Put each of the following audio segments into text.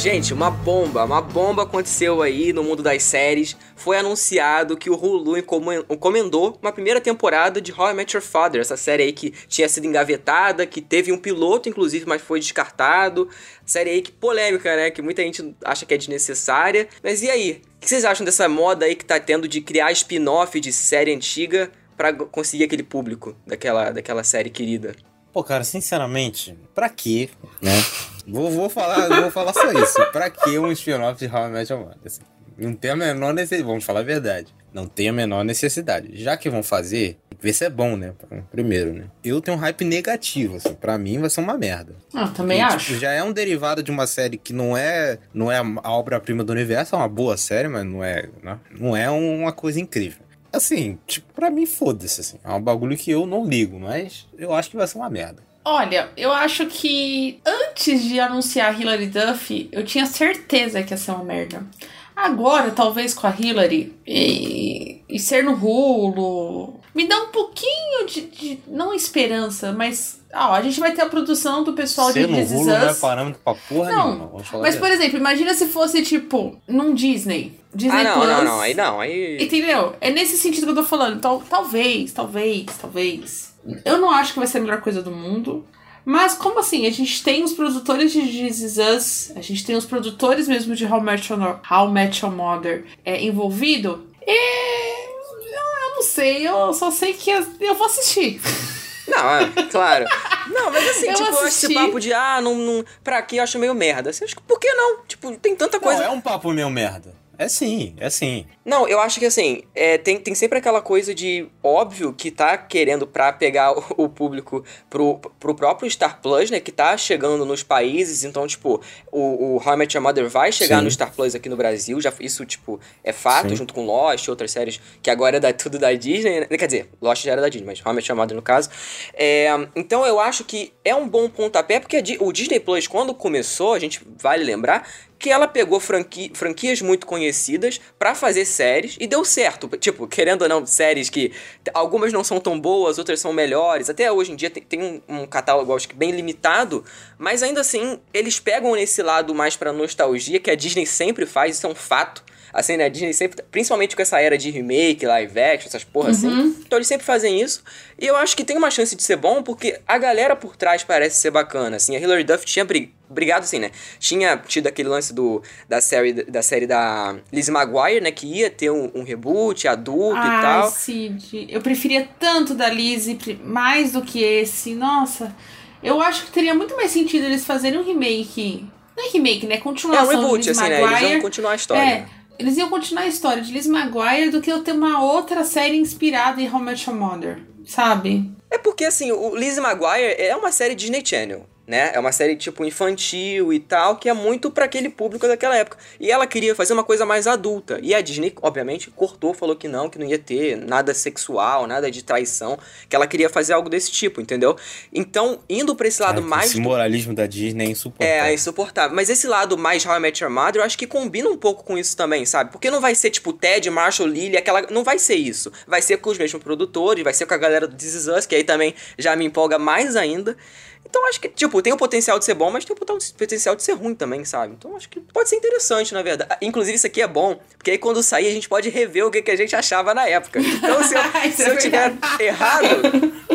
Gente, uma bomba, uma bomba aconteceu aí no mundo das séries. Foi anunciado que o Hulu encomendou uma primeira temporada de How I Met Your Father, essa série aí que tinha sido engavetada, que teve um piloto, inclusive, mas foi descartado. Série aí que polêmica, né? Que muita gente acha que é desnecessária. Mas e aí? O que vocês acham dessa moda aí que tá tendo de criar spin-off de série antiga para conseguir aquele público daquela, daquela série querida? Pô, cara, sinceramente, pra quê, né? Vou, vou, falar, vou falar só isso. Pra que um spin-off de How I Met Your Mother? Assim, não tem a menor necessidade. Vamos falar a verdade. Não tem a menor necessidade. Já que vão fazer, ver se é bom, né? Primeiro, né? Eu tenho um hype negativo, assim. Pra mim vai ser uma merda. Ah, também e, acho. Tipo, já é um derivado de uma série que não é, não é a obra-prima do universo. É uma boa série, mas não é, não, né? não é uma coisa incrível. Assim, tipo, pra mim, foda-se, assim. É um bagulho que eu não ligo, mas eu acho que vai ser uma merda. Olha, eu acho que antes de anunciar Hilary Duff, eu tinha certeza que ia ser uma merda. Agora, talvez com a Hillary e, e ser no rulo, me dá um pouquinho de, de não esperança, mas ó, a gente vai ter a produção do pessoal ser de This Is Us. Não é parâmetro pra porra não, nenhuma. Mas, por exemplo, imagina se fosse, tipo, num Disney. Disney ah, não, Plus. não, não, aí não, aí... Entendeu? É nesse sentido que eu tô falando. Tal, talvez, talvez, talvez. Eu não acho que vai ser a melhor coisa do mundo. Mas como assim? A gente tem os produtores de This Is Us, a gente tem os produtores mesmo de How Met Your, How Met Your Mother é, envolvido. E eu não sei, eu só sei que eu vou assistir. Não, é, claro. Não, mas assim, eu tipo, assisti. eu acho esse papo de, ah, não, não, pra aqui eu acho meio merda. Assim, acho que por que não? Tipo, tem tanta coisa. Não, é um papo meio merda. É sim, é sim. Não, eu acho que assim, é, tem, tem sempre aquela coisa de óbvio que tá querendo pra pegar o, o, público pro, pro próprio Star Plus, né? Que tá chegando nos países. Então, tipo, o, o How I Met Your Mother vai chegar sim. no Star Plus aqui no Brasil. Já, isso, tipo, é fato, sim. junto com Lost e outras séries que agora é da, tudo da Disney. Né? Quer dizer, Lost já era da Disney, mas How I Met Your Mother no caso. É, então eu acho que é um bom pontapé, porque o Disney Plus, quando começou, a gente vale lembrar, que ela pegou franqui franquias muito conhecidas para fazer séries e deu certo. Tipo, querendo ou não, séries que algumas não são tão boas, outras são melhores. Até hoje em dia tem, tem um, um, catálogo, acho que bem limitado, mas ainda assim, eles pegam nesse lado mais pra nostalgia, que a Disney sempre faz, isso é um fato. Assim, né? A Disney sempre, principalmente com essa era de remake, live action, essas porra assim. uhum. assim. Então eles sempre fazem isso. E eu acho que tem uma chance de ser bom, porque a galera por trás parece ser bacana. Assim, a Hilary Duff tinha brigado assim, né? Tinha tido aquele lance do, da, série, da série da Lizzie Maguire, né? Que ia ter um, um reboot adulto e tal. Cid, eu preferia tanto da Lizzie, mais do que esse. Nossa, eu acho que teria muito mais sentido eles fazerem um remake. Não é remake, né? Continuação é um reboot, assim, Maguire. né? Eles vão continuar a história. É, eles iam continuar a história de Liz Maguire do que eu ter uma outra série inspirada em How Much Your Mother, sabe? É porque, assim, o Liz Maguire é uma série Disney Channel né? É uma série tipo infantil e tal, que é muito para aquele público daquela época. E ela queria fazer uma coisa mais adulta. E a Disney, obviamente, cortou, falou que não, que não ia ter nada sexual, nada de traição, que ela queria fazer algo desse tipo, entendeu? Então, indo para esse lado Cara, mais esse moralismo da Disney é insuportável. É, é insuportável. Mas esse lado mais How I Met Your Mother, eu acho que combina um pouco com isso também, sabe? Porque não vai ser tipo Ted, Marshall, Lily, aquela, não vai ser isso. Vai ser com os mesmos produtores, vai ser com a galera do This Is Us, que aí também já me empolga mais ainda. Então acho que, tipo, tem o potencial de ser bom, mas tem o potencial de ser ruim também, sabe? Então acho que pode ser interessante, na verdade. Inclusive, isso aqui é bom, porque aí quando sair a gente pode rever o que, que a gente achava na época. Então se eu, se eu tiver errado,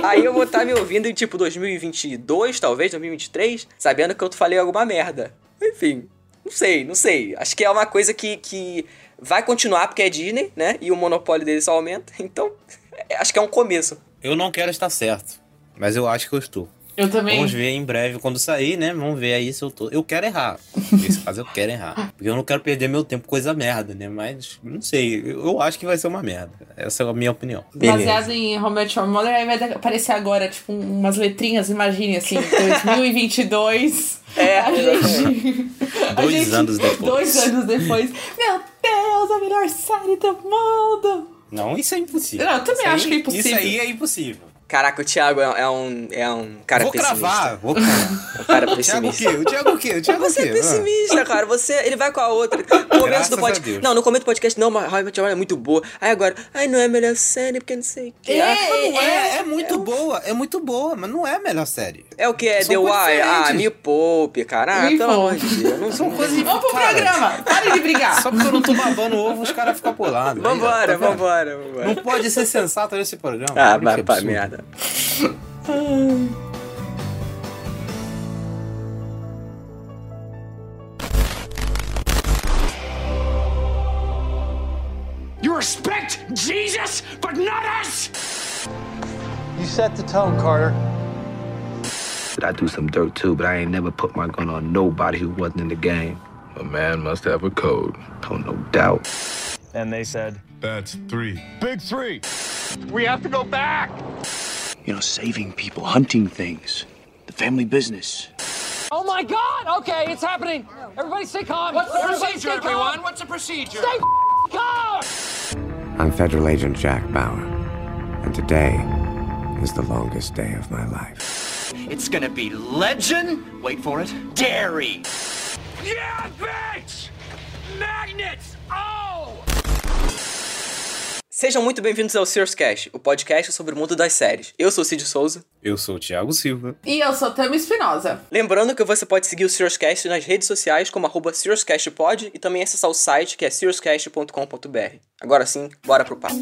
aí eu vou estar tá me ouvindo em, tipo, 2022, talvez, 2023, sabendo que eu falei alguma merda. Enfim, não sei, não sei. Acho que é uma coisa que, que vai continuar porque é Disney, né? E o monopólio deles só aumenta. Então, acho que é um começo. Eu não quero estar certo, mas eu acho que eu estou. Eu também. Vamos ver em breve quando sair, né? Vamos ver aí se eu tô. Eu quero errar. Nesse caso, eu quero errar. Porque eu não quero perder meu tempo coisa merda, né? Mas, não sei. Eu acho que vai ser uma merda. Essa é a minha opinião. Baseado em Home Your Mother, aí vai aparecer agora, tipo, umas letrinhas, imagine assim, 2022. É, a gente. dois a gente, anos depois. Dois anos depois. Meu Deus, a melhor série do mundo! Não, isso é impossível. Não, eu também isso acho aí, que é impossível. Isso aí é impossível. Caraca, o Thiago é, é um, é um cara vou pessimista. cravar, vou cravar. É um cara o Thiago o pessimista. quê? O Thiago o quê? O Thiago o Você quê? é pessimista, cara. Você, ele vai com a outra. No começo do podcast. Não, no começo do podcast, não, mas How I Met Your Mother é muito boa. Aí agora, ai, não é a melhor série, porque não sei o quê. É, Ah, Mas não é, é muito boa, é muito boa, mas não é a melhor série. É o que? É The Wire? Ah, me poupe, cara. Ah, Me pelo amor de Deus. Não São coisas Vamos pro cara, programa! Pare de brigar! Só porque eu não tô babando ovo, os caras ficam pulados. Aí, Vambora, tá vambora, vambora. Não pode ser sensato nesse programa. Ah, vai pra merda. You respect Jesus, but not us! You set the tone, Carter. I do some dirt too, but I ain't never put my gun on nobody who wasn't in the game. A man must have a code. Oh, no doubt. And they said, That's three. Big three. We have to go back! You know, saving people, hunting things, the family business. Oh my god! Okay, it's happening. Everybody stay calm. What's the Everybody procedure, stay calm. everyone? What's the procedure? Stay calm! I'm Federal Agent Jack Bauer, and today is the longest day of my life. It's gonna be legend. Wait for it. Dairy. Yeah, bitch! Magnets! Oh! Sejam muito bem-vindos ao Sears Cast, o podcast sobre o mundo das séries. Eu sou o Cid Souza. Eu sou o Thiago Silva. E eu sou Tami Espinosa. Lembrando que você pode seguir o Sears Cast nas redes sociais como arroba SearsCastPod e também acessar o site que é searscast.com.br. Agora sim, bora pro papo.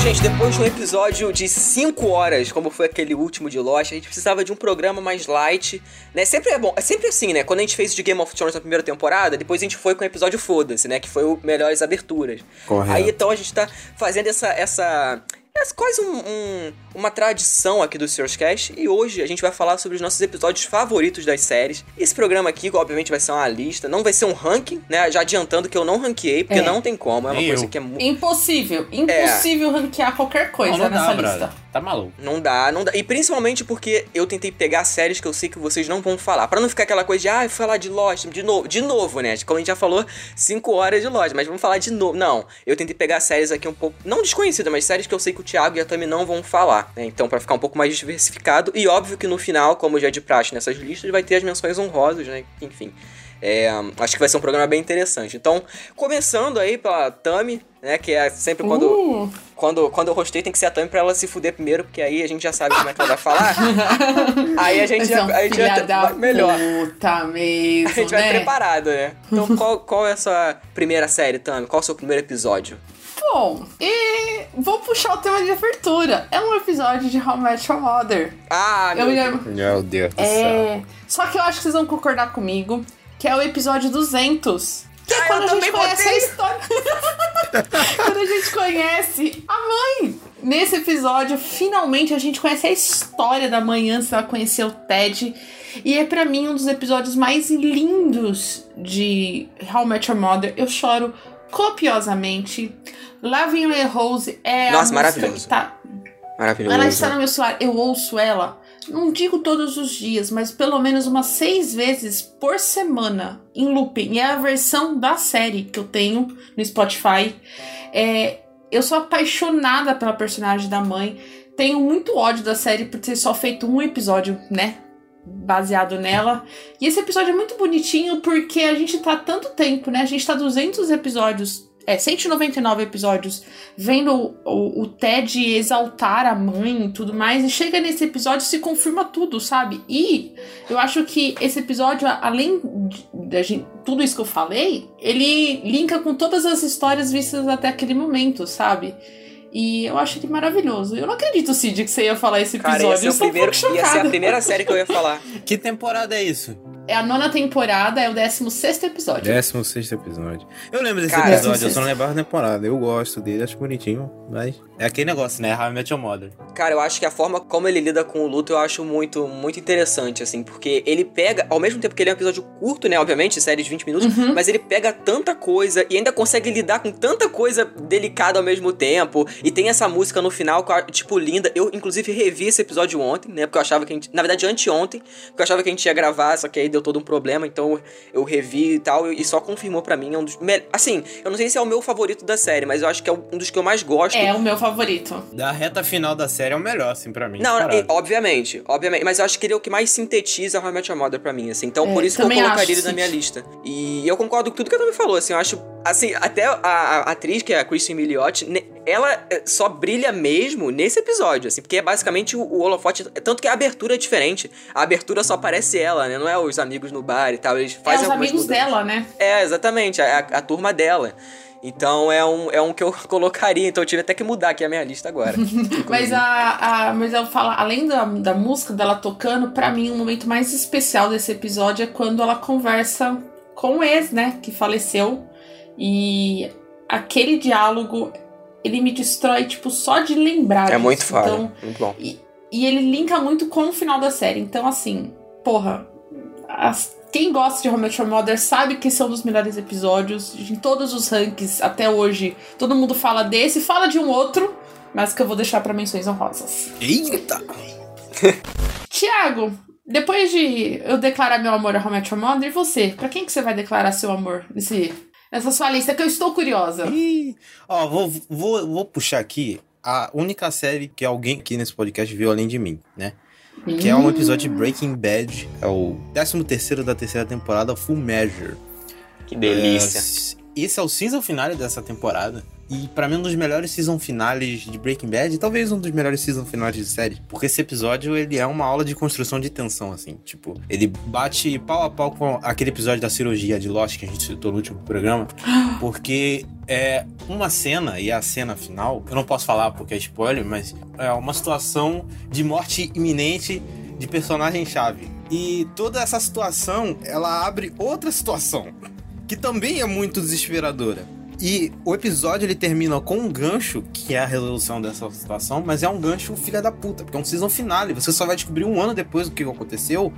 Gente, depois de um episódio de 5 horas, como foi aquele último de Lost, a gente precisava de um programa mais light, né? Sempre é bom, é sempre assim, né? Quando a gente fez de Game of Thrones na primeira temporada, depois a gente foi com o episódio Foda-se, né? Que foi o Melhores Aberturas. Correto. Aí então a gente tá fazendo essa. essa é quase um- um- uma tradição aqui do Sears Cast e hoje a gente vai falar sobre os nossos episódios favoritos das séries. Esse programa aqui, obviamente, vai ser uma lista, não vai ser um ranking, né? Já adiantando que eu não ranqueei, porque É. não tem como, é uma Nem coisa eu. que é muito. Impossível, impossível ranquear qualquer coisa não, não nessa dá, lista. brother. Tá maluco. Não dá, não dá. E principalmente porque eu tentei pegar séries que eu sei que vocês não vão falar. Pra não ficar aquela coisa de, ah, falar de Lost de novo. De novo, né? Como a gente já falou, 5 horas de Lost, mas vamos falar de novo. Não, eu tentei pegar séries aqui um pouco, não desconhecidas, mas séries que eu sei que o Thiago e a Tami não vão falar, né? Então, pra ficar um pouco mais diversificado. E óbvio que no final, como já é de praxe nessas listas, vai ter as menções honrosas, né? Enfim. É, acho que vai ser um programa bem interessante. Então, começando aí pela Tami, né? Que é sempre quando. Uh, Quando, quando eu rostei, tem que ser a Tami pra ela se fuder primeiro, porque aí a gente já sabe como é que ela vai falar. aí a gente, você é já, a gente já vai melhor. Puta mesmo, A gente vai né? preparado, né? Então, qual, qual é a sua primeira série, Tami? Qual é o seu primeiro episódio? Bom, e vou puxar o tema de abertura. É um episódio de How Met Your Mother. Ah, Eu meu me Deus. lembro. Meu Deus do céu. É. Só que eu acho que vocês vão concordar comigo, que é o episódio 200. Que é Ah, quando a gente conhece botei. a história. quando a gente conhece a mãe. Nesse episódio, finalmente a gente conhece a história da mãe antes dela conhecer o Ted. E é pra mim um dos episódios mais lindos de How I Met Your Mother. Eu choro copiosamente. Loving Rose é Nossa, a maravilhoso. tá Maravilhoso. ela está no meu celular, eu ouço ela, não digo todos os dias, mas pelo menos umas seis vezes por semana em looping. É a versão da série que eu tenho no Spotify. É, eu sou apaixonada pela personagem da mãe. Tenho muito ódio da série por ter só feito um episódio, né? Baseado nela. E esse episódio é muito bonitinho porque a gente tá tanto tempo, né? A gente tá 200 episódios, é, 199 episódios vendo o, o, o Ted exaltar a mãe e tudo mais, e chega nesse episódio e se confirma tudo, sabe? E eu acho que esse episódio, além de, gente- tudo isso que eu falei, ele linka com todas as histórias vistas até aquele momento, sabe? E eu acho ele maravilhoso. Eu não acredito, Cid, que você ia falar esse Cara, episódio. ia ser, eu o um primeiro, pouco ia ser a primeira série que eu ia falar. Que temporada é isso? É a nona temporada, é o 16 episódio. 16 episódio. Eu lembro desse Cara, episódio, eu 16. só não lembrava da temporada. Eu gosto dele, acho bonitinho, mas. É aquele negócio, né? How I Met Your Mother. Cara, eu acho que a forma como ele lida com o luto eu acho muito, muito interessante, assim, porque ele pega, ao mesmo tempo que ele é um episódio curto, né, obviamente, série de 20 minutos, Uhum. mas ele pega tanta coisa e ainda consegue lidar com tanta coisa delicada ao mesmo tempo. E tem essa música no final, tipo, linda. Eu, inclusive, revi esse episódio ontem, né, porque eu achava que a gente, na verdade, anteontem, porque eu achava que a gente ia gravar, só que aí deu todo um problema, então eu revi e tal, e só confirmou pra mim, é um dos, assim, eu não sei se é o meu favorito da série, mas eu acho que é um dos que eu mais gosto. É o meu favorito. Da reta final da série é o melhor, assim, pra mim. Não, e- obviamente, obviamente. Mas eu acho que ele é o que mais sintetiza How I Met Your Mother pra mim, assim. Então, É, por isso que eu colocaria acho, ele na sim. minha lista. E eu concordo com tudo que a Tami falou, assim. Eu acho, assim, até a, a atriz, que é a Kristen Milioti, ne- ela só brilha mesmo nesse episódio, assim. Porque é basicamente o, o holofote... Tanto que a abertura é diferente. A abertura só aparece ela, né? Não é os amigos no bar e tal. Eles É fazem os algumas amigos mudanças. dela, né? É, exatamente. A, a turma dela. Então é um, é um que eu colocaria. Então eu tive até que mudar aqui a minha lista agora. Mas a, a mas eu falo, além da, da música dela tocando, pra mim o momento mais especial desse episódio é quando ela conversa com o ex, né, que faleceu. E aquele diálogo, ele me destrói tipo só de lembrar É muito disso. foda. Então, Muito bom. e ele linka muito com o final da série. Então, assim, porra, as- quem gosta de How I Met Your Mother sabe que esse é um dos melhores episódios. Em todos os rankings até hoje, todo mundo fala desse, fala de um outro, mas que eu vou deixar pra menções honrosas. Eita! Tiago, depois de eu declarar meu amor a How I Met Your Mother, e você? Pra quem que você vai declarar seu amor nesse, nessa sua lista? Que eu estou curiosa. Ih, Ó, vou, vou, vou puxar aqui a única série que alguém aqui nesse podcast viu além de mim, né? Que é um episódio de Breaking Bad. É o 13 terceiro da terceira temporada, Full Measure. Que delícia. É, esse é o season finale dessa temporada. E pra mim um dos melhores season finales de Breaking Bad, e talvez um dos melhores season finales de série, porque esse episódio ele é uma aula de construção de tensão assim, tipo, ele bate pau a pau com aquele episódio da cirurgia de Lost que a gente citou no último programa, porque é uma cena e a cena final, eu não posso falar porque é spoiler, mas é uma situação de morte iminente de personagem chave. E toda essa situação, ela abre outra situação que também é muito desesperadora. E o episódio ele termina com um gancho, que é a resolução dessa situação, mas é um gancho filha da puta, porque é um season finale. Você só vai descobrir um ano depois do que aconteceu.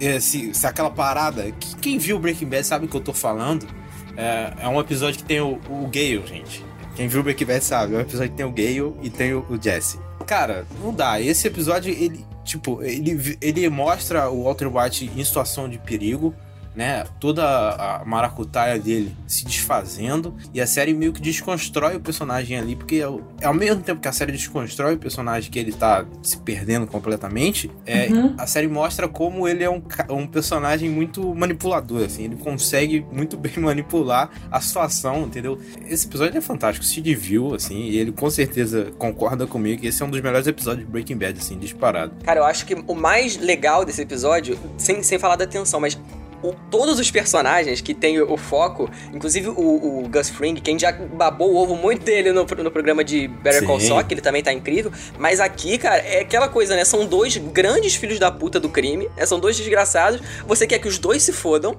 é, se, se aquela parada. que quem viu Breaking Bad sabe o que eu tô falando. É, é um episódio que tem o, o Gale, gente. Quem viu Breaking Bad sabe. É um episódio que tem o Gale e tem o, o Jesse. Cara, não dá. Esse episódio, ele, tipo, ele, ele mostra o Walter White em situação de perigo né? Toda a maracutaia dele se desfazendo e a série meio que desconstrói o personagem ali, porque ao, ao mesmo tempo que a série desconstrói o personagem que ele tá se perdendo completamente, é, Uhum. a série mostra como ele é um, um personagem muito manipulador, assim, ele consegue muito bem manipular a situação, entendeu? Esse episódio é fantástico, se viu, assim, e ele com certeza concorda comigo que esse é um dos melhores episódios de Breaking Bad, assim, disparado. Cara, eu acho que o mais legal desse episódio, sem, sem falar da tensão, mas o- todos os personagens que tem o, o foco, inclusive o, o Gus Fring, quem já babou o ovo muito dele no, no programa de Better Call. Saul, que ele também tá incrível, mas aqui, cara, é aquela coisa, né? São dois grandes filhos da puta do crime, né? São dois desgraçados, você quer que os dois se fodam,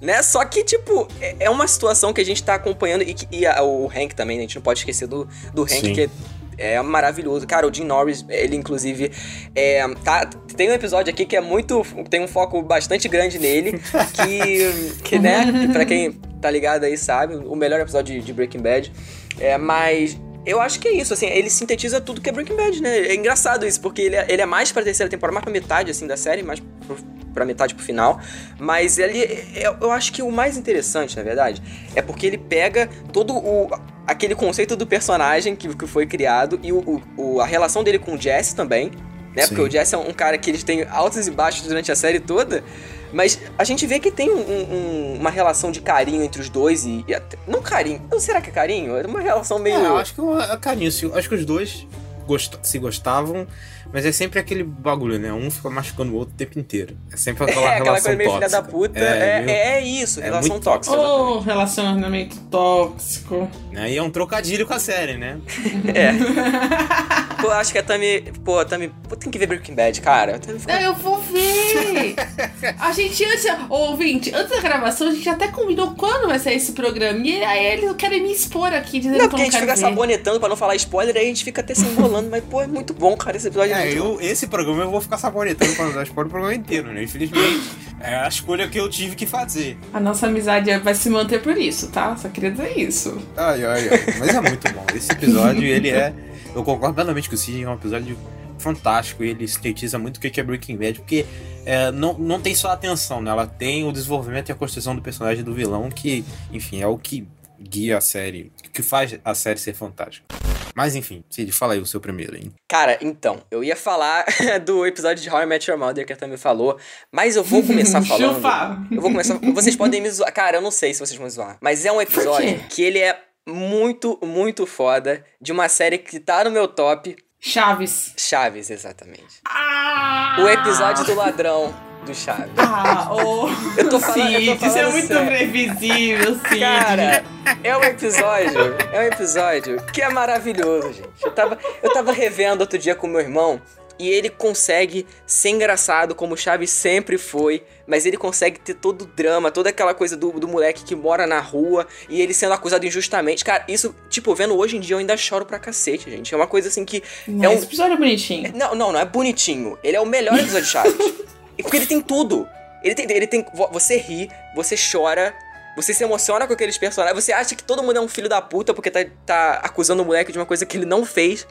né? Só que, tipo, é, é uma situação que a gente tá acompanhando e, que- e a- o Hank também, né? A gente não pode esquecer do, do Hank, Sim. que é maravilhoso. Cara, o Jim Norris, ele inclusive. É, tá, tem um episódio aqui que é muito. Tem um foco bastante grande nele. Que. que né? pra quem tá ligado aí sabe, o melhor episódio de, de Breaking Bad. É, mas. Eu acho que é isso, assim, ele sintetiza tudo que é Breaking Bad, né? É engraçado isso, porque ele é, ele é mais pra terceira temporada, mais pra metade, assim, da série, mais pro, pra metade pro final. Mas ele, eu, eu acho que o mais interessante, na verdade, é porque ele pega todo o aquele conceito do personagem que, que foi criado e o, o- a relação dele com o Jesse também, né? Sim. Porque o Jesse é um cara que eles têm altos e baixos durante a série toda. Mas a gente vê que tem um- um- uma relação de carinho entre os dois e. e até- não carinho. Não, será que é carinho? É uma relação meio. É, eu acho que é carinho, assim, acho que os dois gost- se gostavam, mas é sempre aquele bagulho, né? Um fica machucando o outro o tempo inteiro. É sempre aquela é, aquela relação coisa meio filha tóxica. da puta. É, meio- é, isso, é relação muito tóxica. Oh, relacionamento tóxico. E é um trocadilho com a série, né? É. eu acho que a Tami. Pô, a Tami. Pô, tem que ver Breaking Bad, cara. A Tami ficou- Não, eu vou ver! A gente antes, ô, ouvinte, antes da gravação, a gente até combinou quando vai sair esse programa. E aí eles querem me expor aqui, dizendo Não, que porque a eu gente não quero fica ver. sabonetando pra não falar spoiler, aí a gente fica até se enrolando, mas pô, é muito bom, cara. Esse episódio é, eu, esse programa eu vou ficar sabonetando pra não dar spoiler o programa inteiro, né? Infelizmente, é a escolha que eu tive que fazer. A nossa amizade vai se manter por isso, tá? Só queria dizer isso. Ai, ai, ai. Mas é muito bom. Esse episódio, ele é. Eu concordo plenamente com o Cid, é um episódio fantástico. Ele sintetiza muito o que é Breaking Bad, porque é, não, não tem só a atenção, né? Ela tem o desenvolvimento e a construção do personagem do vilão, que, enfim, é o que guia a série, que faz a série ser fantástica. Mas enfim, Cid, fala aí o seu primeiro, hein? Cara, então, eu ia falar do episódio de How I Met Your Mother que a Tami falou, mas eu vou começar falando. Eu vou começar. Vocês podem me zoar. Cara, eu não sei se vocês vão me zoar. Mas é um episódio que ele é muito, muito foda. De uma série que tá no meu top. Chaves. Chaves, exatamente. Ah! O episódio do ladrão do Chaves. Ah, ô. Eu tô falando- eu tô Cid, isso é falando muito sério. previsível, Cid. Cara, é um episódio, é um episódio que é maravilhoso, gente. Eu tava, eu tava revendo outro dia com meu irmão e ele consegue ser engraçado como o Chaves sempre foi, mas ele consegue ter todo o drama, toda aquela coisa do, do moleque que mora na rua e ele sendo acusado injustamente. Cara, isso, tipo, vendo hoje em dia eu ainda choro pra cacete, gente. É uma coisa assim que Não, é um Esse episódio é bonitinho. não, não, não é bonitinho. Ele é o melhor episódio de Chaves. Porque ele tem tudo. Ele tem, ele tem. vo- Você ri, você chora, você se emociona com aqueles personagens. Você acha que todo mundo é um filho da puta porque tá, tá acusando o moleque de uma coisa que ele não fez.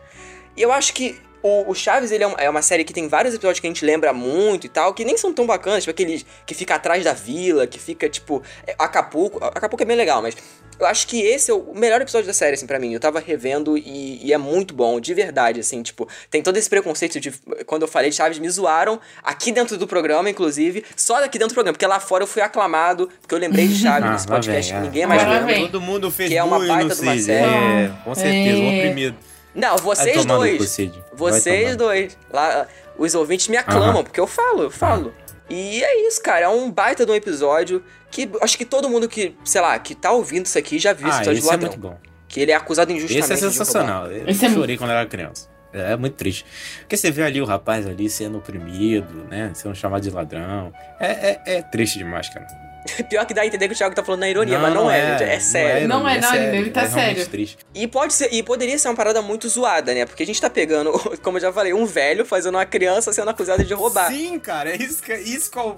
E eu acho que o, o Chaves, ele é uma, é uma série que tem vários episódios que a gente lembra muito e tal, que nem são tão bacanas, tipo aquele que fica atrás da vila, que fica, tipo, é, Acapulco. Acapulco é bem legal, mas eu acho que esse é o melhor episódio da série, assim, pra mim. Eu tava revendo e, e é muito bom, de verdade, assim, tipo, tem todo esse preconceito de. Quando eu falei de Chaves, me zoaram aqui dentro do programa, inclusive, só daqui dentro do programa, porque lá fora eu fui aclamado, porque eu lembrei de Chaves Ah, nesse podcast vem, que ah. ninguém mais Agora lembra. Todo mundo fez Que é uma baita no de uma série. É, com certeza, o É. oprimido. Não, vocês dois. Vocês dois. Lá, os ouvintes me aclamam, Aham. porque eu falo, eu falo. E é isso, cara. É um baita de um episódio que acho que todo mundo que, sei lá, que tá ouvindo isso aqui já viu esse Ah, episódio esse do é ladrão. muito bom. Que ele é acusado injustamente. Esse é sensacional. Eu Esse é chorei quando eu era criança. É muito triste. Porque você vê ali o rapaz ali sendo oprimido, né? Sendo chamado de ladrão. É, é, é triste demais, cara. Pior que dá a entender que o Thiago tá falando na ironia, mas não, é, gente, é sério. Não é, não, ele tá é sério. triste. E pode ser, e poderia ser uma parada muito zoada, né? Porque a gente tá pegando, como eu já falei, um velho fazendo uma criança sendo acusada de roubar. Sim, cara, é isso que, isso que é o,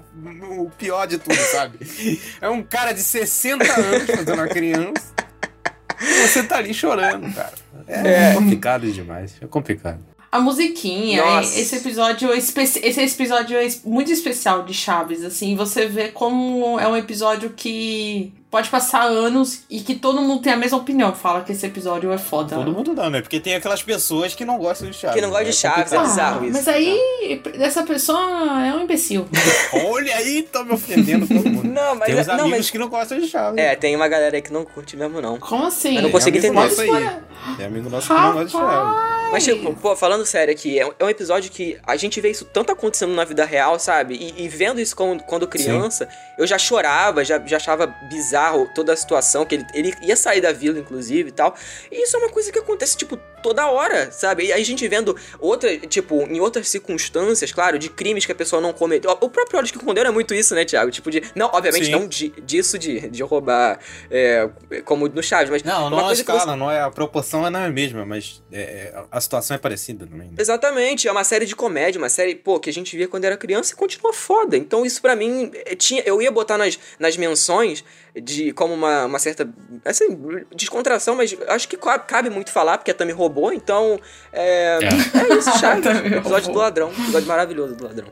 o pior de tudo, sabe? É um cara de 60 anos fazendo uma criança. E você tá ali chorando, cara. É, complicado demais. É complicado. A musiquinha, Nossa. é- esse episódio, esse episódio é muito especial de Chaves, assim, você vê como é um episódio que pode passar anos e que todo mundo tem a mesma opinião, fala que esse episódio é foda. Todo mundo não, né? Porque tem aquelas pessoas que não gostam de Chaves. Que não gostam né? de Chaves, é bizarro isso. Mas aí, essa pessoa é um imbecil. Olha aí, tá me ofendendo todo mundo. Não, mas Tem uns não, amigos mas- que não gostam de Chaves. É, tem uma galera aí que não curte mesmo, não. Como assim? Eu não consegui Tem amigo entender. nosso aí. Tem amigo nosso que não gosta de Chaves. Mas, tipo, pô, falando sério aqui, é um, é um episódio que a gente vê isso tanto acontecendo na vida real, sabe? E, e vendo isso quando, quando criança, eu já chorava, já, já achava bizarro toda a situação, que ele, ele ia sair da vila, inclusive, e tal. E isso é uma coisa que acontece, tipo, toda hora, sabe? E aí a gente vendo outra, tipo, em outras circunstâncias, claro, de crimes que a pessoa não cometeu. O próprio Olhos que Conderam é muito isso, né, Thiago? Tipo, de. Não, obviamente Sim. não de, disso de, de roubar, é, como no Chaves, mas. Não, não é a que você- escala, não é, a proporção não é a mesma, mas é, é, a situação é parecida também. né? Exatamente, é uma série de comédia, uma série, pô, que a gente via quando era criança e continua foda. Então isso pra mim, é, tinha, eu ia botar nas, nas menções de como uma, uma certa, assim, descontração, mas acho que ca- cabe muito falar, porque a Tami roubou, então é, é. isso, Chaves, episódio roubou. do ladrão, episódio maravilhoso do ladrão.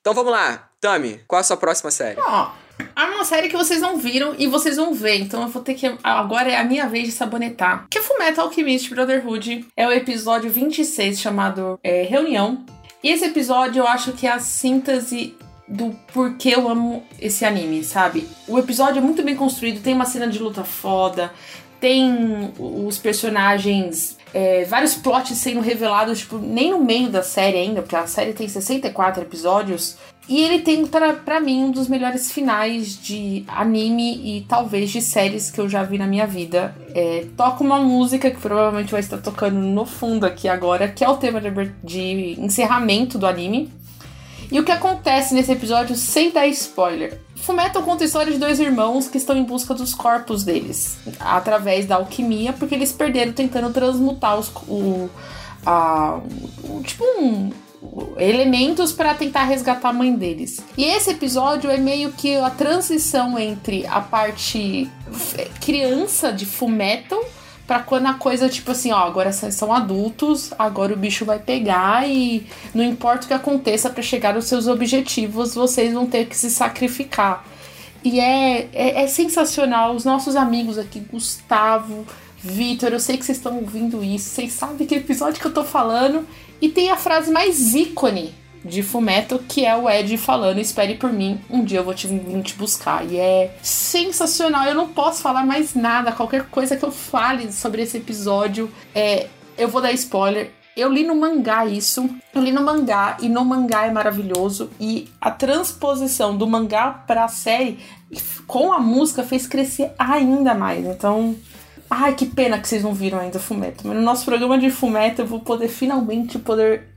Então vamos lá, Tami, qual a sua próxima série? Ó, é uma série que vocês não viram e vocês vão ver, então eu vou ter que. Agora é a minha vez de sabonetar. Que é Fullmetal Alchemist Brotherhood. É o episódio 26, chamado é, Reunião. E esse episódio eu acho que é a síntese do porquê eu amo esse anime, sabe? O episódio é muito bem construído, tem uma cena de luta foda, tem os personagens, é, vários plots sendo revelados, tipo, nem no meio da série ainda, porque a série tem 64 episódios. E ele tem, pra mim, um dos melhores finais de anime e talvez de séries que eu já vi na minha vida. É, toca uma música que provavelmente vai estar tocando no fundo aqui agora, que é o tema de, de encerramento do anime. E o que acontece nesse episódio, sem dar spoiler? Fullmetal conta a história de dois irmãos que estão em busca dos corpos deles, através da alquimia, porque eles perderam tentando transmutar os, o, a, o- tipo um, elementos para tentar resgatar a mãe deles. E esse episódio é meio que a transição entre a parte criança de Fullmetal Pra quando a coisa, tipo assim, ó, agora são adultos, agora o bicho vai pegar e não importa o que aconteça pra chegar aos seus objetivos, vocês vão ter que se sacrificar. E é, é, é sensacional. Os nossos amigos aqui, Gustavo, Vitor, eu sei que vocês estão ouvindo isso, vocês sabem que episódio que eu tô falando. E tem a frase mais ícone de Fumeto, que é o Ed falando: Espere por mim, um dia eu vou te, te buscar. E é sensacional. Eu não posso falar mais nada. Qualquer coisa que eu fale sobre esse episódio, é, eu vou dar spoiler. Eu li no mangá isso. Eu li no mangá e no mangá é maravilhoso. E a transposição do mangá pra série com a música fez crescer ainda mais. Então, ai que pena que vocês não viram ainda Fumeto. Mas no nosso programa de Fumeto eu vou poder finalmente poder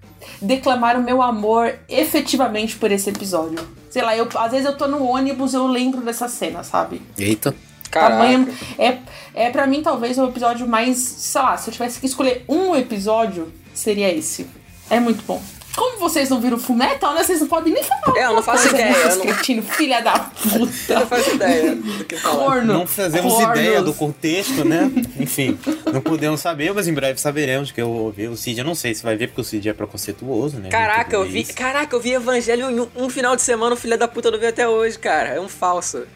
declamar o meu amor efetivamente por esse episódio. Sei lá, eu, às vezes eu tô no ônibus eu lembro dessa cena, sabe? Eita. Tamanho, é, é para mim talvez o episódio mais, sei lá, se eu tivesse que escolher um episódio, seria esse. É muito bom. Como vocês não viram Fullmetal, né? Vocês não podem nem falar. É, eu não faço ideia, eu não- cretinos, filha da puta. Eu não faço ideia do que falar. Corno. Não fazemos Cornos. ideia do contexto, né? Enfim, não podemos saber, mas em breve saberemos que eu vou ver. O Cid, eu não sei se vai ver, porque o Cid é preconceituoso, né? Caraca, eu vi. isso. Caraca, eu vi Evangelho em um, um final de semana, o filho da puta não viu até hoje, cara. É um falso.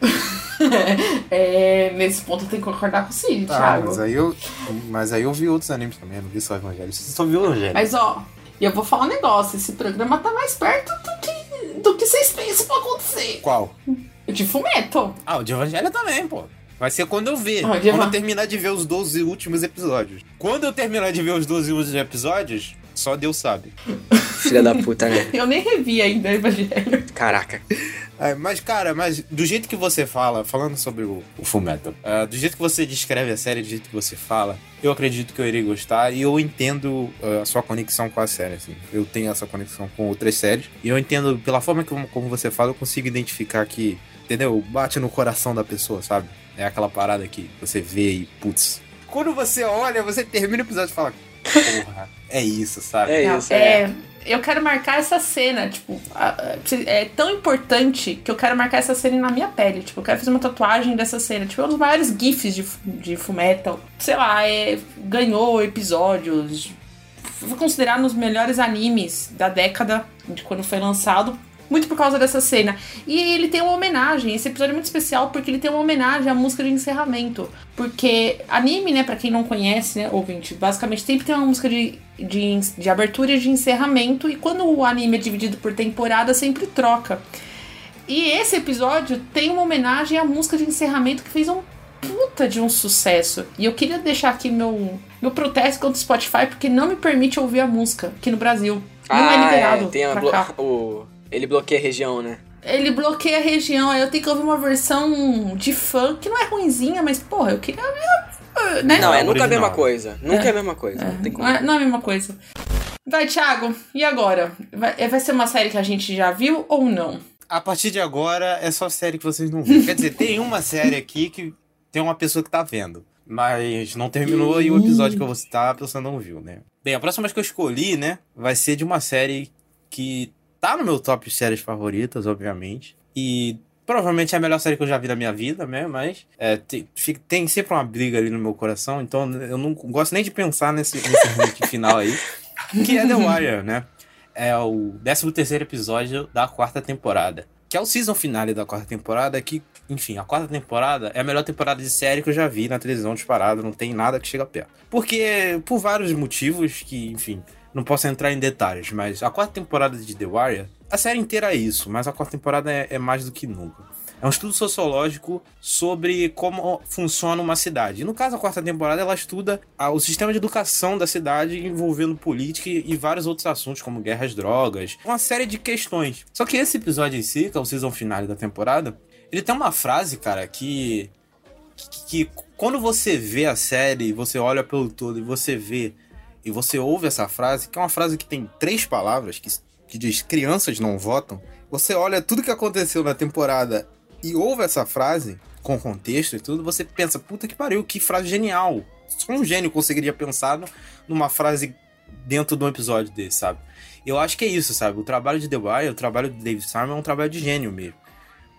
É, nesse ponto eu tenho que concordar com o Cid, Tá, Thiago. mas aí, eu, mas aí eu vi outros animes também, eu não vi só Evangelho. Você só viu Evangelho. Mas ó, eu vou falar um negócio: esse programa tá mais perto do que, do que vocês pensam pra acontecer. Qual? De Fumeto. Ah, o de Evangelho também, pô. Vai ser quando eu ver. Ah, o quando eu terminar de ver os 12 últimos episódios. Quando eu terminar de ver os 12 últimos episódios, só Deus sabe. Filha da puta, né? Eu nem revi ainda, Evangelho. Caraca. É, mas, cara, mas do jeito que você fala, falando sobre o, o Fullmetal, ah, do jeito que você descreve a série, do jeito que você fala, eu acredito que eu irei gostar e eu entendo ah, a sua conexão com a série, assim. Eu tenho essa conexão com outras séries e eu entendo, pela forma como, como você fala, eu consigo identificar que, entendeu? Bate no coração da pessoa, sabe? É aquela parada que você vê e, putz. Quando você olha, você termina o episódio e fala, porra, é isso, sabe? É isso, é. Eu quero marcar essa cena, tipo, é tão importante que eu quero marcar essa cena na minha pele. Tipo, eu quero fazer uma tatuagem dessa cena. Tipo, é um dos maiores GIFs de, de Fullmetal. Sei lá, é, ganhou episódios. Foi considerado um dos melhores animes da década de quando foi lançado. Muito por causa dessa cena. E ele tem uma homenagem. Esse episódio é muito especial porque ele tem uma homenagem à música de encerramento. Porque anime, né, pra quem não conhece, né, ouvinte, basicamente sempre tem uma música de, de, de abertura e de encerramento. E quando o anime é dividido por temporada, sempre troca. E esse episódio tem uma homenagem à música de encerramento que fez um puta de um sucesso. E eu queria deixar aqui meu, meu protesto contra o Spotify porque não me permite ouvir a música aqui no Brasil. Não é Ah, liberado. é, tem a o Ele bloqueia a região, né? Ele bloqueia a região, aí eu tenho que ouvir uma versão de fã que não é ruinzinha, mas porra, eu queria ver. Né? Não, é nunca a mesma coisa. Nunca é, É. a mesma coisa. Não tem como. Não é, não é a mesma coisa. Vai, Thiago, e agora? Vai, vai ser uma série que a gente já viu ou não? A partir de agora é só série que vocês não viram. Quer dizer, tem uma série aqui que tem uma pessoa que tá vendo. Mas não terminou e o episódio que eu vou citar a pessoa não viu, né? Bem, a próxima que eu escolhi, né, vai ser de uma série que tá no meu top séries favoritas, obviamente. E provavelmente é a melhor série que eu já vi na minha vida, né? Mas é, tem, tem sempre uma briga ali no meu coração, então eu não gosto nem de pensar nesse, nesse final aí. Que é The Wire, né? é o 13 terceiro episódio da quarta temporada. Que é o season finale da quarta temporada, que, enfim, a quarta temporada é a melhor temporada de série que eu já vi na televisão disparada, não tem nada que chega perto. Porque, por vários motivos que, enfim, não posso entrar em detalhes, mas a quarta temporada de The Wire, a série inteira é isso, mas a quarta temporada é, é mais do que nunca. É um estudo sociológico sobre como funciona uma cidade. E no caso, a quarta temporada, ela estuda a- o sistema de educação da cidade envolvendo política e, e vários outros assuntos, como guerras, drogas, uma série de questões. Só que esse episódio em si, que é o season final da temporada, ele tem uma frase, cara, que que, que quando você vê a série, você olha pelo todo e você vê e você ouve essa frase, que é uma frase que tem três palavras, que, que diz crianças não votam, você olha tudo que aconteceu na temporada e ouve essa frase, com contexto e tudo, você pensa, puta que pariu, que frase genial. Só um gênio conseguiria pensar numa frase dentro de um episódio desse, sabe? Eu acho que é isso, sabe? O trabalho de The Wire, o trabalho de David Simon é um trabalho de gênio mesmo.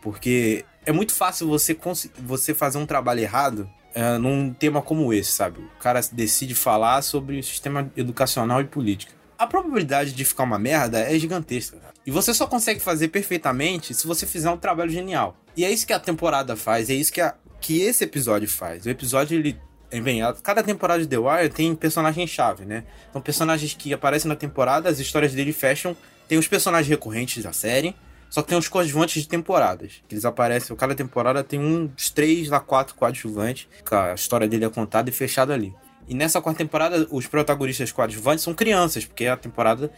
Porque é muito fácil você, você fazer um trabalho errado é, num tema como esse, sabe? O cara decide falar sobre o sistema educacional e política. A probabilidade de ficar uma merda é gigantesca. E você só consegue fazer perfeitamente se você fizer um trabalho genial. E é isso que a temporada faz, é isso que, a- que esse episódio faz. O episódio, ele. Bem, a- cada temporada de The Wire tem personagem-chave, né? São personagens que aparecem na temporada, as histórias dele fecham. Tem os personagens recorrentes da série, só que tem os coadjuvantes de temporadas. Que eles aparecem, cada temporada tem uns três a quatro coadjuvantes. A história dele é contada e fechada ali. E nessa quarta temporada, os protagonistas coadjuvantes são crianças, porque a temporada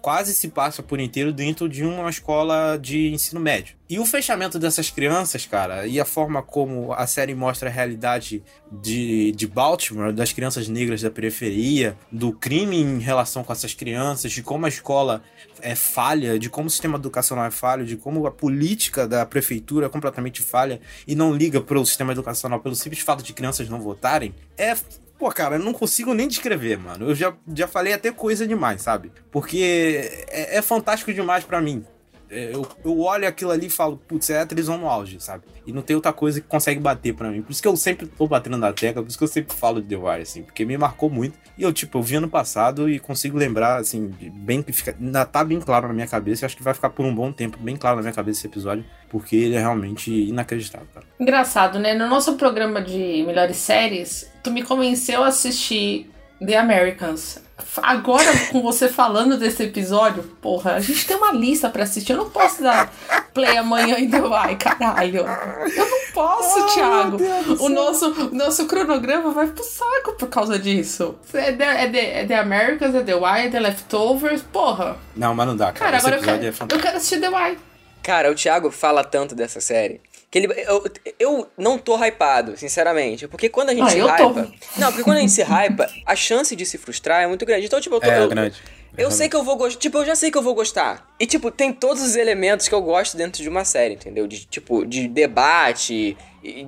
quase se passa por inteiro dentro de uma escola de ensino médio. E o fechamento dessas crianças, cara, e a forma como a série mostra a realidade de, de Baltimore, das crianças negras da periferia, do crime em relação com essas crianças, de como a escola é falha, de como o sistema educacional é falho, de como a política da prefeitura é completamente falha e não liga pro sistema educacional pelo simples fato de crianças não votarem, é Pô, cara, eu não consigo nem descrever, mano. Eu já, já falei até coisa demais, sabe? Porque é, é fantástico demais pra mim. É, Eu, eu olho aquilo ali e falo, putz, é a televisão no auge, sabe? E não tem outra coisa que consegue bater pra mim. Por isso que eu sempre tô batendo na tecla, por isso que eu sempre falo de The Wire, assim, porque me marcou muito. E eu, tipo, eu vi ano passado e consigo lembrar, assim, bem que fica. Ainda tá bem claro na minha cabeça. Eu acho que vai ficar por um bom tempo bem claro na minha cabeça esse episódio, porque ele é realmente inacreditável, cara. Engraçado, né? No nosso programa de melhores séries, tu me convenceu a assistir The Americans. Agora, com você falando desse episódio, porra, a gente tem uma lista pra assistir. Eu não posso dar play amanhã em The Wire, caralho. Eu não posso, Thiago. O nosso, o nosso cronograma vai pro saco por causa disso. É The, é The, é The Americans, é The Wire, é The Leftovers, porra. Não, mas não dá, cara. Cara, Esse agora eu quero, é eu quero assistir The Wire. Cara, o Thiago fala tanto dessa série que ele. Eu, eu não tô hypado, sinceramente. Porque quando a gente Ah, se eu tô. hypa. Não, porque quando a gente se hypa, a chance de se frustrar é muito grande. Então, tipo, eu tô. É, eu, grande. Eu sei que eu vou gostar. Tipo, eu já sei que eu vou gostar. E, tipo, tem todos os elementos que eu gosto dentro de uma série, entendeu? De, tipo, de debate,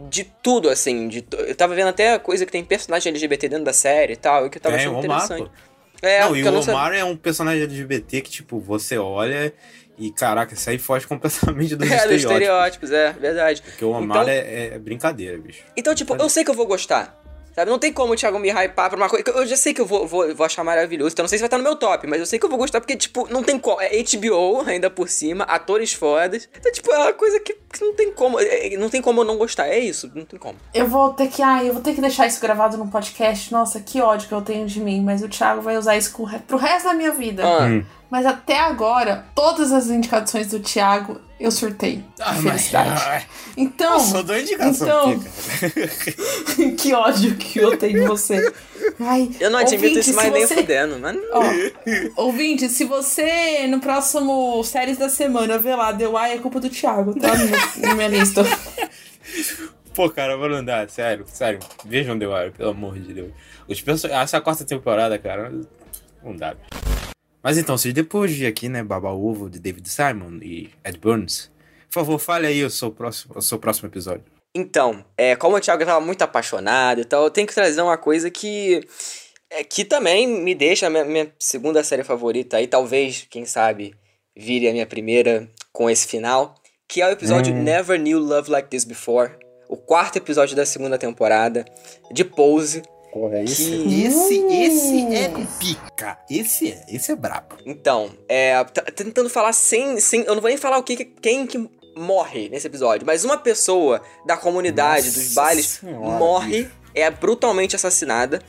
de tudo, assim. De, eu tava vendo até coisa que tem personagem LGBT dentro da série e tal, e que eu tava Tem, achando Omar, interessante. pô. É, não, e o não. Omar é um personagem LGBT que, tipo, você olha e, caraca, isso aí foge completamente dos É, dos estereótipos. estereótipos, é, verdade. Porque o Omar Então- é, é brincadeira, bicho. Então, tipo, eu sei que eu vou gostar. Sabe? Não tem como o Thiago me hypar pra uma coisa. Eu já sei que eu vou, vou, vou achar maravilhoso. Então não sei se vai estar no meu top, mas eu sei que eu vou gostar porque, tipo, não tem como. É HBO ainda por cima, atores fodas. Então, tipo, é uma coisa que, que não tem como. é- é- Não tem como eu não gostar. É isso, não tem como. Eu vou ter que, ai, eu vou ter que deixar isso gravado no podcast. Nossa, que ódio que eu tenho de mim. Mas o Thiago vai usar isso pro resto da minha vida. Ah. Hum. Mas até agora, todas as indicações do Thiago, eu surtei. Ah, de mas- felicidade. Então. Eu sou doido de indicação então, aqui, que ódio que eu tenho de você. Ai, Eu não admito ouvinte, isso mais se nem você- fudendo, mas. Ó, ouvinte, se você no próximo Séries da Semana ver lá The Wire, é culpa do Thiago, tá? No- Na minha lista. Pô, cara, vou não dar, sério, sério. Vejam The Wire, pelo amor de Deus. Os perso... Essa quarta temporada, cara, não dá. Mas então, se depois de aqui, né, Baba Ovo de David Simon e Ed Burns, por favor, fale aí o seu próximo, o seu próximo episódio. Então, é, como o Thiago tava muito apaixonado e tal, eu tenho que trazer uma coisa que. é, que também me deixa a minha, minha segunda série favorita aí, talvez, quem sabe, vire a minha primeira com esse final. Que é o episódio Hum. Never Knew Love Like This Before. O quarto episódio da segunda temporada, de Pose. Porra, esse- esse, esse é pica. Esse é, esse é brabo. Então, é. Tentando falar sem, sem. Eu não vou nem falar o que, que- quem que morre nesse episódio, mas uma pessoa da comunidade, Nossa dos bailes, Senhora, morre, é brutalmente assassinada.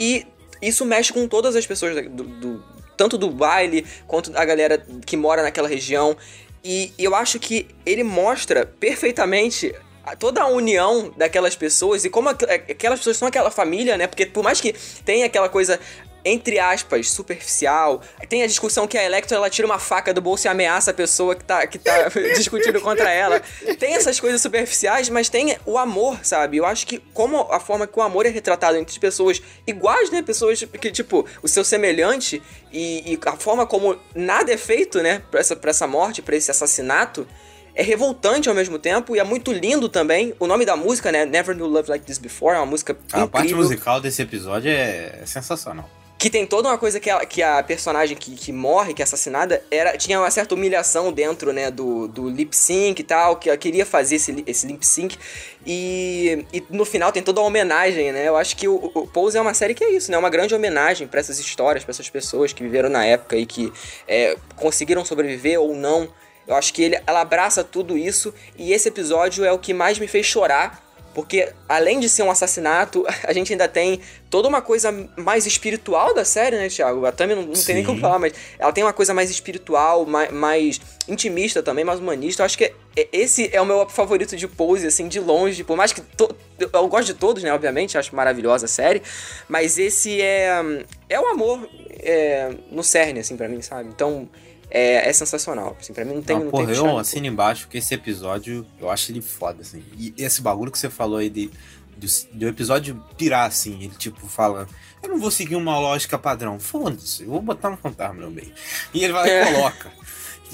E isso mexe com todas as pessoas do, do- tanto do baile quanto a galera que mora naquela região. E eu acho que ele mostra perfeitamente toda a união daquelas pessoas e como aqu- aquelas pessoas são aquela família, né? Porque por mais que tenha aquela coisa entre aspas, superficial. Tem a discussão que a Electra ela tira uma faca do bolso e ameaça a pessoa que tá, que tá discutindo contra ela. Tem essas coisas superficiais, mas tem o amor, sabe? Eu acho que como a forma que o amor é retratado entre pessoas iguais, né? Pessoas que, tipo, o seu semelhante e, e a forma como nada é feito, né? Pra essa, pra essa morte, pra esse assassinato. É revoltante ao mesmo tempo e é muito lindo também. O nome da música, né? Never Knew Love Like This Before, é uma música A parte incrível. musical desse episódio é sensacional. Que tem toda uma coisa que a, que a personagem que, que morre, que é assassinada, era, tinha uma certa humilhação dentro, né, do, do lip sync e tal, que ela queria fazer esse, esse lip sync. E, e no final tem toda uma homenagem, né? Eu acho que o, o Pose é uma série que é isso, né? Uma grande homenagem pra essas histórias, pra essas pessoas que viveram na época e que é, conseguiram sobreviver ou não. Eu acho que ele, ela abraça tudo isso e esse episódio é o que mais me fez chorar porque além de ser um assassinato, a gente ainda tem toda uma coisa mais espiritual da série, né, Thiago? A Tami não, não tem nem como falar, mas ela tem uma coisa mais espiritual, mais, mais intimista também, mais humanista. Eu acho que é- esse é o meu favorito de Pose, assim, de longe. Por mais que to- eu gosto de todos, né, obviamente, acho maravilhosa a série. Mas esse é, é o amor é, no cerne, assim, pra mim, sabe? Então, é, é sensacional. Assim, pra mim não tem, Ah, não porra, tem eu assino embaixo que esse episódio, eu acho ele foda, assim. E esse bagulho que você falou aí de, do, do episódio pirar, assim, ele tipo fala, eu não vou seguir uma lógica padrão, foda-se, eu vou botar um fantasma no meio. E ele vai lá É. e coloca.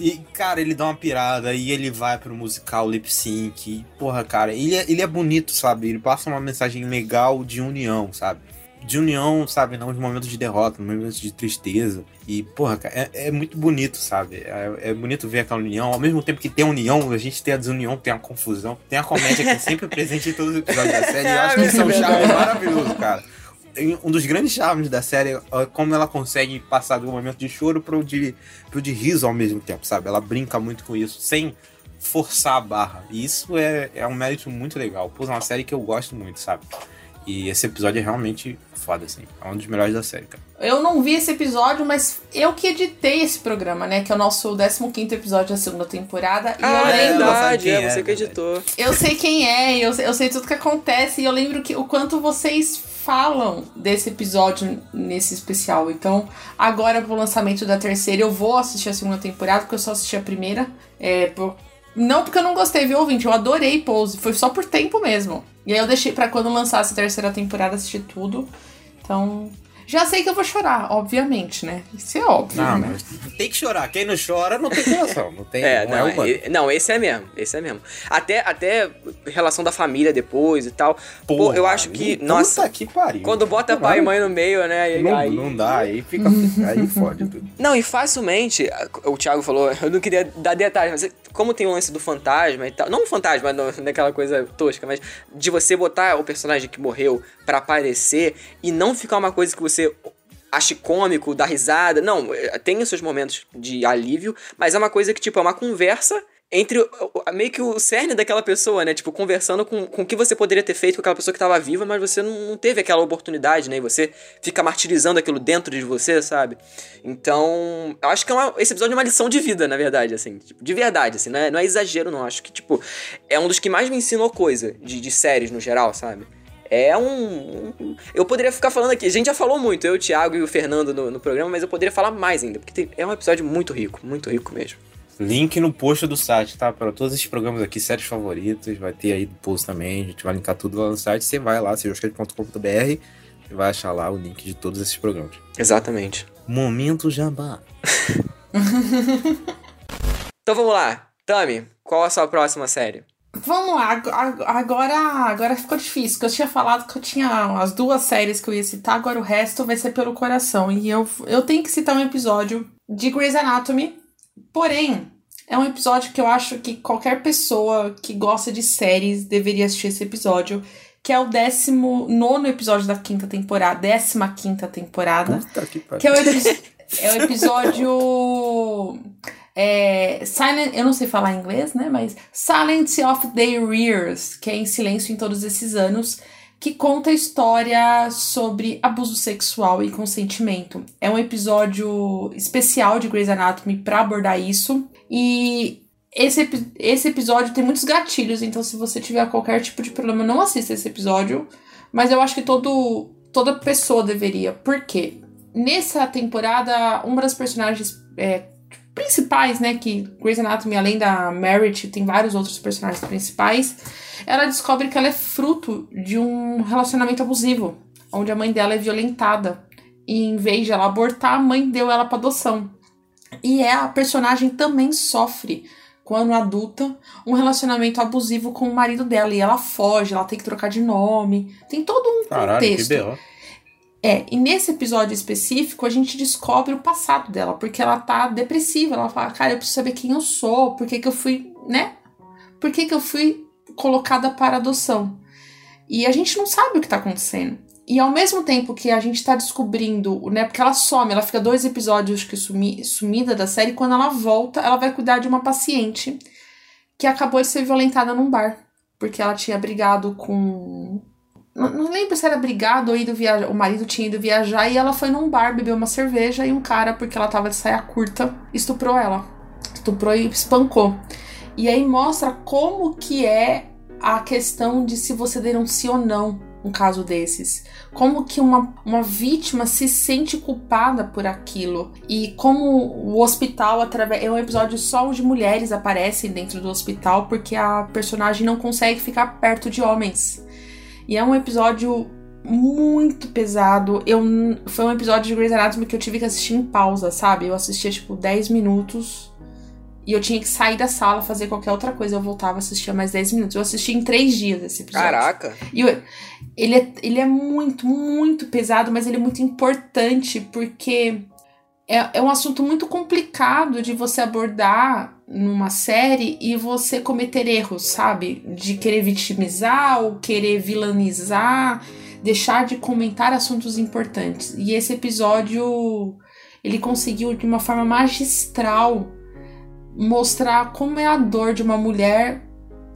E, cara, ele dá uma pirada e ele vai pro musical lip sync. E, porra, cara, ele é, ele é bonito, sabe? Ele passa uma mensagem legal de união, sabe? De união, sabe? Não de momentos de derrota, momentos de tristeza. E, porra, cara, é, é muito bonito, sabe? É, é bonito ver aquela união. Ao mesmo tempo que tem união, a gente tem a desunião, tem a confusão, tem a comédia que é sempre presente em todos os episódios da série. E eu acho que isso é um charme maravilhoso, cara. Um dos grandes charmes da série é como ela consegue passar do momento de choro pro de, pro de riso ao mesmo tempo, sabe? Ela brinca muito com isso, sem forçar a barra. E isso é, é um mérito muito legal. Pô, é uma série que eu gosto muito, sabe? E esse episódio é realmente foda, assim. É um dos melhores da série, cara. Eu não vi esse episódio, mas eu que editei esse programa, né? Que é o nosso 15 episódio da segunda temporada. E Ah, eu é lembro. verdade, quem é é, você que verdade. editou. Eu sei quem é, eu, eu sei tudo que acontece. E eu lembro que o quanto vocês falam desse episódio nesse especial. Então, agora pro lançamento da terceira, eu vou assistir a segunda temporada, porque eu só assisti a primeira. É, por- Não porque eu não gostei, viu, ouvinte? Eu adorei Pose. Foi só por tempo mesmo. E aí eu deixei pra quando lançasse a terceira temporada assistir tudo. Então. Já sei que eu vou chorar, obviamente, né? Isso é óbvio, Não, né? mas tem que chorar. Quem não chora não tem coração. Não tem. É, não, não, é humano. e- não, esse é mesmo, esse é mesmo. Até, até relação da família depois e tal. Pô, Porra, eu acho que, puta nossa, que pariu. quando bota Não, pai e mãe no meio, né? aí- Não, aí, não dá, aí fica. Aí fode tudo. Não, e facilmente, o Thiago falou, eu não queria dar detalhes, mas como tem o lance do fantasma e tal, não o fantasma, não, daquela coisa tosca, mas de você botar o personagem que morreu pra aparecer e não ficar uma coisa que você ache cômico, dá risada, não, é, tem os seus momentos de alívio, mas é uma coisa que, tipo, é uma conversa entre meio que o cerne daquela pessoa, né? Tipo, conversando com, com o que você poderia ter feito com aquela pessoa que tava viva, mas você não, não teve aquela oportunidade, né? E você fica martirizando aquilo dentro de você, sabe? Então, eu acho que é uma- esse episódio é uma lição de vida, na verdade, assim. Tipo, de verdade, assim. Não é, não é exagero, não. Acho que, tipo, é um dos que mais me ensinou coisa de, de séries no geral, sabe? É um, um- Eu poderia ficar falando aqui. A gente já falou muito, eu, o Thiago e o Fernando no, no programa, mas eu poderia falar mais ainda, porque tem- é um episódio muito rico, muito rico mesmo. Link no post do site, tá? Para todos esses programas aqui, séries favoritas, vai ter aí no post também. A gente vai linkar tudo lá no site. Você vai lá, sejosquete.com.br e vai achar lá o link de todos esses programas. Exatamente. Momento Jabá. Então vamos lá. Tami, qual a sua próxima série? Vamos lá, ag- ag- agora, agora ficou difícil, porque eu tinha falado que eu tinha as duas séries que eu ia citar, agora o resto vai ser pelo coração. E eu, eu tenho que citar um episódio de Grey's Anatomy, porém, é um episódio que eu acho que qualquer pessoa que gosta de séries deveria assistir esse episódio, que é o 19 episódio da quinta temporada, 15 quinta temporada. Puta que. Que é o, é o episódio. É, Silent, eu não sei falar inglês, né? Mas Silent of Their Ears, que é em silêncio em todos esses anos, que conta a história sobre abuso sexual e consentimento. É um episódio especial de Grey's Anatomy para abordar isso. E esse, esse episódio tem muitos gatilhos, então se você tiver qualquer tipo de problema, não assista esse episódio. Mas eu acho que todo, toda pessoa deveria. Por quê? Nessa temporada, uma das personagens é, principais, né? Que Grey's Anatomy, além da Merit, tem vários outros personagens principais. Ela descobre que ela é fruto de um relacionamento abusivo, onde a mãe dela é violentada. E em vez de ela abortar, a mãe deu ela para adoção. E é, a personagem também sofre, quando adulta, um relacionamento abusivo com o marido dela. E ela foge, ela tem que trocar de nome. Tem todo um Caralho, que contexto. B.O. É, e nesse episódio específico a gente descobre o passado dela, porque ela tá depressiva. Ela fala, cara, eu preciso saber quem eu sou, por que, que eu fui, né? Por que, que eu fui colocada para adoção? E a gente não sabe o que tá acontecendo. E ao mesmo tempo que a gente tá descobrindo, né? Porque ela some, ela fica dois episódios que sumi, sumida da série, quando ela volta, ela vai cuidar de uma paciente que acabou de ser violentada num bar. Porque ela tinha brigado com não, não lembro se era brigado ou ido viajar. O marido tinha ido viajar e ela foi num bar beber uma cerveja e um cara, porque ela tava de saia curta, estuprou ela. Estuprou e espancou. E aí mostra como que é a questão de se você denuncia ou não um caso desses. Como que uma, uma vítima se sente culpada por aquilo. E como o hospital, através. É um episódio só onde mulheres aparecem dentro do hospital, porque a personagem não consegue ficar perto de homens. E é um episódio muito pesado. Eu foi um episódio de Grey's Anatomy que eu tive que assistir em pausa, sabe? Eu assistia tipo 10 minutos e eu tinha que sair da sala, fazer qualquer outra coisa. Eu voltava, assistia mais 10 minutos. Eu assisti em 3 dias esse episódio. Caraca. E eu- ele é, ele é muito, muito pesado, mas ele é muito importante porque é, é um assunto muito complicado de você abordar numa série e você cometer erros, sabe? De querer vitimizar ou querer vilanizar, deixar de comentar assuntos importantes. E esse episódio ele conseguiu de uma forma magistral mostrar como é a dor de uma mulher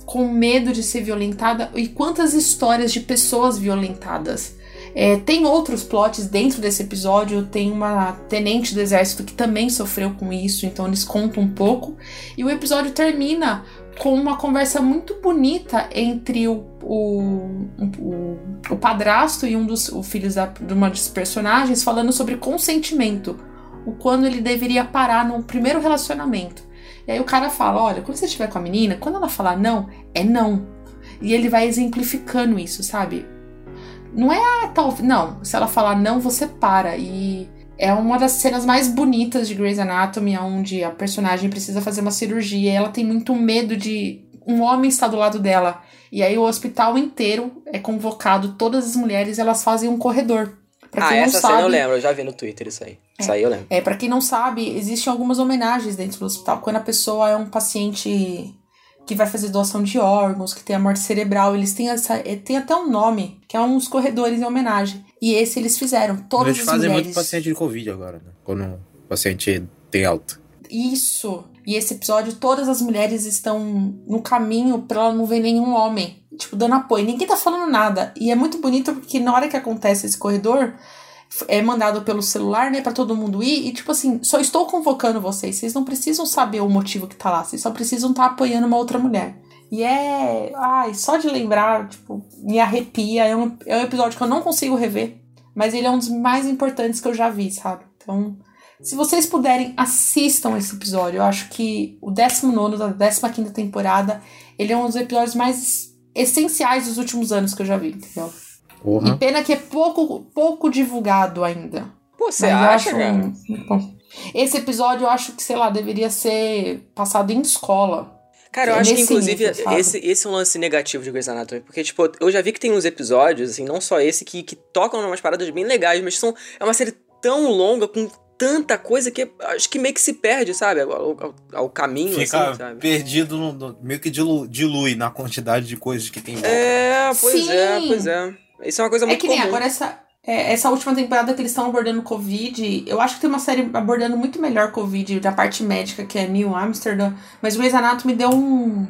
com medo de ser violentada e quantas histórias de pessoas violentadas. É, tem outros plots dentro desse episódio. Tem uma tenente do exército que também sofreu com isso, então eles contam um pouco. E o episódio termina com uma conversa muito bonita entre o, o, o, o padrasto e um dos filhos de uma dos personagens falando sobre consentimento. O quando ele deveria parar no primeiro relacionamento. E aí o cara fala: olha, quando você estiver com a menina, quando ela falar não, é não. E ele vai exemplificando isso, sabe? Não é ah, tal. Não, se ela falar não, você para. E é uma das cenas mais bonitas de Grey's Anatomy, onde a personagem precisa fazer uma cirurgia e ela tem muito medo de um homem estar do lado dela. E aí o hospital inteiro é convocado, todas as mulheres, elas fazem um corredor. Pra ah, não essa sabe, cena eu lembro, eu já vi no Twitter isso aí. Isso aí eu lembro. é, para quem não sabe, existem algumas homenagens dentro do hospital. Quando a pessoa é um paciente que vai fazer doação de órgãos, que tem a morte cerebral, eles têm essa. é, Tem até um nome, que é uns corredores em homenagem. E esse eles fizeram. Todas Eles as fazem mulheres. muito paciente de Covid agora, né? Quando o paciente tem alta. Isso. E esse episódio, todas as mulheres estão no caminho pra ela não ver nenhum homem. Tipo, dando apoio. Ninguém tá falando nada. E é muito bonito porque na hora que acontece esse corredor, é mandado pelo celular, né, pra todo mundo ir. E tipo assim, só estou convocando vocês. Vocês não precisam saber o motivo que tá lá. Vocês só precisam estar apoiando uma outra mulher. E é. Ai, só de lembrar, tipo, me arrepia. É um, é um episódio que eu não consigo rever. Mas ele é um dos mais importantes que eu já vi, sabe? Então. Se vocês puderem, assistam esse episódio. Eu acho que o 19 da 15 temporada, ele é um dos episódios mais essenciais dos últimos anos que eu já vi, entendeu? Porra. E pena que é pouco, pouco divulgado ainda. Pô, você acha, acho cara? um-. Esse episódio eu acho que, sei lá, deveria ser passado em escola. Cara, eu É acho que inclusive nível, esse, esse é um lance negativo de Grey's Anatomy. Porque, tipo, eu já vi que tem uns episódios, assim, não só esse, que, que tocam umas paradas bem legais, mas são, é uma série tão longa, com tanta coisa que acho que meio que se perde, sabe? Ao, ao- ao caminho, Fica assim, sabe? perdido, no- no- meio que dilu- dilui na quantidade de coisas que tem. em volta. É, pois é, Sim. pois é. Isso é uma coisa É muito que nem comum. agora essa, é, essa última temporada que eles estão abordando Covid. Eu acho que tem uma série abordando muito melhor Covid da parte médica, que é New Amsterdam. Mas Grey's Anatomy deu um.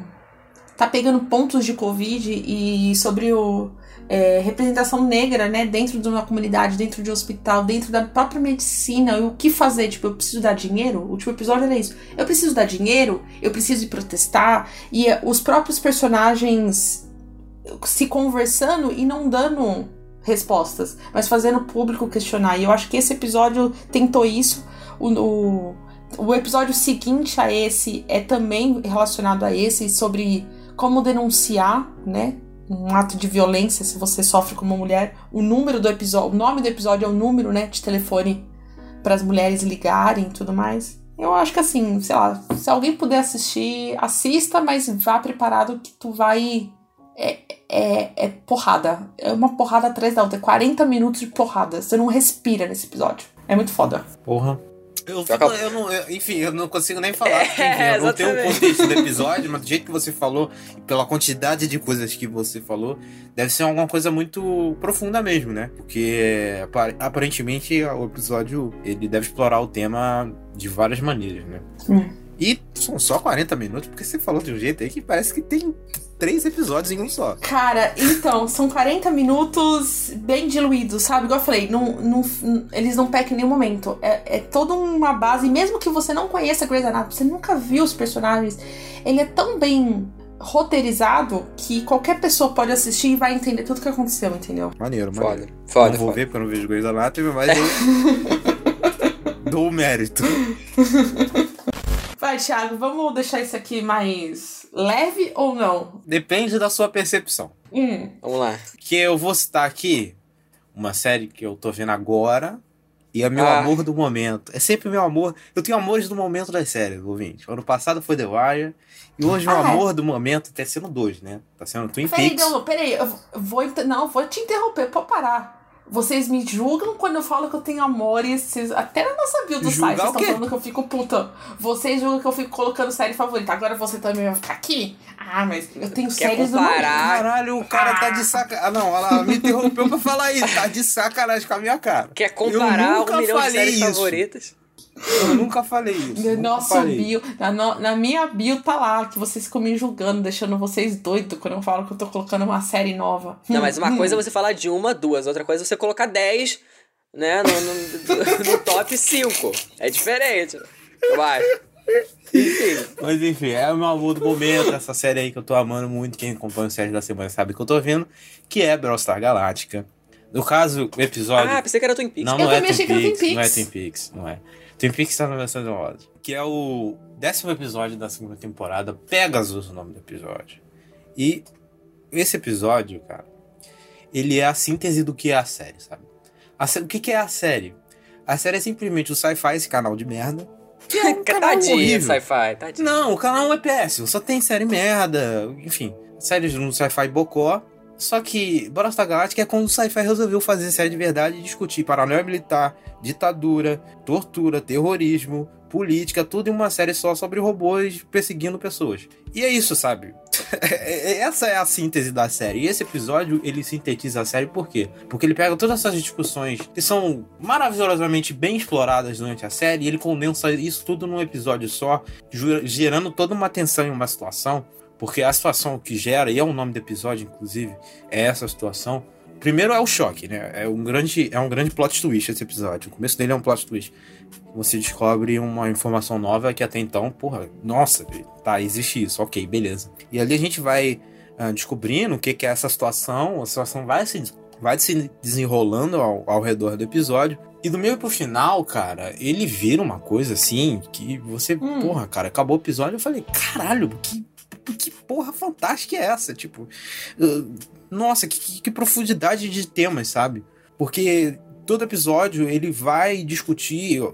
tá pegando pontos de Covid e sobre o é, representação negra, né, dentro de uma comunidade, dentro de um hospital, dentro da própria medicina, e o que fazer? Tipo, eu preciso dar dinheiro? O último episódio era isso. Eu preciso dar dinheiro, eu preciso ir protestar, e é, os próprios personagens se conversando e não dando respostas, mas fazendo o público questionar. E eu acho que esse episódio tentou isso. O, o, o episódio seguinte a esse é também relacionado a esse, sobre como denunciar, né? Um ato de violência se você sofre como mulher. O número do episódio, o nome do episódio é o número, né, de telefone para as mulheres ligarem e tudo mais. Eu acho que assim, sei lá, se alguém puder assistir, assista, mas vá preparado que tu vai é, é, é porrada. É uma porrada atrás da outra. 40 minutos de porrada. Você não respira nesse episódio. É muito foda. Porra. Eu, fico, eu não, eu, enfim, eu não consigo nem falar. É, enfim, eu não tenho o contexto do episódio, mas do jeito que você falou, pela quantidade de coisas que você falou, deve ser alguma coisa muito profunda mesmo, né? Porque aparentemente o episódio ele deve explorar o tema de várias maneiras, né? Hum. E são só 40 minutos, porque você falou de um jeito aí que parece que tem três episódios em um só. Cara, então, são 40 minutos bem diluídos, sabe? Igual eu falei, não, não, eles não pecam em nenhum momento. É, é toda uma base, mesmo que você não conheça Grey's Anatomy, você nunca viu os personagens, ele é tão bem roteirizado que qualquer pessoa pode assistir e vai entender tudo o que aconteceu, entendeu? Maneiro, maneiro. Foda, foda. Não vou foda. ver porque eu não vejo Grey's Anatomy, mas eu dou o mérito. Vai, Thiago, vamos deixar isso aqui mais leve ou não? Depende da sua percepção. Hum. Vamos lá. Que eu vou citar aqui uma série que eu tô vendo agora e é meu Ah. amor do momento. É sempre meu amor. Eu tenho amores do momento das séries, ouvinte. Ano passado foi The Wire e hoje o Ah, é? amor do momento tá sendo dois, né? Tá sendo Twin Peraí, Peaks. não, peraí, eu vou. Não, vou te interromper, pode parar. Vocês me julgam quando eu falo que eu tenho amores. Vocês, até na nossa build do Julgar site, vocês estão quê? falando que eu fico puta. Vocês julgam que eu fico colocando série favorita. Agora você também vai ficar aqui? Ah, mas eu tenho Quer séries no comparar? Caralho, o cara tá de sacanagem. Ah, não, ela me interrompeu pra falar isso. Tá de sacanagem com a minha cara. Quer comparar Eu nunca um milhão de falei séries isso. favoritas? Eu nunca falei isso. Nunca nossa falei. bio, na, no- na minha bio tá lá, que vocês ficam me julgando, deixando vocês doidos quando eu falo que eu tô colocando uma série nova. Não, mas uma Hum, coisa é você falar de uma, duas. Outra coisa é você colocar 10, né, no, no- no top 5. É diferente. Vai. Enfim. Mas enfim, é o meu amor do momento, essa série aí que eu tô amando muito. Quem acompanha o série da semana sabe que eu tô vendo, que é Battlestar Galáctica. No caso, o episódio. Ah, pensei que era Twin Peaks. Não, Eu não é também Twin achei que era Peaks, Twin não é Peaks. Twin Peaks, não é. Twin Peaks tá na versão de Oz, que é o décimo episódio da segunda temporada, Pegasus, o nome do episódio. E esse episódio, cara, ele é a síntese do que é a série, sabe? A sé- o que, que é a série? A série é simplesmente o Sci-Fi, esse canal de merda. Que é um canal Tadinho, horrível. sci-fi, tadinho. Não, o canal é péssimo, só tem série merda, enfim, séries no sci-fi bocó. Só que Battlestar Galactica é quando o sci-fi resolveu fazer série de verdade e discutir paranoia militar, ditadura, tortura, terrorismo, política, tudo em uma série só sobre robôs perseguindo pessoas. E é isso, sabe? Essa é a síntese da série. E esse episódio, ele sintetiza a série por quê? Porque ele pega todas essas discussões que são maravilhosamente bem exploradas durante a série e ele condensa isso tudo num episódio só, gerando toda uma tensão em uma situação. Porque a situação que gera, e é o nome do episódio, inclusive, é essa situação. Primeiro é o choque, né? É um grande, é um grande plot twist esse episódio. O começo dele é um plot twist. Você descobre uma informação nova que até então, porra, nossa, tá, existe isso, ok, beleza. E ali a gente vai ah, descobrindo o que, que é essa situação, a situação vai se, vai se desenrolando ao, ao redor do episódio. E do meio pro final, cara, ele vira uma coisa assim que você, Hum. porra, cara, acabou o episódio eu falei, caralho, que, que porra fantástica é essa? Tipo, nossa, que, que- que profundidade de temas, sabe? Porque todo episódio ele vai discutir uh,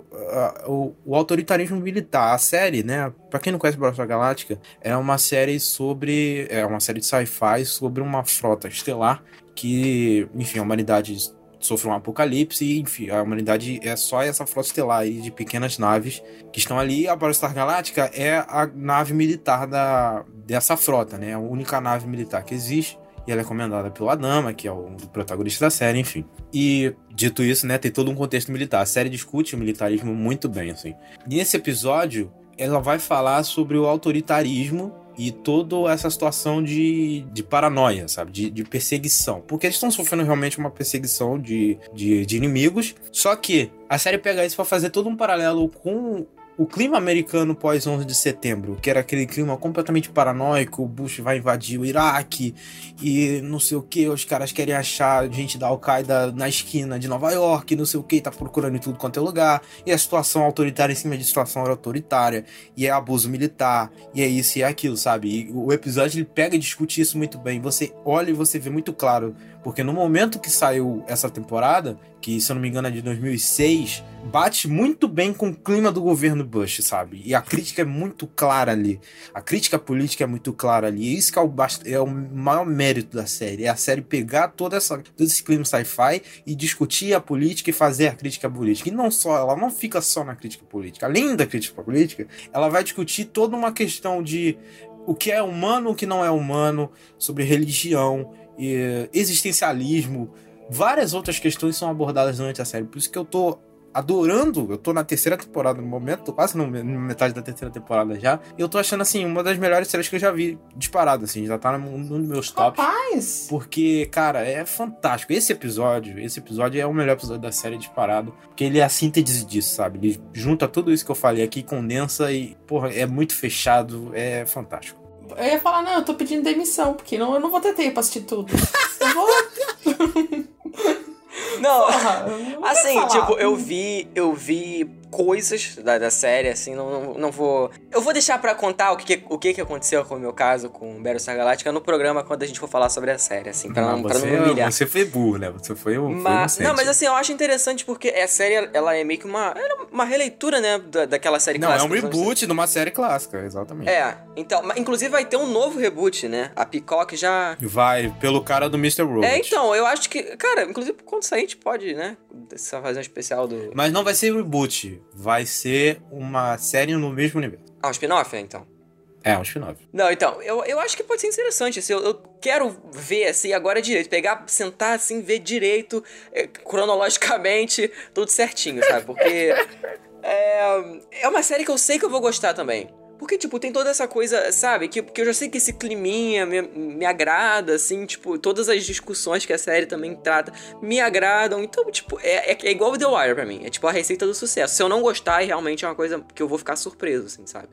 o, o autoritarismo militar. A série, né? Pra quem não conhece Battlestar Galáctica, é uma série sobre. É uma série de sci-fi sobre uma frota estelar que, enfim, a humanidade sofreu um apocalipse e, enfim, a humanidade é só essa frota estelar aí de pequenas naves que estão ali. A Battlestar Galáctica é a nave militar da, dessa frota, né? A única nave militar que existe. E ela é comandada pelo Adama, que é o protagonista da série, enfim. E, dito isso, né, tem todo um contexto militar. A série discute o militarismo muito bem, assim. E esse episódio, ela vai falar sobre o autoritarismo e toda essa situação de, de paranoia, sabe? De, de perseguição. Porque eles estão sofrendo realmente uma perseguição de, de, de inimigos. Só que a série pega isso pra fazer todo um paralelo com o clima americano pós 11 de setembro, que era aquele clima completamente paranoico, o Bush vai invadir o Iraque e não sei o que, os caras querem achar gente da Al-Qaeda na esquina de Nova York, não sei o que, tá procurando em tudo quanto é lugar, e a situação autoritária em cima de situação autoritária, e é abuso militar, e é isso e é aquilo, sabe? E o episódio ele pega e discute isso muito bem. Você olha e você vê muito claro, porque no momento que saiu essa temporada, que se eu não me engano é de 2006, bate muito bem com o clima do governo Bush, sabe? E a crítica é muito clara ali. A crítica política é muito clara ali. E isso que é o, é o maior mérito da série. É a série pegar toda essa, todo esse clima sci-fi e discutir a política e fazer a crítica política. E não só, ela não fica só na crítica política. Além da crítica política, ela vai discutir toda uma questão de o que é humano, o que não é humano, sobre religião, existencialismo, várias outras questões são abordadas durante a série. Por isso que eu tô adorando, eu tô na terceira temporada no momento, tô quase na metade da terceira temporada já, e eu tô achando, assim, uma das melhores séries que eu já vi disparado, assim, já tá num dos meus tops. Rapaz! Porque, cara, é fantástico. Esse episódio, esse episódio é o melhor episódio da série disparado. Porque ele é a síntese disso, sabe? Ele junta tudo isso que eu falei aqui, condensa e, porra, é muito fechado, é fantástico. Eu ia falar, não, eu tô pedindo demissão, porque não, eu não vou ter tempo pra assistir tudo. Eu vou. Não, Porra, não assim, tipo, eu vi, eu vi coisas da, da série, assim, não, não, não vou... Eu vou deixar pra contar o que, o que, que aconteceu com o meu caso com o Battlestar Galáctica no programa quando a gente for falar sobre a série, assim, pra não, pra não você, me humilhar. você foi burro, né? Você foi, um- foi Mas, inocente. não, mas assim, eu acho interessante porque a série, ela é meio que uma, é uma releitura, né, da, daquela série Não, é clássica. um dos anos reboot de uma série clássica, exatamente. É, então, inclusive vai ter um novo reboot, né? A Peacock já. Vai pelo cara do Mr. Robot. É, então, eu acho que. Cara, inclusive quando sair a gente pode, né? Só fazer um especial do. Mas não vai ser reboot, vai ser uma série no mesmo universo. Ah, um spin-off, né, então? É, um spin-off. Não, então, eu, eu acho que pode ser interessante, assim, eu, eu quero ver, assim, agora direito, pegar, sentar, assim, ver direito, eh, cronologicamente, tudo certinho, sabe? Porque é, é uma série que eu sei que eu vou gostar também. Porque, tipo, tem toda essa coisa, sabe? Que, que eu já sei que esse climinha me, me agrada, assim, tipo, todas as discussões que a série também trata me agradam. Então, tipo, é, é, é igual o The Wire pra mim. É tipo a receita do sucesso. Se eu não gostar, realmente é uma coisa que eu vou ficar surpreso, assim, sabe?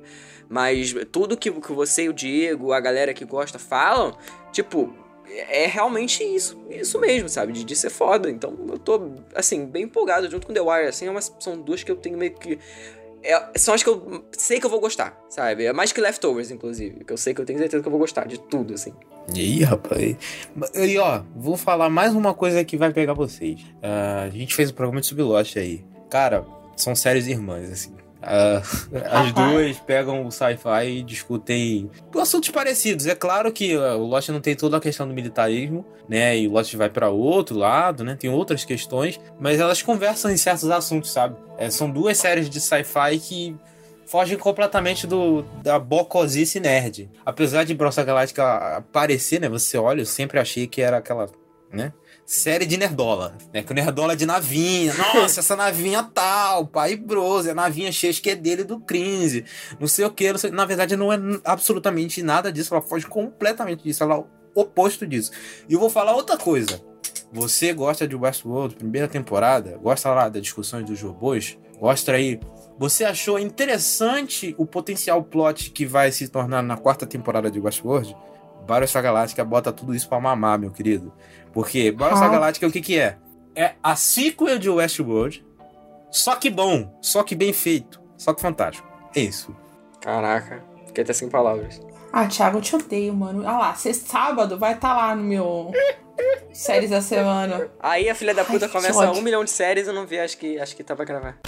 Mas tudo que, que você e o Diego, a galera que gosta, falam, tipo, é realmente isso, isso mesmo, sabe? De, de ser foda. Então eu tô, assim, bem empolgado junto com The Wire, assim, é uma- são duas que eu tenho meio que. É- são as que eu sei que eu vou gostar, sabe? É mais que Leftovers, inclusive. Que eu sei que eu tenho certeza que eu vou gostar de tudo, assim. Ih, rapaz. E ó, vou falar mais uma coisa que vai pegar vocês. Ah, a gente fez um programa de Sublost aí. Cara, são séries irmãs, assim. Ah, as duas pegam o sci-fi e discutem assuntos parecidos. É claro que ah, o Lost não tem toda a questão do militarismo, né? E o Lost vai pra outro lado, né? Tem outras questões, mas elas conversam em certos assuntos, sabe? É, são duas séries de sci-fi que fogem completamente do da bocosice nerd. Apesar de Brossa Galáctica aparecer, né? Você olha, eu sempre achei que era aquela, né? Série de nerdola, né? Que o nerdola é de navinha. Nossa, essa navinha tal, pai Bros, é a navinha cheia que é dele do Crinze. Não sei o que, não sei. Na verdade, não é absolutamente nada disso. Ela foge completamente disso. Ela é o oposto disso. E eu vou falar outra coisa. Você gosta de Westworld, primeira temporada? Gosta lá das discussões dos robôs? Gosta aí você achou interessante o potencial plot que vai se tornar na quarta temporada de Westworld? Battlestar Galáctica bota tudo isso pra mamar, meu querido. Porque Battlestar Ah. Galáctica o que que é? É a sequel de Westworld, só que bom, só que bem feito, só que fantástico. É isso. Caraca, fiquei até sem palavras. Ah, Thiago, eu te odeio, mano. Ah lá, sexta sábado vai estar lá no meu séries da semana. Aí a filha da puta Ai, começa um milhão de séries, eu não vi, acho que, acho que tá pra gravar.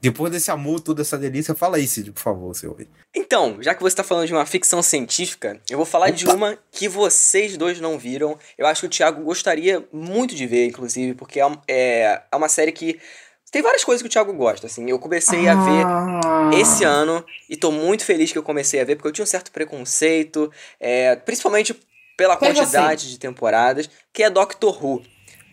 Depois desse amor, toda essa delícia, fala aí, Cid, por favor, seu. Então, já que você tá falando de uma ficção científica, eu vou falar de uma que vocês dois não viram. Eu acho que o Thiago gostaria muito de ver, inclusive, porque é, um- é, é uma série que. Tem várias coisas que o Thiago gosta, assim. Eu comecei a ver Ah. esse ano e tô muito feliz que eu comecei a ver, porque eu tinha um certo preconceito, é, principalmente pela Pega quantidade de temporadas, que é Doctor Who.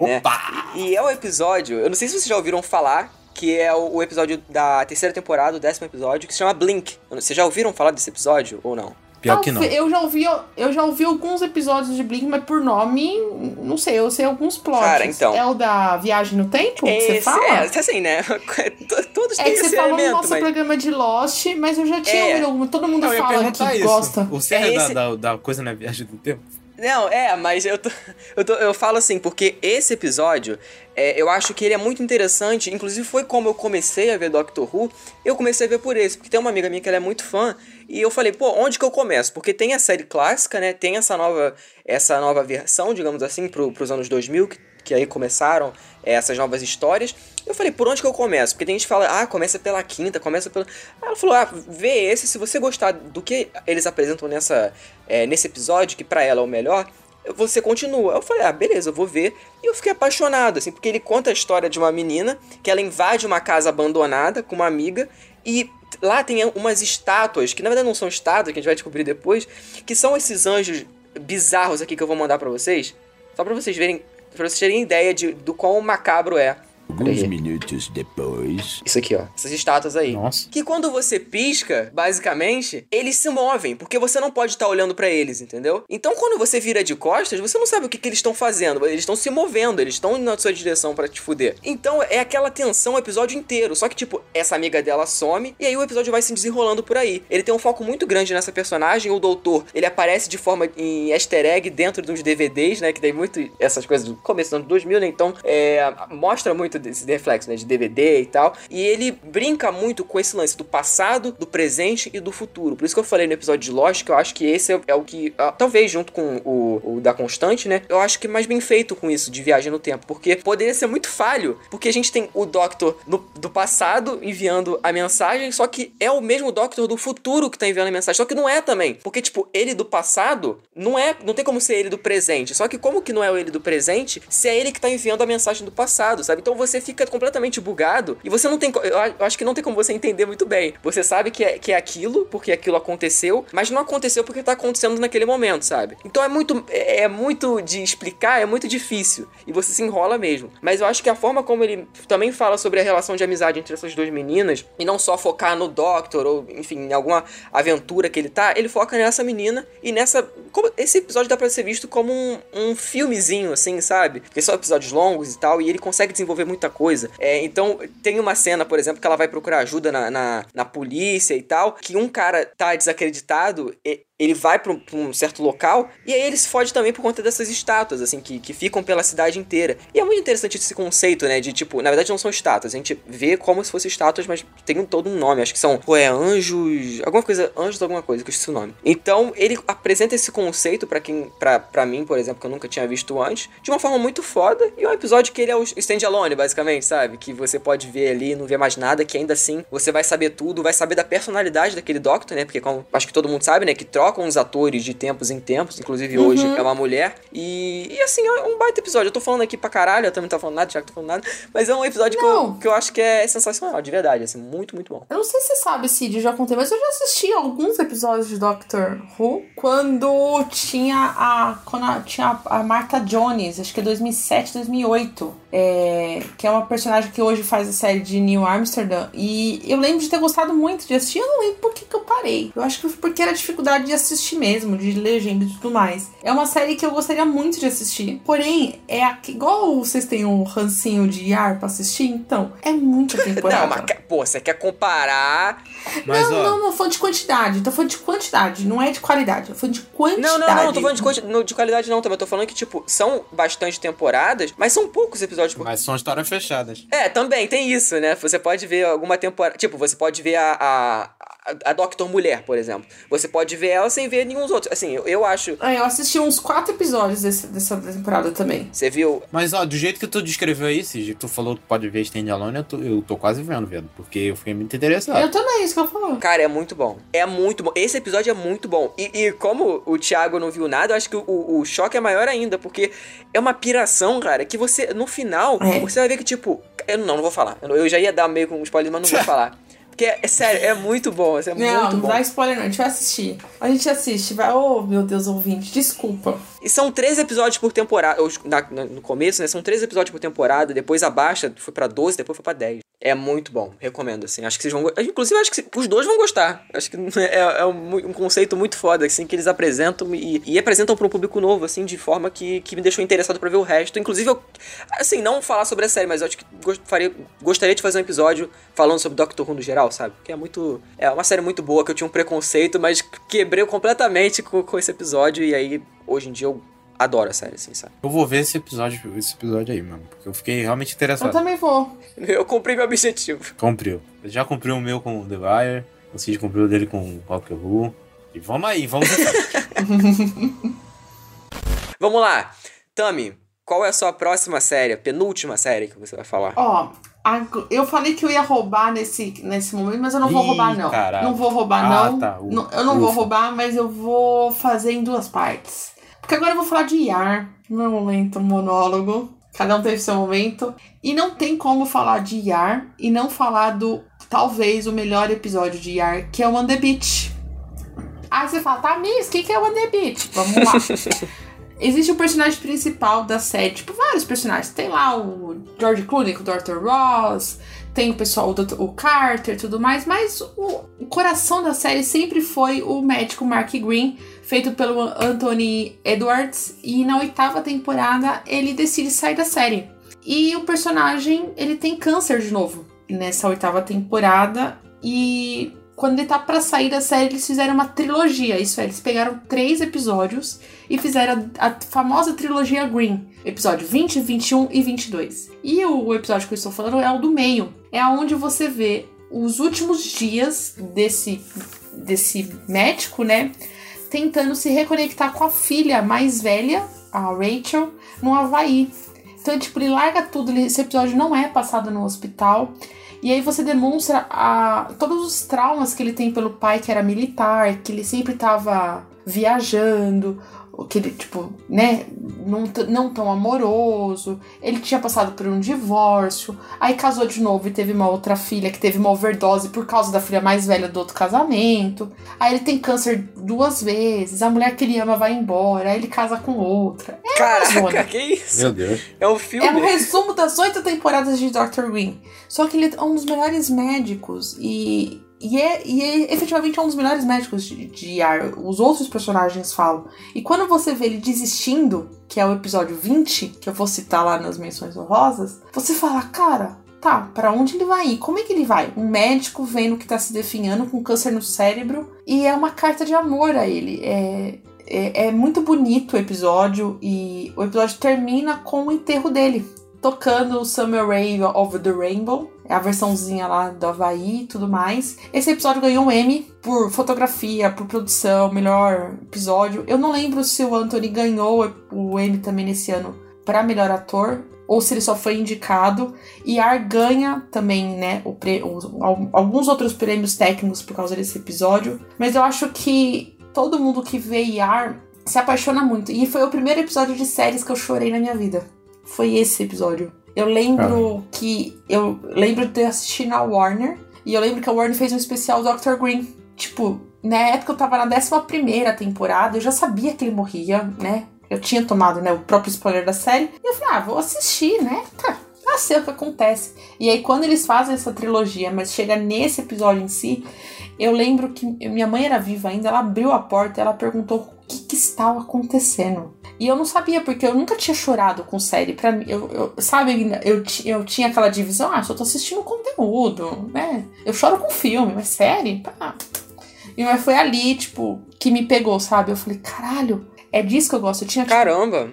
né? Opa! E é o episódio, eu não sei se vocês já ouviram falar, que é o, o episódio da terceira temporada, o décimo episódio, que se chama Blink. Vocês já ouviram falar desse episódio ou não? Pior que não. Eu já ouvi, eu já ouvi alguns episódios de Blink, mas por nome, não sei, eu sei alguns plots. Cara, então. É o da viagem no tempo que você Esse- fala? É, assim, né? Todos É têm que você esse falou no elemento, nosso mas... programa de Lost, mas eu já tinha É. ouvido alguma. Todo mundo Não, fala que isso. gosta. O cerne É da, esse- da, da coisa na viagem do tempo? Não, é, mas eu, tô, eu, tô- eu falo assim, porque esse episódio, é, eu acho que ele é muito interessante, inclusive foi como eu comecei a ver Doctor Who, eu comecei a ver por esse, porque tem uma amiga minha que ela é muito fã, e eu falei, pô, onde que eu começo? Porque tem a série clássica, né, tem essa nova, essa nova versão, digamos assim, pro, pros anos 2000, que, que aí começaram é, essas novas histórias, eu falei, por onde que eu começo? Porque tem gente que fala, ah, começa pela quinta, começa pela... Ela falou, ah, vê esse, se você gostar do que eles apresentam nessa, é, nesse episódio, que pra ela é o melhor, você continua. Eu falei, ah, beleza, eu vou ver. E eu fiquei apaixonado, assim, porque ele conta a história de uma menina que ela invade uma casa abandonada com uma amiga e lá tem umas estátuas, que na verdade não são estátuas, que a gente vai descobrir depois, que são esses anjos bizarros aqui que eu vou mandar pra vocês, só pra vocês verem, pra vocês terem ideia de, do quão macabro é. Alguns minutos depois. Isso aqui, ó. Essas estátuas aí. Nossa. Que quando você pisca, basicamente, eles se movem, porque você não pode estar olhando pra eles, entendeu? Então quando você vira de costas, você não sabe o que, que eles estão fazendo. Eles estão se movendo, eles estão indo na sua direção pra te fuder. Então é aquela tensão o episódio inteiro. Só que, tipo, essa amiga dela some e aí o episódio vai se desenrolando por aí. Ele tem um foco muito grande nessa personagem. O doutor, ele aparece de forma em easter egg dentro dos DVDs, né? Que tem muito essas coisas do começo dos anos 2000, né? Então, é, mostra muito desse reflexo, né? De DVD e tal. E ele brinca muito com esse lance do passado, do presente e do futuro. Por isso que eu falei no episódio de Lost que eu acho que esse é, é o que, ah, talvez junto com o, o da Constante, né? Eu acho que é mais bem feito com isso de viagem no tempo. Porque poderia ser muito falho. Porque a gente tem o Doctor no- do passado enviando a mensagem, só que é o mesmo Doctor do futuro que tá enviando a mensagem. Só que não é também. Porque, tipo, ele do passado não é. Não tem como ser ele do presente. Só que como que não é ele do presente se é ele que tá enviando a mensagem do passado, sabe? Então você fica completamente bugado e você não tem. Eu acho que não tem como você entender muito bem. Você sabe que é, que é aquilo, porque aquilo aconteceu, mas não aconteceu porque tá acontecendo naquele momento, sabe? Então é muito. É, é muito de explicar, é muito difícil. E você se enrola mesmo. Mas eu acho que a forma como ele também fala sobre a relação de amizade entre essas duas meninas, e não só focar no Doctor, ou enfim, em alguma aventura que ele tá, ele foca nessa menina e nessa. esse episódio dá pra ser visto como um, um filmezinho, assim, sabe? Porque são episódios longos e tal, e ele consegue desenvolver muita coisa. É, então, tem uma cena, por exemplo, que ela vai procurar ajuda na, na, na polícia e tal, que um cara tá desacreditado. e- ele vai pra um, um certo local e aí ele se fode também por conta dessas estátuas, assim, que, que ficam pela cidade inteira. E é muito interessante esse conceito, né? De tipo, na verdade não são estátuas, a gente vê como se fossem estátuas, mas tem um, todo um nome. Acho que são, pô, é anjos. Alguma coisa, anjos alguma coisa, que eu esqueci o nome. Então ele apresenta esse conceito pra quem, pra mim, por exemplo, que eu nunca tinha visto antes, de uma forma muito foda. E é um episódio que ele é o standalone, basicamente, sabe? Que você pode ver ali, não ver mais nada, que ainda assim você vai saber tudo, vai saber da personalidade daquele Doctor, né? Porque como acho que todo mundo sabe, né? Que trocam os atores de tempos em tempos, inclusive Uhum. hoje é uma mulher. E, e assim, é um baita episódio. Eu tô falando aqui pra caralho, eu também não tô falando nada, já que tô falando nada. Mas é um episódio que eu, que eu acho que é sensacional, de verdade, assim, muito, muito bom. Eu não sei se você sabe, Cid, já contei, mas eu já assisti alguns episódios de Doctor Who quando tinha a. Quando a- tinha a, a Martha Jones, acho que é 2007, 2008. É, que é uma personagem que hoje faz a série de New Amsterdam. E eu lembro de ter gostado muito de assistir. Eu não lembro por que, que eu parei. Eu acho que foi porque era dificuldade de assistir mesmo, de legenda e tudo mais. É uma série que eu gostaria muito de assistir. Porém, é aqui, igual vocês têm um rancinho de ar pra assistir, então, é muita temporada. Não, mas, pô, você quer comparar. Mas, não, ó, não, não, falando de quantidade. Tô falando de quantidade, não é de qualidade. Tô falando de quantidade. Não, não, não, tô falando de, quanti- de qualidade não também. Eu tô falando que, tipo, são bastante temporadas, mas são poucos episódios por mas são histórias fechadas. É, também tem isso, né? Você pode ver alguma temporada. Tipo, você pode ver a, a, a, a Doctor Mulher, por exemplo. Você pode ver ela sem ver nenhum dos outros. Assim, eu, eu acho. É, eu assisti uns quatro episódios desse- dessa temporada também. Você viu. Mas, ó, do jeito que tu descreveu aí, Cid, que tu falou que pode ver Standalone, eu tô, eu tô quase vendo, velho. Porque eu fiquei muito interessado. Eu também, isso que eu falo. Cara, é muito bom. É muito bom. Esse episódio é muito bom. E, e como o Thiago não viu nada, eu acho que o, o choque é maior ainda, porque é uma piração, cara, que você, no final, É. você vai ver que, tipo. Eu não, não vou falar. Eu, eu já ia dar meio com um spoiler, mas não vou falar. Porque, é, é sério, é muito bom. É Não, muito não bom. dá spoiler não, a gente vai assistir. A gente assiste, vai. Oh, meu Deus, ouvinte, desculpa. E são três episódios por temporada. No começo, né? São três episódios por temporada. Depois abaixa, foi pra 12, depois foi pra 10. É muito bom, recomendo, assim. Acho que vocês vão. Inclusive, acho que os dois vão gostar. Acho que é, é um, um conceito muito foda, assim, que eles apresentam e, e apresentam para um público novo, assim, de forma que, que me deixou interessado pra ver o resto. Inclusive, eu. Assim, não falar sobre a série, mas eu acho que gost- faria, gostaria de fazer um episódio falando sobre Doctor Who no geral, sabe? Porque é muito. É uma série muito boa que eu tinha um preconceito, mas quebrei completamente com, com esse episódio. E aí, hoje em dia, eu adoro a série, assim, sabe? Eu vou ver esse episódio, esse episódio aí, mano. Porque eu fiquei realmente Eu interessado. também vou. Eu cumpri meu objetivo. Cumpriu. Eu já cumpri o meu com o The Wire. O Cid cumpriu o dele com Rock Who. E vamos aí, vamos. Vamos lá. Tami, qual é a sua próxima série, a penúltima série que você vai falar? Ó, a- eu falei que eu ia roubar nesse, nesse momento, mas eu não vou Ih, roubar, não. caralho. Não vou roubar, Ah, não. tá. Ufa, Eu não vou ufa. roubar, mas eu vou fazer em duas partes. Porque agora eu vou falar de Yar, meu momento monólogo. Cada um teve seu momento. E não tem como falar de Yar e não falar do, talvez, o melhor episódio de Yar, que é o On The Beach. Aí você fala, tá, Miss, o que, que é o On The Beach? Vamos lá. Existe o personagem principal da série, tipo, vários personagens. Tem lá o George Clooney o Dr. Ross, tem o pessoal, o, Dr. o Carter tudo mais, mas o, o coração da série sempre foi o médico Mark Green, feito pelo Anthony Edwards, e na oitava temporada ele decide sair da série. E o personagem, ele tem câncer de novo nessa oitava temporada, e quando ele tá pra sair da série, eles fizeram uma trilogia. Isso é, eles pegaram três episódios e fizeram a, a famosa trilogia Green. Episódio 20, 21 e 22. E o, o episódio que eu estou falando é o do meio. É onde você vê os últimos dias desse, desse médico, né? Tentando se reconectar com a filha mais velha, a Rachel, no Havaí. Então, tipo, ele larga tudo. Esse episódio não é passado no hospital. E aí você demonstra a, todos os traumas que ele tem pelo pai que era militar, que ele sempre tava viajando, que ele, tipo, né, não, não tão amoroso. Ele tinha passado por um divórcio, aí casou de novo e teve uma outra filha que teve uma overdose por causa da filha mais velha do outro casamento. Aí ele tem câncer duas vezes, a mulher que ele ama vai embora, aí ele casa com outra. É. Caraca, que isso? Meu Deus. É um filme. É um resumo das oito temporadas de Dr. Green. Só que ele é um dos melhores médicos e, e, é, e é efetivamente é um dos melhores médicos de, ar. Os outros personagens falam. E quando você vê ele desistindo, que é o episódio 20, que eu vou citar lá nas menções honrosas, você fala, cara, tá, pra onde ele vai ir? Como é que ele vai? Um médico vendo que tá se definhando com câncer no cérebro e é uma carta de amor a ele. É, é, é muito bonito o episódio e o episódio termina com o enterro dele tocando o Summer Rain Over the Rainbow, é a versãozinha lá do Havaí e tudo mais. Esse episódio ganhou um Emmy por fotografia, por produção, melhor episódio. Eu não lembro se o Anthony ganhou o Emmy também nesse ano para melhor ator ou se ele só foi indicado. E Ar ganha também, né, o alguns outros prêmios técnicos por causa desse episódio. Mas eu acho que todo mundo que vê Yar se apaixona muito. E foi o primeiro episódio de séries que eu chorei na minha vida. Foi esse episódio. Eu lembro que. Eu lembro de ter assistido na Warner. E eu lembro que a Warner fez um especial Dr. Green. Tipo, na época eu tava na 11 temporada, eu já sabia que ele morria, né? Eu tinha tomado né, o próprio spoiler da série. E eu falei, ah, vou assistir, né? Tá, já sei o que acontece. E aí, quando eles fazem essa trilogia, mas chega nesse episódio em si, eu lembro que minha mãe era viva ainda, ela abriu a porta e ela perguntou o que, que estava acontecendo. E eu não sabia, porque eu nunca tinha chorado com série. Pra mim, eu, eu- sabe, eu, eu tinha aquela divisão, ah, só tô assistindo conteúdo, né? Eu choro com filme, mas série, pá. E foi ali, tipo, que me pegou, sabe? Eu falei, caralho, é disso que eu gosto. Eu tinha, tipo, Caramba,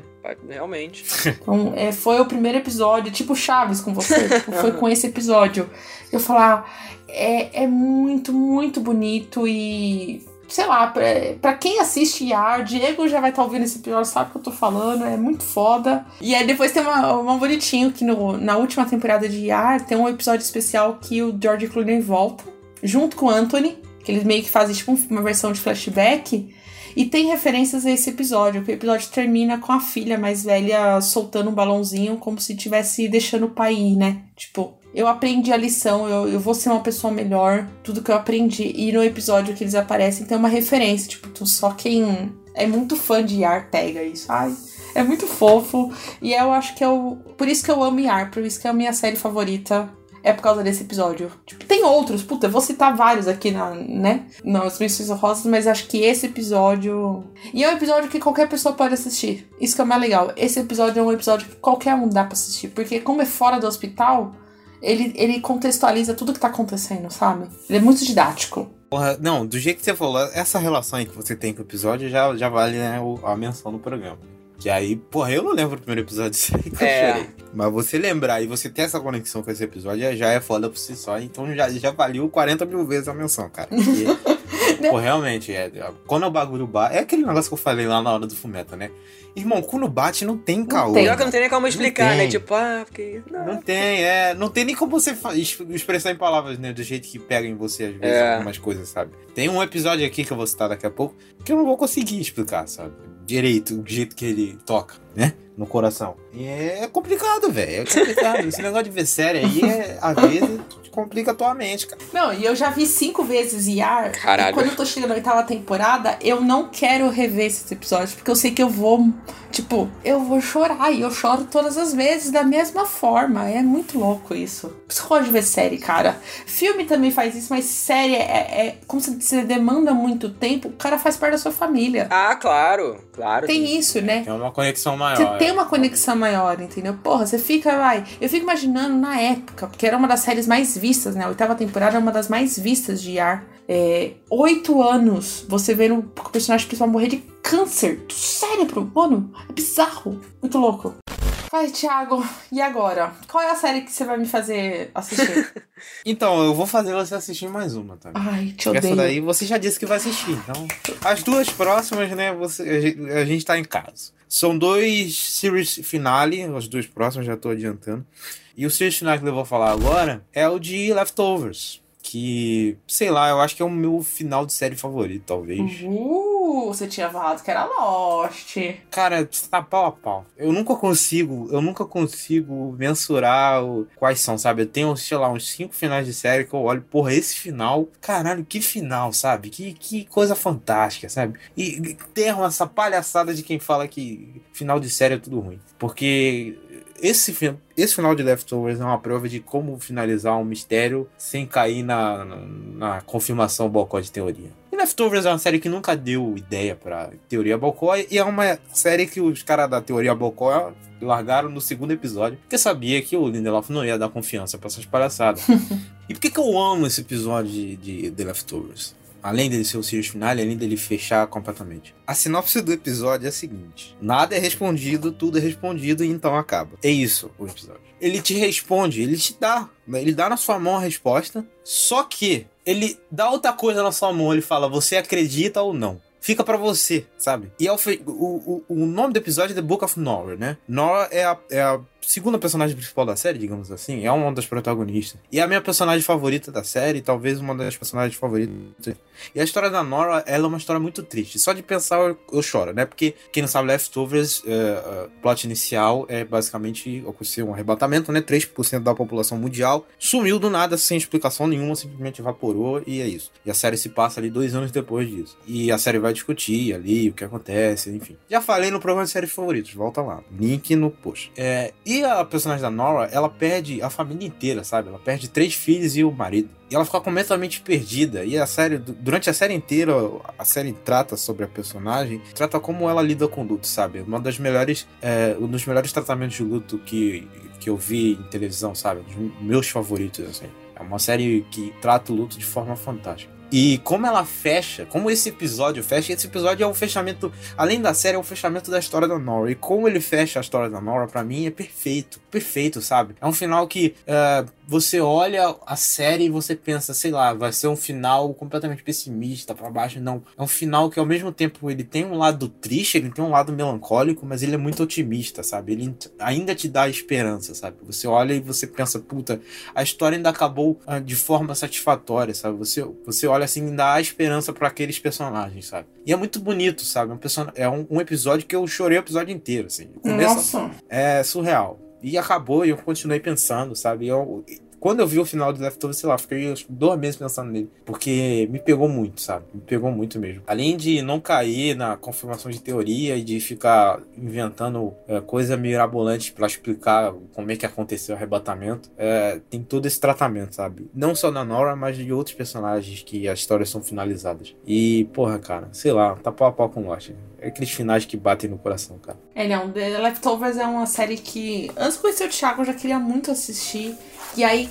realmente. então, é, foi o primeiro episódio, tipo Chaves com você, tipo, foi com esse episódio. Eu falar, é, é muito, muito bonito e. Sei lá, pra, pra quem assiste Yar, Diego já vai estar ouvindo esse episódio, sabe o que eu tô falando, é muito foda. E aí depois tem uma, uma bonitinho que no, na última temporada de Yar tem um episódio especial que o George Clooney volta, junto com o Anthony, que eles meio que fazem tipo uma versão de flashback. E tem referências a esse episódio, que o episódio termina com a filha mais velha soltando um balãozinho como se estivesse deixando o pai ir, né? Tipo, eu aprendi a lição, eu, eu vou ser uma pessoa melhor, tudo que eu aprendi. E no episódio que eles aparecem tem uma referência, tipo, tu- só quem é muito fã de Yar pega isso. Ai, é muito fofo. E eu acho que é o. Por isso que eu amo Yar, por isso que é a minha série favorita. É por causa desse episódio. Tipo, tem outros, puta, eu vou citar vários aqui na, né, nas menções rosas, mas acho que esse episódio. E é um episódio que qualquer pessoa pode assistir. Isso que é mais legal. Esse episódio é um episódio que qualquer um dá pra assistir. Porque, como é fora do hospital, ele, ele contextualiza tudo que tá acontecendo, sabe? Ele é muito didático. Porra, não, do jeito que você falou, essa relação aí que você tem com o episódio já, já vale né, a menção no programa. Que aí, porra, eu não lembro do primeiro episódio disso aí que É. eu chorei. Mas você lembrar e você ter essa conexão com esse episódio já- já é foda por si só. Então já, já valeu 40 mil vezes a menção, cara. Porque, pô, realmente, é, quando o bagulho bate. É aquele negócio que eu falei lá na hora do fumeta, né? Irmão, quando bate, não tem caô. Pior que não tem nem como explicar, né? Tipo, ah, porque. Não. Não tem, é. Não tem nem como você expressar em palavras, né? Do jeito que pega em você, às vezes, É. algumas coisas, sabe? Tem um episódio aqui que eu vou citar daqui a pouco que eu não vou conseguir explicar, sabe? Direito, o jeito que ele toca, né? No coração. E é complicado, velho. É complicado. Esse negócio de ver série aí, é, às vezes, complica a tua mente, cara. Não, e eu já vi cinco vezes Yar. Caralho. E quando eu tô chegando na oitava temporada, eu não quero rever esses episódios, porque eu sei que eu vou, tipo, eu vou chorar. E eu choro todas as vezes da mesma forma. É muito louco isso. Por isso que eu gosto de ver série, cara. Filme também faz isso, mas série é, é como se você demanda muito tempo, o cara faz parte da sua família. Ah, claro, claro. Tem isso, né? É uma conexão maior. Você tem uma conexão maior, entendeu? Porra, você fica, vai. Eu fico imaginando na época, porque era uma das séries mais vistas, né? A oitava temporada é uma das mais vistas de Yar. É, oito anos você vendo o personagem principal morrer de câncer do cérebro. Mano, é bizarro. Muito louco. Vai, Thiago, e agora? Qual é a série que você vai me fazer assistir? Então, eu vou fazer você assistir mais uma, tá? Ai, te Essa odeio. daí você já disse que vai assistir. Então, as duas próximas, né? Você, a gente- a gente tá em casa. São dois series finale, as duas próximas, já tô adiantando. E o series finale que eu vou falar agora é o de Leftovers. Que, sei lá, eu acho que é o meu final de série favorito, talvez. Uh, você tinha falado que era Lost. Cara, tá pau a pau. Eu nunca consigo, eu nunca consigo mensurar o- quais são, sabe? Eu tenho, sei lá, uns cinco finais de série que eu olho, porra, esse final, caralho, que final, sabe? Que, que coisa fantástica, sabe? E e terram essa palhaçada de quem fala que final de série é tudo ruim. Porque esse, esse final de Leftovers é uma prova de como finalizar um mistério sem cair na, na, na confirmação bocó de teoria. E Leftovers é uma série que nunca deu ideia pra teoria bocó e é uma série que os caras da teoria bocó largaram no segundo episódio, porque sabia que o Lindelof não ia dar confiança pra essas palhaçadas. e por que, que eu amo esse episódio de, de The Leftovers? Além dele ser o series finale, além dele fechar completamente. A sinopse do episódio é a seguinte: nada é respondido, tudo é respondido e então acaba. É isso o episódio. Ele te responde, ele te dá, ele dá na sua mão a resposta, só que ele dá outra coisa na sua mão, ele fala: você acredita ou não? Fica pra você, sabe? E é o, o, o nome do episódio é The Book of Nora, né? Nora é a, é a segunda personagem principal da série, digamos assim. É uma das protagonistas. E é a minha personagem favorita da série, talvez uma das personagens favoritas. E a história da Nora, ela é uma história muito triste. Só de pensar eu, eu choro, né? Porque, quem não sabe, Leftovers, é, é, plot inicial é basicamente aconteceu um arrebatamento, né? 3% da população mundial sumiu do nada, sem explicação nenhuma, simplesmente evaporou e é isso. E a série se passa ali dois anos depois disso. E a série vai discutir ali o que acontece, enfim. Já falei no programa de séries favoritos, volta lá. Link no post. É, e a personagem da Nora, ela perde a família inteira, sabe? Ela perde três filhos e o marido. E ela fica completamente perdida. E a série, du- durante a série inteira, a série trata sobre a personagem, trata como ela lida com o luto, sabe? Uma das melhores, é, um dos melhores tratamentos de luto que, que eu vi em televisão, sabe? Um dos meus favoritos, assim. É uma série que trata o luto de forma fantástica. E como ela fecha, como esse episódio fecha, esse episódio é o fechamento, além da série, é o fechamento da história da Nora. E como ele fecha a história da Nora, pra mim, é perfeito. Perfeito, sabe? É um final que é, você olha a série e você pensa, sei lá, vai ser um final completamente pessimista, pra baixo. Não. É um final que ao mesmo tempo ele tem um lado triste, ele tem um lado melancólico, mas ele é muito otimista, sabe? Ele ainda te dá esperança, sabe? Você olha e você pensa, puta, a história ainda acabou ah, de forma satisfatória, sabe? Você, você olha assim e ainda há esperança para aqueles personagens, sabe? E é muito bonito, sabe? É um, person... é um, um episódio que eu chorei o episódio inteiro, assim. Começa- Nossa. É surreal. E acabou e eu continuei pensando, sabe? Eu, quando eu vi o final do Leftovers, sei lá, fiquei acho dois meses pensando nele. Porque me pegou muito, sabe? Me pegou muito mesmo. Além de não cair na confirmação de teoria e de ficar inventando é, coisa mirabolante pra explicar como é que aconteceu o arrebatamento, é, tem todo esse tratamento, sabe? Não só da Nora, mas de outros personagens que as histórias são finalizadas. E, porra, cara, sei lá, tá pau a pau com Lost. É aqueles finais que batem no coração, cara. É, não, The Leftovers é uma série que, antes de conhecer o Thiago, eu já queria muito assistir. E aí,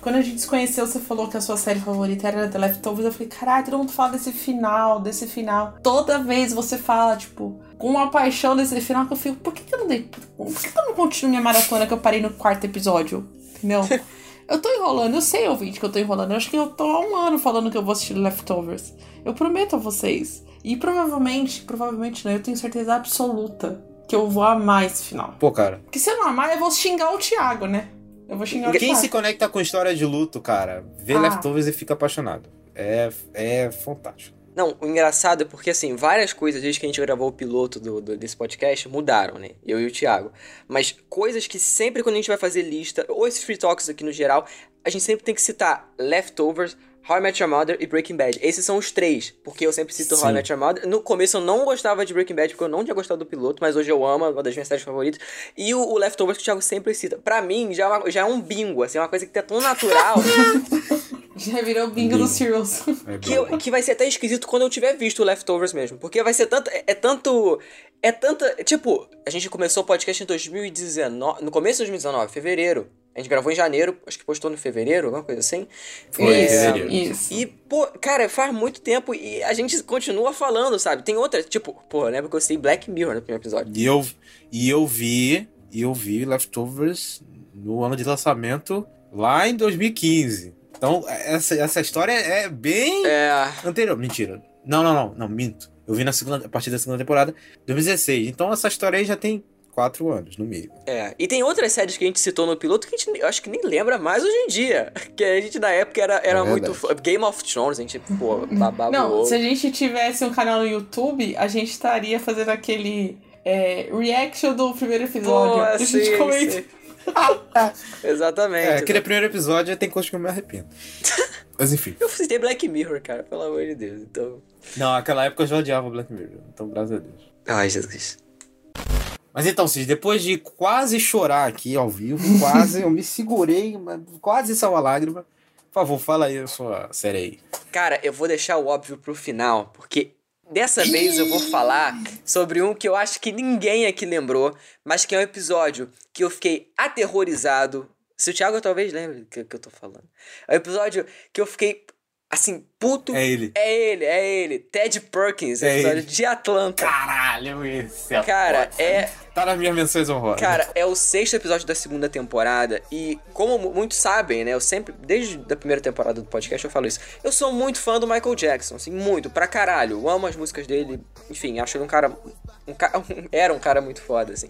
quando a gente se conheceu, você falou que a sua série favorita era The Leftovers. Eu falei, caralho, todo mundo fala desse final, desse final. Toda vez você fala, tipo, com uma paixão desse final que eu fico, por que, que eu não dei. Por que, que eu não continuo minha maratona que eu parei no quarto episódio? Entendeu? Eu tô enrolando, eu sei, ouvinte, que eu tô enrolando. Eu acho que eu tô há um ano falando que eu vou assistir Leftovers. Eu prometo a vocês. E provavelmente, provavelmente não, eu tenho certeza absoluta que eu vou amar esse final. Pô, cara. Porque se eu não amar, eu vou xingar o Thiago, né? Eu vou xingar o Quem se conecta com história de luto, cara, vê Ah. Leftovers e fica apaixonado. É, é fantástico. Não, o engraçado é porque, assim, várias coisas desde que a gente gravou o piloto do, do- desse podcast mudaram, né? Eu e o Thiago. Mas coisas que sempre quando a gente vai fazer lista, ou esses free talks aqui no geral, a gente sempre tem que citar Leftovers, How I Met Your Mother e Breaking Bad. Esses são os três, porque eu sempre cito How I Sim. Met Your Mother. No começo eu não gostava de Breaking Bad, porque eu não tinha gostado do piloto, mas hoje eu amo, é uma das minhas séries favoritas. E o, o Leftovers que o Thiago sempre cita. Pra mim, já é, uma- já é um bingo, assim, é uma coisa que tá tão natural. Já virou bingo dos Serials. É que, eu- que vai ser até esquisito quando eu tiver visto o Leftovers mesmo. Porque vai ser tanto. É, é tanto. É tanta. Tipo, a gente começou o podcast em 2019. No começo de 2019, fevereiro. A gente gravou em janeiro, acho que postou no fevereiro, alguma coisa assim. Foi isso, isso. E, pô, cara, faz muito tempo e a gente continua falando, sabe? Tem outra, tipo, pô, lembra que eu citei Black Mirror no primeiro episódio. E eu, e eu vi, e eu vi Leftovers no ano de lançamento lá em 2015. Então, essa, essa história é bem É. anterior. Mentira. Não, não, não, não, minto. Eu vi na segunda, a partir da segunda temporada, 2016. Então essa história aí já tem quatro anos, no mínimo. É, e tem outras séries que a gente citou no piloto que a gente eu acho que nem lembra mais hoje em dia. Que a gente na época era, era É muito. fã. Game of Thrones, a gente, pô, babava Não, se a gente tivesse um canal no YouTube, a gente estaria fazendo aquele é, reaction do primeiro episódio. Pô, a gente sim, comenta. sim. Exatamente. É, aquele primeiro episódio tem coisa que eu me arrependo. Mas enfim. Eu citei Black Mirror, cara, pelo amor de Deus. Então. Não, naquela época eu já odiava Black Mirror. Então, graças a Deus. Ai, Jesus. Mas então, Cid, depois de quase chorar aqui ao vivo, quase, eu me segurei, quase saiu a lágrima. Por favor, fala aí a sua série aí. Cara, eu vou deixar o óbvio pro final, porque dessa vez eu vou falar sobre um que eu acho que ninguém aqui lembrou, mas que é um episódio que eu fiquei aterrorizado. Se o Thiago talvez lembre do que, que eu tô falando. É um episódio que eu fiquei, assim, puto. É ele. É ele, é ele. Ted Perkins, É episódio ele. de Atlanta. Caralho, esse é Cara, foda. é, Tá nas minhas menções honrosas. Cara, é o sexto episódio da segunda temporada e como mu- muitos sabem, né, eu sempre, desde a primeira temporada do podcast eu falo isso, eu sou muito fã do Michael Jackson, assim, muito, pra caralho, eu amo as músicas dele, enfim, acho ele um cara, um, ca- era um cara muito foda, assim.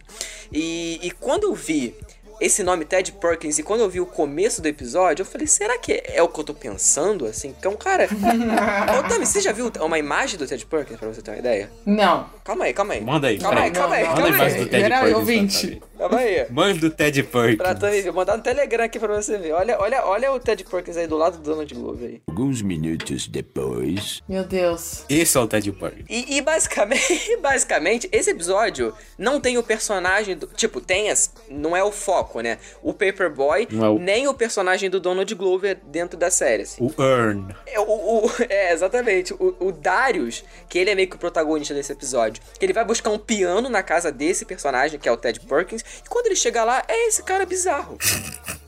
E, e quando eu vi esse nome Ted Perkins e quando eu vi o começo do episódio, eu falei, será que é o que eu tô pensando, assim? Que é um cara... Ô, Tami, você já viu uma imagem do Ted Perkins, pra você ter uma ideia? Não. Calma aí, calma aí. Manda aí, Calma aí, calma aí, Manda calma a imagem aí. do Ted Peraí, Perkins. ouvinte. Calma aí. Mãe do Ted Perkins. Pra Tami, vou mandar no Telegram aqui pra você ver. Olha, olha, olha o Ted Perkins aí do lado do Donald Glover aí. Alguns minutos depois. Meu Deus. Esse é o Ted Perkins. E, e basicamente, basicamente, esse episódio não tem o personagem do. Tipo, tem as. Não é o foco, né? O Paperboy, é o- nem o personagem do Donald Glover dentro da série. assim. O Earn. É, o, o- é, exatamente. O, o Darius, que ele é meio que o protagonista desse episódio, que ele vai buscar um piano na casa desse personagem, que é o Ted Perkins, e quando ele chega lá, é esse cara bizarro.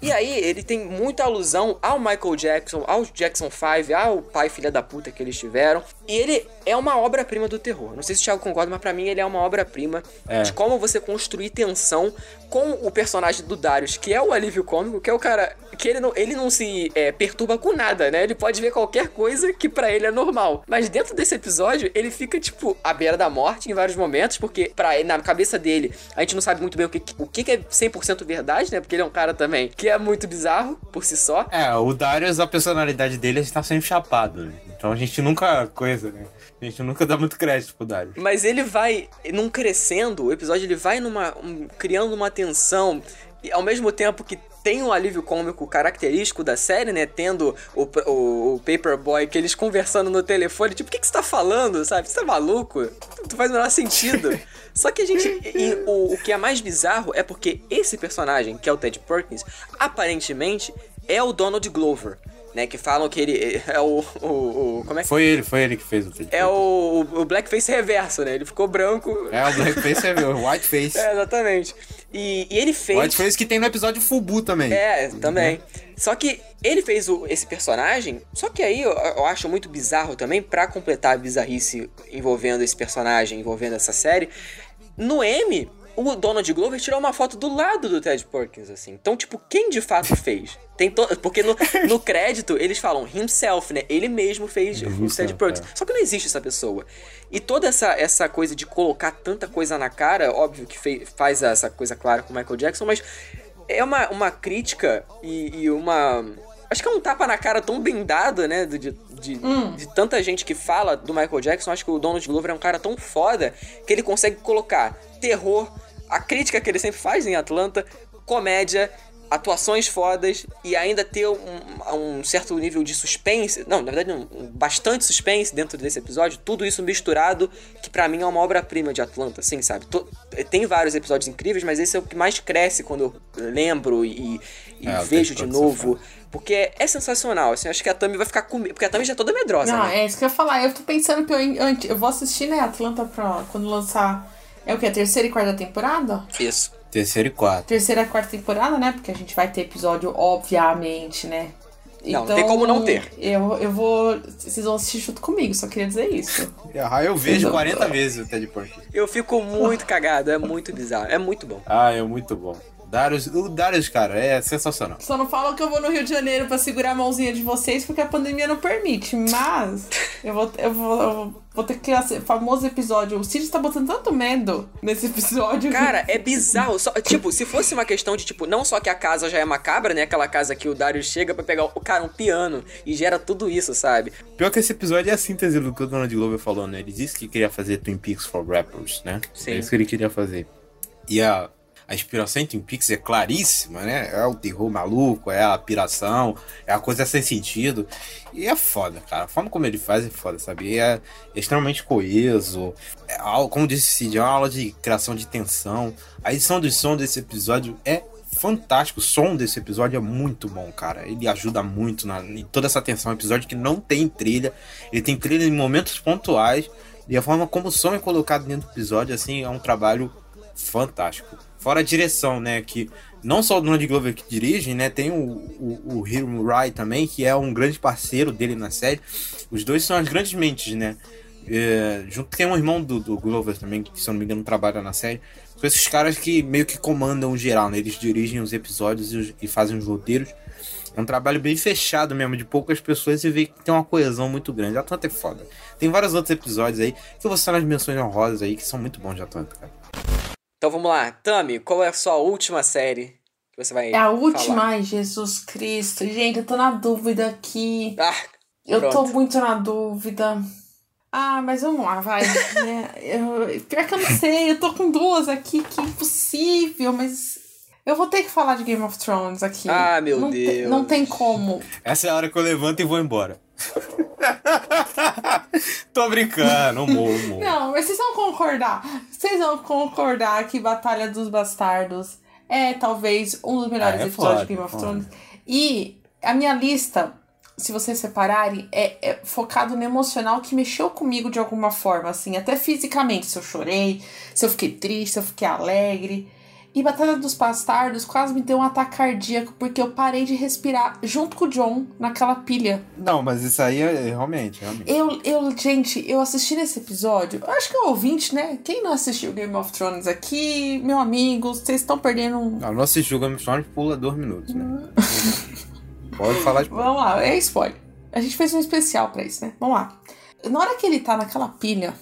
E aí, ele tem muita alusão ao Michael Jackson, ao Jackson 5, ao pai filha da puta que eles tiveram. E ele é uma obra-prima do terror. Não sei se o Thiago concorda, mas pra mim ele é uma obra-prima É. de como você construir tensão com o personagem do Darius, que é o alívio cômico, que é o cara que ele não, ele não se é, perturba com nada, né? Ele pode ver qualquer coisa que pra ele é normal. Mas dentro desse episódio, ele fica, tipo, à beira da morte em vários momentos, porque pra, na cabeça dele, a gente não sabe muito bem o que, o que que é 100% verdade, né? Porque ele é um cara também que é muito bizarro por si só. É, o Darius, a personalidade dele está sempre chapado, né? Então a gente nunca coisa, né? A gente nunca dá muito crédito pro Darius. Mas ele vai num crescendo, o episódio ele vai numa um- criando uma tensão e ao mesmo tempo que tem um alívio cômico característico da série, né? Tendo o, o, o Paperboy, que eles conversando no telefone, tipo, o que, que você tá falando, sabe? Você tá maluco? Não faz o menor sentido. Só que a gente. e o, o que é mais bizarro é porque esse personagem, que é o Ted Perkins, aparentemente é o Donald Glover. Né, que falam que ele é o, o, o Como é que Foi ele, foi ele que fez o Ted É o, o Blackface reverso, né? Ele ficou branco. É, o Blackface é o Whiteface. É, exatamente. E, e ele fez. Whiteface que tem no episódio Fubu também. É, também. Só que ele fez o, esse personagem, só que aí eu, eu acho muito bizarro também, pra completar a bizarrice envolvendo esse personagem, envolvendo essa série. No M, o Donald Glover tirou uma foto do lado do Ted Perkins, assim. Então, tipo, quem de fato fez? Tem to... Porque no, no crédito eles falam himself, né? Ele mesmo fez o Ted Perkins. é. Só que não existe essa pessoa. E toda essa, essa coisa de colocar tanta coisa na cara, óbvio que fei- faz essa coisa clara com o Michael Jackson, mas é uma, uma crítica e, e uma. Acho que é um tapa na cara tão bem dado, né? De, de, de tanta gente que fala do Michael Jackson. Acho que o Donald Glover é um cara tão foda que ele consegue colocar terror, a crítica que ele sempre faz em Atlanta, comédia, atuações fodas e ainda ter um, um certo nível de suspense. Não, na verdade, um, um bastante suspense dentro desse episódio. Tudo isso misturado, que pra mim é uma obra-prima de Atlanta, assim, sabe? To- tem vários episódios incríveis, mas esse é o que mais cresce quando eu lembro e, e É, vejo de novo. Porque é, é sensacional, assim, acho que a Tami vai ficar comigo. Porque a Tami já é toda medrosa, Não, né? é isso que eu ia falar. Eu tô pensando que eu, eu, eu vou assistir, né, Atlanta pra quando lançar. É o que? A terceira e quarta temporada? Isso. Terceiro e quarto. Terceira e quarta temporada, né? Porque a gente vai ter episódio, obviamente, né? Não, não tem como não ter. Eu, eu vou. Vocês vão assistir junto comigo, só queria dizer isso. Ah, eu vejo Não. 40 vezes o Ted Perkins. Eu fico muito cagado, é muito bizarro, é muito bom. Ah, é muito bom. Darius, o Darius, cara, é sensacional. Só não falam que eu vou no Rio de Janeiro pra segurar a mãozinha de vocês porque a pandemia não permite. Mas eu vou, eu vou, eu vou ter que. assim, famoso episódio. O Cid tá botando tanto medo nesse episódio. Cara, é bizarro. Só, tipo, se fosse uma questão de, tipo, não só que a casa já é macabra, né? Aquela casa que o Dario chega pra pegar, o cara, um piano e gera tudo isso, sabe? Pior que esse episódio é a síntese do que o Donald Glover falou, né? Ele disse que queria fazer Twin Peaks for Rappers, né? Sim. É isso que ele queria fazer. E a, a inspiração em Twin Peaks é claríssima, né? É o terror maluco, é a piração, é a coisa sem sentido. E é foda, cara. A forma como ele faz é foda, sabe? E é extremamente coeso. É, como disse o Cid, é uma aula de criação de tensão. A edição do som desse episódio é fantástico. O som desse episódio é muito bom, cara. Ele ajuda muito na, em toda essa tensão. É um episódio que não tem trilha. Ele tem trilha em momentos pontuais. E a forma como o som é colocado dentro do episódio, assim, é um trabalho fantástico. Fora a direção, né? Que não só o Donald Glover que dirige, né? Tem o, o, o Hiro Rai também, que é um grande parceiro dele na série. Os dois são as grandes mentes, né? É, junto tem um irmão do, do Glover também, que se eu não me engano trabalha na série. São esses caras que meio que comandam o geral, né? Eles dirigem os episódios e, os- e fazem os roteiros. É um trabalho bem fechado mesmo, de poucas pessoas e vê que tem uma coesão muito grande. Atlanta é foda. Tem vários outros episódios aí que eu vou citar nas menções honrosas aí que são muito bons de Atlanta, cara. Então vamos lá. Tami, qual é a sua última série que você vai É a última, falar? ai, Jesus Cristo. Gente, eu tô na dúvida aqui. Ah, Eu tô muito na dúvida. Ah, mas vamos lá, vai. né? eu, pior que eu não sei, eu tô com duas aqui, que impossível, mas. Eu vou ter que falar de Game of Thrones aqui. Ah, meu não te- Deus. não tem como. Essa é a hora que eu levanto e vou embora. Tô brincando, humor, humor. Não, mas vocês vão concordar. Vocês vão concordar que Batalha dos Bastardos é talvez um dos melhores Ah, é episódios foda, de Game of foda. Thrones. E a minha lista, se vocês separarem, é, é focado no emocional que mexeu comigo de alguma forma, assim, até fisicamente. Se eu chorei, se eu fiquei triste, se eu fiquei alegre. E Batalha dos Bastardos quase me deu um ataque cardíaco porque eu parei de respirar junto com o John naquela pilha. Não, mas isso aí é realmente, realmente. Eu, eu, gente, eu assisti nesse episódio. Eu acho que é o ouvinte, né? Quem não assistiu Game of Thrones aqui, meu amigo, vocês estão perdendo um. Não, não assistiu Game of Thrones, pula dois minutos, né? Pode falar de Vamos lá, é spoiler. A gente fez um especial pra isso, né? Vamos lá. Na hora que ele tá naquela pilha,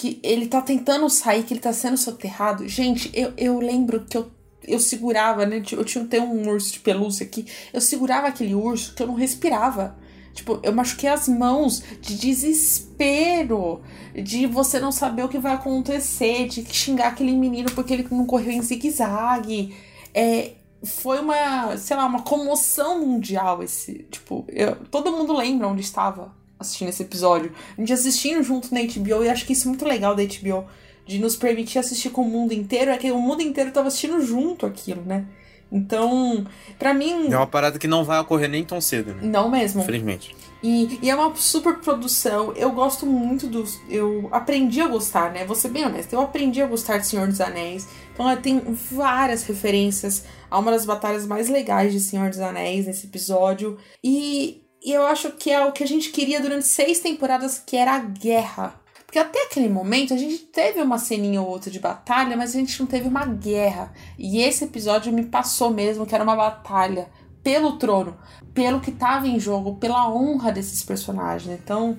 que ele tá tentando sair, que ele tá sendo soterrado, gente, eu, eu lembro que eu, eu segurava, né? Eu tinha até um urso de pelúcia aqui. Eu segurava aquele urso que eu não respirava. Tipo, eu machuquei as mãos de desespero, de você não saber o que vai acontecer, de xingar aquele menino porque ele não correu em zigue-zague. É, foi uma, sei lá, uma comoção mundial esse, tipo, eu- todo mundo lembra onde estava assistindo esse episódio. A gente assistindo junto na HBO e acho que isso é muito legal da HBO de nos permitir assistir com o mundo inteiro, é que o mundo inteiro tava assistindo junto aquilo, né? Então, pra mim, É uma parada que não vai ocorrer nem tão cedo, né? não mesmo. Infelizmente. E, e é uma super produção. Eu gosto muito dos. Eu aprendi a gostar, né? Vou ser bem honesta. Eu aprendi a gostar de Senhor dos Anéis. Então ela tem várias referências a uma das batalhas mais legais de Senhor dos Anéis nesse episódio. E, e eu acho que é o que a gente queria durante seis temporadas, que era a guerra. Porque até aquele momento a gente teve uma ceninha ou outra de batalha, mas a gente não teve uma guerra. E esse episódio me passou mesmo que era uma batalha pelo trono, pelo que tava em jogo, pela honra desses personagens. Então,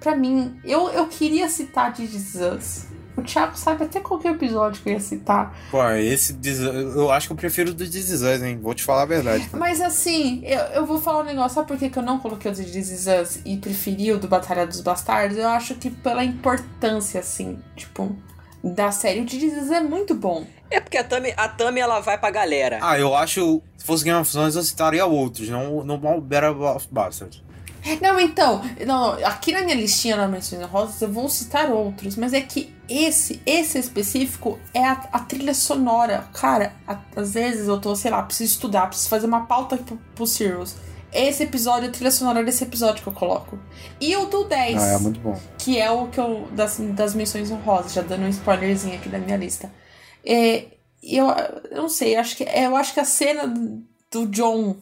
pra mim, eu, eu queria citar This Is Us. O Thiago sabe até qual que é o episódio que eu ia citar. Pô, esse. Eu acho que eu prefiro o do This hein? Vou te falar a verdade. Mas assim, eu, eu vou falar um negócio, sabe por que, que eu não coloquei o de This e preferi o do Batalha dos Bastardos? Eu acho que pela importância, assim, tipo, da série. O de This é muito bom. É porque a Tami, a Tami ela vai pra galera. Ah, eu acho. Se fosse Game of Thrones, eu citaria outros, não não o Battle of Bastards. Não, então, não, não, aqui na minha listinha na Menções Rosas eu vou citar outros, mas é que esse, esse específico é a, a trilha sonora. Cara, a- às vezes eu tô, sei lá, preciso estudar, preciso fazer uma pauta pro, pro Sirius. Esse episódio, a trilha sonora desse episódio que eu coloco. E o do 10, Ah, é muito bom. que é o que eu. das, das menções honrosas, já dando um spoilerzinho aqui da minha lista. É, eu, eu não sei, acho que, eu acho que a cena do John,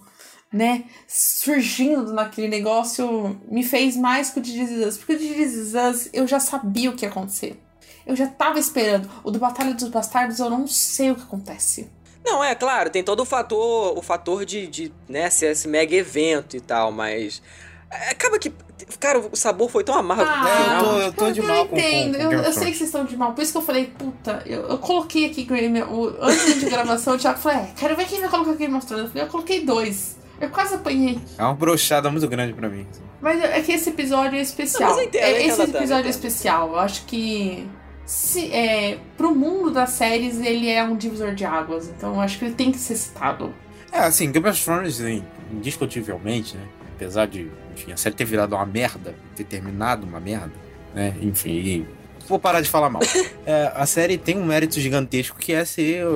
né, surgindo naquele negócio me fez mais que o de Us, porque o de Us eu já sabia o que ia acontecer. Eu já tava esperando. O do Batalha dos Bastardos eu não sei o que acontece. Não, é claro, tem todo o fator, o fator de, de né, ser esse mega evento e tal, mas. é, Acaba que. Cara, o sabor foi tão amargo Ah, final. eu tô- eu tô de mal com- entendo, com eu, Game of eu sei que vocês estão de mal, por isso que eu falei, puta, eu, eu coloquei aqui Game, o, antes de gravação, o Thiago falou, é, quero ver quem vai colocar Game of Thrones. Eu falei, eu coloquei dois. Eu quase apanhei. É uma brochada muito grande pra mim. Mas é que esse episódio é especial. Não, mas eu entendo, É, esse episódio é especial. Eu acho que. Se, é, pro mundo das séries, ele é um divisor de águas. Então eu acho que ele tem que ser citado. É, assim, Game of Thrones, hein, indiscutivelmente, né? Apesar de, enfim, a série ter virado uma merda, ter terminado uma merda, né? Enfim, e vou parar de falar mal. É, a série tem um mérito gigantesco que é ser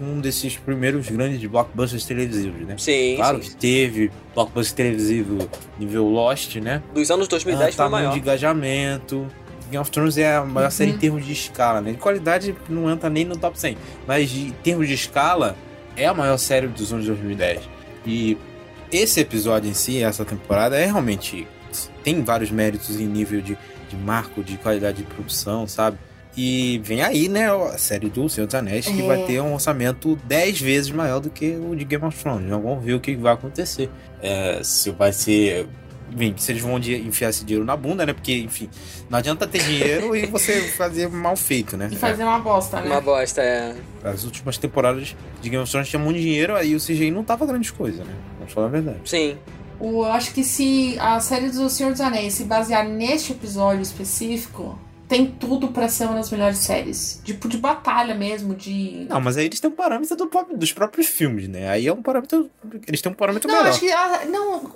um desses primeiros grandes blockbusters televisivos, né? Sim, Claro sim. que teve blockbuster televisivo nível Lost, né? Dos anos 2010 Ah, foi o tamanho maior. de engajamento. Game of Thrones é a maior série em termos de escala, né? De qualidade não entra nem no top 100, mas de, em termos de escala é a maior série dos anos 2010. E esse episódio em si, essa temporada, é realmente tem vários méritos em nível de, de marco, de qualidade de produção, sabe? E vem aí, né, a série do Senhor dos Anéis, que É. vai ter um orçamento 10 vezes maior do que o de Game of Thrones. Então vamos ver o que vai acontecer. É, se vai ser. Enfim, se eles vão de- enfiar esse dinheiro na bunda, né? Porque, enfim, não adianta ter dinheiro e você fazer mal feito, né? E fazer uma bosta, né? Uma bosta, é. É, As últimas temporadas de Game of Thrones tinha muito dinheiro, aí o CGI não tava grande coisa, né? Vamos falar a verdade. Sim. O- Eu acho que se a série do Senhor dos Anéis se basear neste episódio específico, tem tudo pra ser uma das melhores séries. Tipo, de batalha mesmo, de. Não, mas aí eles têm um parâmetro do dos próprios filmes, né? Aí é um parâmetro. Eles têm um parâmetro Não, melhor. acho que ah, não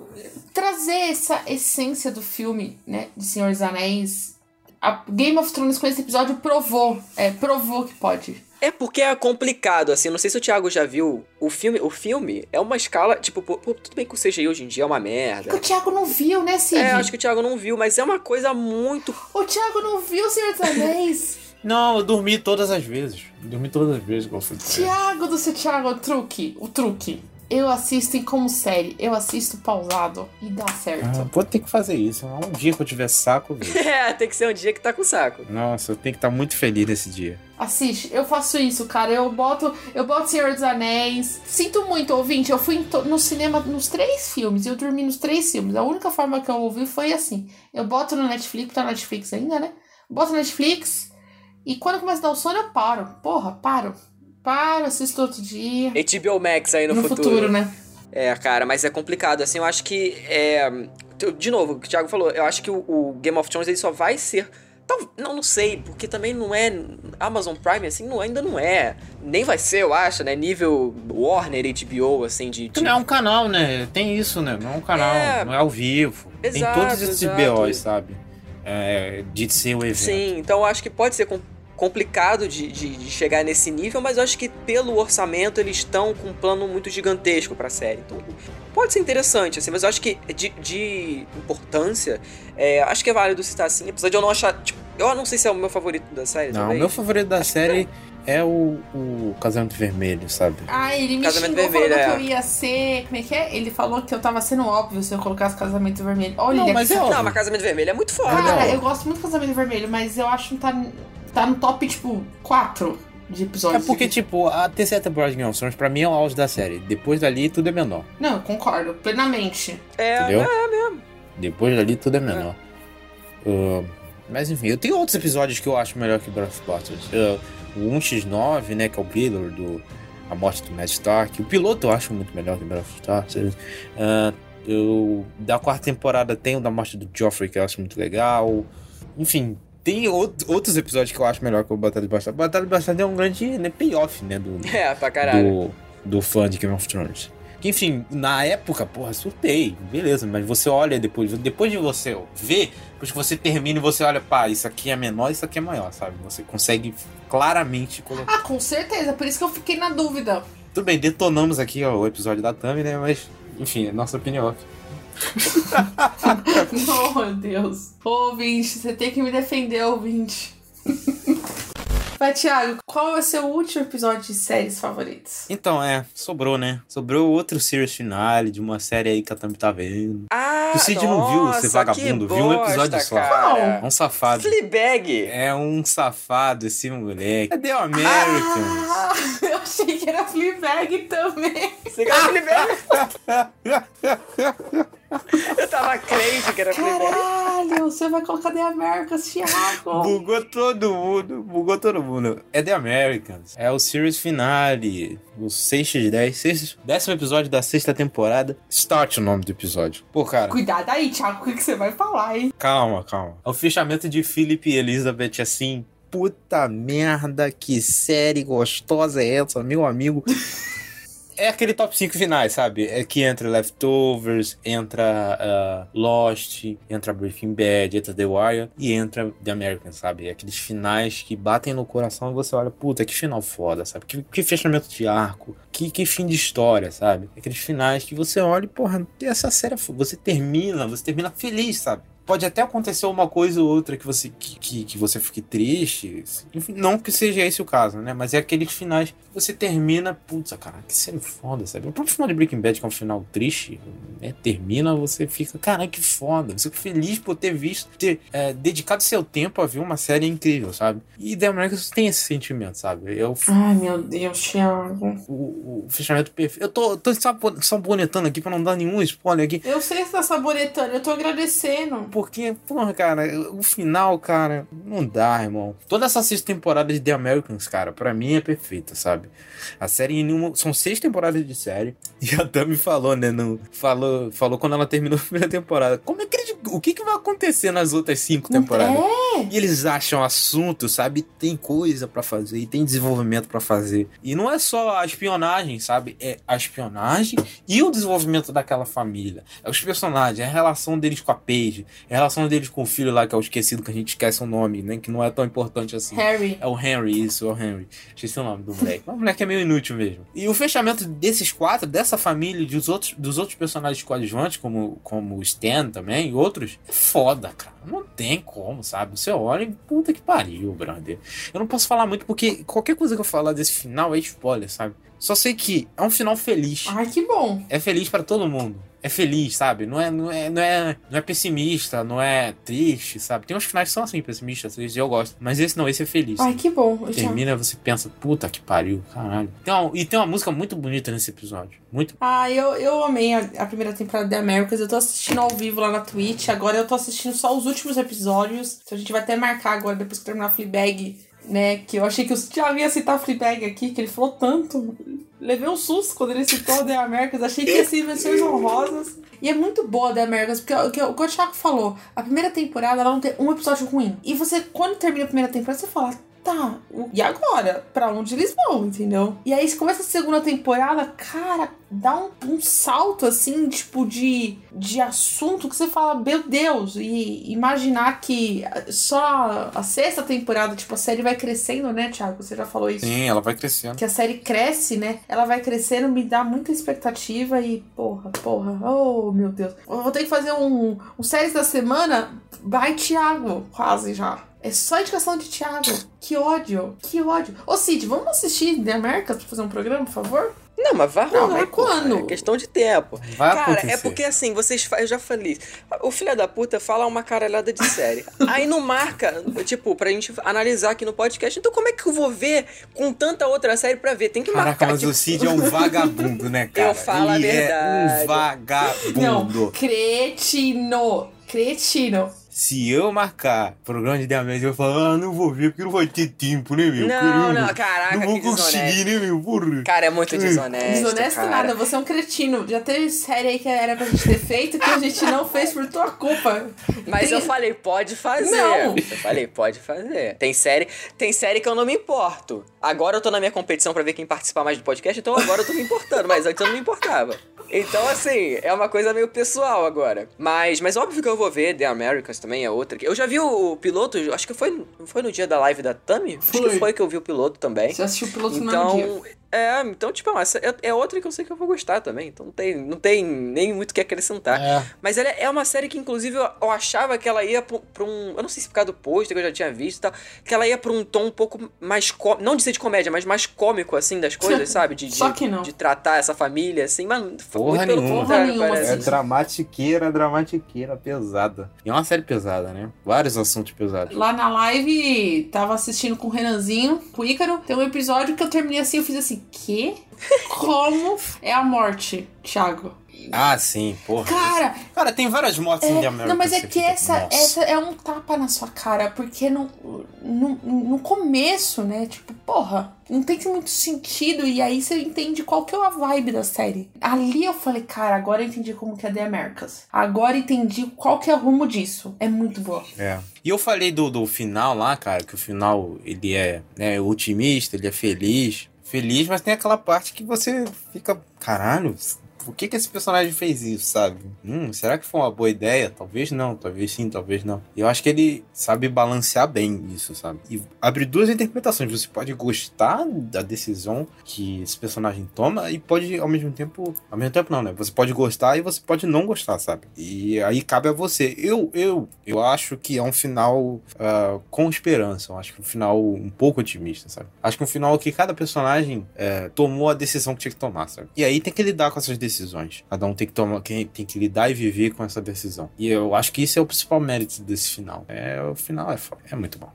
trazer essa essência do filme, né, de Senhor dos Anéis. A Game of Thrones com esse episódio provou, é, provou que pode. É porque é complicado, assim, não sei se o Thiago já viu. O filme, o filme é uma escala, tipo, pô, pô, tudo bem que o CGI hoje em dia é uma merda. O Thiago não viu, né, Cid? É, acho que o Thiago não viu, mas é uma coisa muito. O Thiago não viu Senhor dos Anéis. Não, eu dormi todas as vezes. Dormi todas as vezes que eu fui. Thiago do seu Thiago, o truque, o truque. Eu assisto em como série, eu assisto pausado e dá certo. Ah, vou ter que fazer isso. Um dia que eu tiver saco, velho. É, tem que ser um dia que tá com saco. Nossa, eu tenho que estar muito feliz nesse dia. Assiste, eu faço isso, cara. Eu boto, eu boto Senhor dos Anéis. Sinto muito, ouvinte. Eu fui no cinema nos três filmes. Eu dormi nos três filmes. A única forma que eu ouvi foi assim. Eu boto no Netflix, tá no Netflix ainda, né? Boto no Netflix. E quando começa a dar o sono, eu paro. Porra, paro. Paro, assisto outro dia. HBO Max aí no, No futuro, né? É, cara, mas é complicado, assim, eu acho que, é... De novo, o que o Thiago falou, eu acho que o, o Game of Thrones ele só vai ser... Tal- Não, não sei, porque também não é. Amazon Prime, assim, não, ainda não é. Nem vai ser, eu acho, né? Nível Warner, HBO, assim, de. de- Não é um canal, né? Tem isso, né? Não é um canal, É. não é ao vivo. Tem Exato, todos esses exato. BOs, sabe? É, de ser o evento. Sim, então eu acho que pode ser com- complicado de, de- de chegar nesse nível, mas eu acho que pelo orçamento eles estão com um plano muito gigantesco pra série. Então pode ser interessante, assim, mas eu acho que de, de importância, é, acho que é válido citar assim, apesar de eu não achar. Tipo, eu não sei se é o meu favorito da série. Não, o talvez. meu favorito da série é o, o Casamento Vermelho, sabe? Ah, ele me Casamento xingou Vermelho, falando é. que eu ia ser. Como é que é? Ele falou que eu tava sendo óbvio se eu colocasse casamento vermelho. Olha, Não, mas é óbvio. Não, mas Casamento Vermelho é muito foda. Cara, não. eu gosto muito do casamento vermelho, mas eu acho que tá, tá no top, tipo, 4 de É episódios. porque, tipo, a terceira temporada de Game of Thrones, pra mim, é o auge da série. Depois dali, tudo é menor. Não, eu concordo, plenamente. É, Entendeu? é mesmo. Depois dali, tudo é menor. Ah, mas, enfim, eu tenho outros episódios que eu acho melhor que Breath of Bastards. Ah, o 1x9, né, que é o Baylor, do A Morte do Ned Stark. O piloto eu acho muito melhor que Breath of Bastards. Ah, eu, da quarta temporada tem o da Morte do Joffrey, que eu acho muito legal. Enfim... Tem out- outros episódios que eu acho melhor que o Batalha de Bastardos. Batalha de Bastardos é um grande né, payoff, né? Do, É, pra caralho. do, do fã de Game of Thrones. Que, enfim, na época, porra, surtei, beleza, mas você olha depois, depois de você ver, depois que você termina e você olha, pá, isso aqui é menor, isso aqui é maior, sabe? Você consegue claramente colocar. Ah, com certeza, por isso que eu fiquei na dúvida. Tudo bem, detonamos aqui ó, o episódio da Tami, né? Mas, enfim, é nossa opinião. Não, meu Deus. Ô, ouvinte, você tem que me defender, ouvinte. Vai, Thiago, qual ser o último episódio de séries favoritos? Então, é, sobrou, né? Sobrou outro series finale de uma série aí que a Tami tá vendo. Ah, O Cid não viu, você vagabundo, que viu um episódio bosta, só. cara. É um safado. Fleabag. É um safado esse moleque. Cadê o Americans? Ah, eu achei que era Fleabag também. Você quer Fleabag? Eu tava crente que era Fleabag. Caralho, você vai colocar The Americans, Thiago. Bugou todo mundo, bugou todo mundo. É The Americans. É o series finale. O 6 de 10. Sexto, décimo episódio da sexta temporada. Start o nome do episódio. Pô, cara, Cuidado aí, Thiago, o que que você vai falar, hein? calma, calma. É o fechamento de Philip e Elizabeth assim. Puta merda, que série gostosa é essa, meu amigo. É aquele top 5 finais, sabe? É que entra Leftovers, entra ah, Lost, entra Breaking Bad, entra The Wire e entra The American, sabe? É aqueles finais que batem no coração e você olha, puta, que final foda, sabe? Que, que fechamento de arco, que, que fim de história, sabe? Aqueles finais que você olha e, porra, essa série, é você termina, você termina feliz, sabe? Pode até acontecer uma coisa ou outra que você, que, que, que você fique triste. Enfim, não que seja esse o caso, né? Mas é aqueles finais que você termina, putz, cara, que série foda, sabe? O próprio final de Breaking Bad, que é um final triste, né? Termina, você fica, cara, que foda. Você fica feliz por ter visto, ter é, dedicado seu tempo a ver uma série incrível, sabe? E The Americans tem esse sentimento, sabe? O, Ai, meu Deus, Thiago. o, o fechamento perfeito. Eu tô, tô sabo- sabonetando aqui pra não dar nenhum spoiler aqui. Eu sei que você tá saboretando, eu tô agradecendo. Porque, porra, cara, o final, cara, não dá, irmão. Toda essa sexta temporada de The Americans, cara, pra mim é perfeita, sabe? A série em nenhuma. São seis temporadas de série. E a Tami falou, né? No, falou, falou quando ela terminou a primeira temporada. Como é que eles. O que, que vai acontecer nas outras cinco temporadas? É. E eles acham assunto, sabe? Tem coisa pra fazer e tem desenvolvimento pra fazer. E não é só a espionagem, sabe? É a espionagem e o desenvolvimento daquela família. É os personagens, é a relação deles com a Paige, a relação deles com o filho lá, que é o esquecido, que a gente esquece o nome, né? Que não é tão importante assim. Harry. É o Henry, isso, é o Henry. Esqueci o nome do moleque. Mas o moleque é meio inútil mesmo. E o fechamento desses quatro, dessa família e dos outros, dos outros personagens coadjuvantes, como, como o Stan também e outros, é foda, cara. Não tem como, sabe? Você olha e puta que pariu, brother. Eu não posso falar muito porque qualquer coisa que eu falar desse final é spoiler, sabe? Só sei que é um final feliz. Ai, que bom. É feliz pra todo mundo. É feliz, sabe? Não é, não é, não é, não é pessimista, não é triste, sabe? Tem uns finais que são assim, pessimistas, tristes, e eu gosto. Mas esse não, esse é feliz. Ai, que bom. Já- Termina, você pensa, puta que pariu, caralho. Tem uma- e tem uma música muito bonita nesse episódio. Muito. Ah, eu, eu amei a, a primeira temporada de Americans. Eu tô assistindo ao vivo lá na Twitch. Agora eu tô assistindo só os últimos episódios. Então a gente vai até marcar agora, depois que terminar a Fleabag, né? Que eu achei que o Thiago ia citar Fleabag aqui, que ele falou tanto. Levei um susto quando ele citou The Americans. Achei que ia ser menções honrosas. E é muito boa The Americans, porque o que o que o Thiago falou, a primeira temporada ela não tem um episódio ruim. E você, quando termina a primeira temporada, você fala, tá, e agora? Pra onde eles vão, entendeu? E aí, começa a segunda temporada, cara, dá um, um salto, assim, tipo, de, de assunto que você fala, meu Deus, e imaginar que só a sexta temporada, tipo, a série vai crescendo, né, Thiago? Você já falou isso Sim, ela vai crescendo. que a série cresce, né? Ela vai crescendo, me dá muita expectativa e porra, porra, oh meu Deus. Eu vou ter que fazer um, um séries da semana. Vai, Thiago, quase já. É só indicação de Thiago. Que ódio, que ódio. Ô Cid, vamos assistir The Americans pra fazer um programa, por favor? Não, mas vai Não, rolar. mas pô, quando? É questão de tempo. Vai Cara, acontecer. é porque assim, vocês eu já falei. isso. O filho da puta fala uma caralhada de série. Aí não marca, tipo, pra gente analisar aqui no podcast. Então como é que eu vou ver com tanta outra série pra ver? Tem que Caraca, marcar. mas tipo, o Cid é um vagabundo, né, cara? Eu falo a Ele verdade. é um vagabundo. Não, cretino. Cretino. Se eu marcar programa de Diamantes, eu vou falar, ah, não vou ver porque não vai ter tempo, né, meu? Não, Caramba, não, caraca, Não vou que conseguir, né, meu? Porra. Cara, é muito desonesto. Desonesto cara. nada, você é um cretino. Já teve série aí que era pra gente ter feito que a gente não fez por tua culpa. Mas Tem- eu falei, pode fazer. Não. Eu falei, pode fazer. Tem série, tem série que eu não me importo. Agora eu tô na minha competição pra ver quem participa mais do podcast, então agora eu tô me importando, mas antes eu não me importava. Então, assim, é uma coisa meio pessoal agora. Mas, mas óbvio que eu vou ver The Americans também, é outra. que- Eu já vi o piloto, acho que foi, foi no dia da live da Tami? Acho Foi. que foi que eu vi o piloto também. Você assistiu o piloto no mesmo Então, dia. É, então, tipo, essa é, é outra que eu sei que eu vou gostar também. Então não tem, não tem nem muito o que acrescentar. É. Mas ela é uma série que, inclusive, eu, eu achava que ela ia pra, um. Eu não sei se por causa do pôster que eu já tinha visto e tal. Que ela ia pra um tom um pouco mais. Não de ser de comédia, mas mais cômico, assim, das coisas, sabe? De, de, Só que não. de tratar essa família, assim. Mas foi Porra muito pelo nenhuma. contrário, Porra nenhuma, parece. É assim. dramatiqueira, dramatiqueira pesada. E é uma série pesada, né? Vários assuntos pesados. Lá na live, tava assistindo com o Renanzinho, com o Ícaro. Tem um episódio que eu terminei assim, eu fiz assim, quê? Como é a morte, Thiago? Ah, sim, porra. Cara, Cara, tem várias mortes em The É, Americans. não, mas é que essa, nossa. essa é um tapa na sua cara, porque no, no, no começo, né, tipo, porra, não tem muito sentido, e aí você entende qual que é a vibe da série. Ali eu falei, cara, agora eu entendi como que é The Americas. Agora entendi qual que é o rumo disso. É muito boa. É. E eu falei do, do final lá, cara, que o final ele é né, otimista, ele é feliz. Feliz, mas tem aquela parte que você fica, caralho, por que, que esse personagem fez isso, sabe? Hum, será que foi uma boa ideia? Talvez não, talvez sim, talvez não. Eu acho que ele sabe balancear bem isso, sabe? E abre duas interpretações. Você pode gostar da decisão que esse personagem toma e pode, ao mesmo tempo. Ao mesmo tempo, não, né? Você pode gostar e você pode não gostar, sabe? E aí cabe a você. Eu, eu, eu acho que é um final ah, com esperança. Eu acho que um final um pouco otimista, sabe? Acho que um final que cada personagem eh, tomou a decisão que tinha que tomar, sabe? E aí tem que lidar com essas decisões. Cada um tem que tomar, tem que lidar e viver com essa decisão. E eu acho que isso é o principal mérito desse final. É, o final é, é muito bom.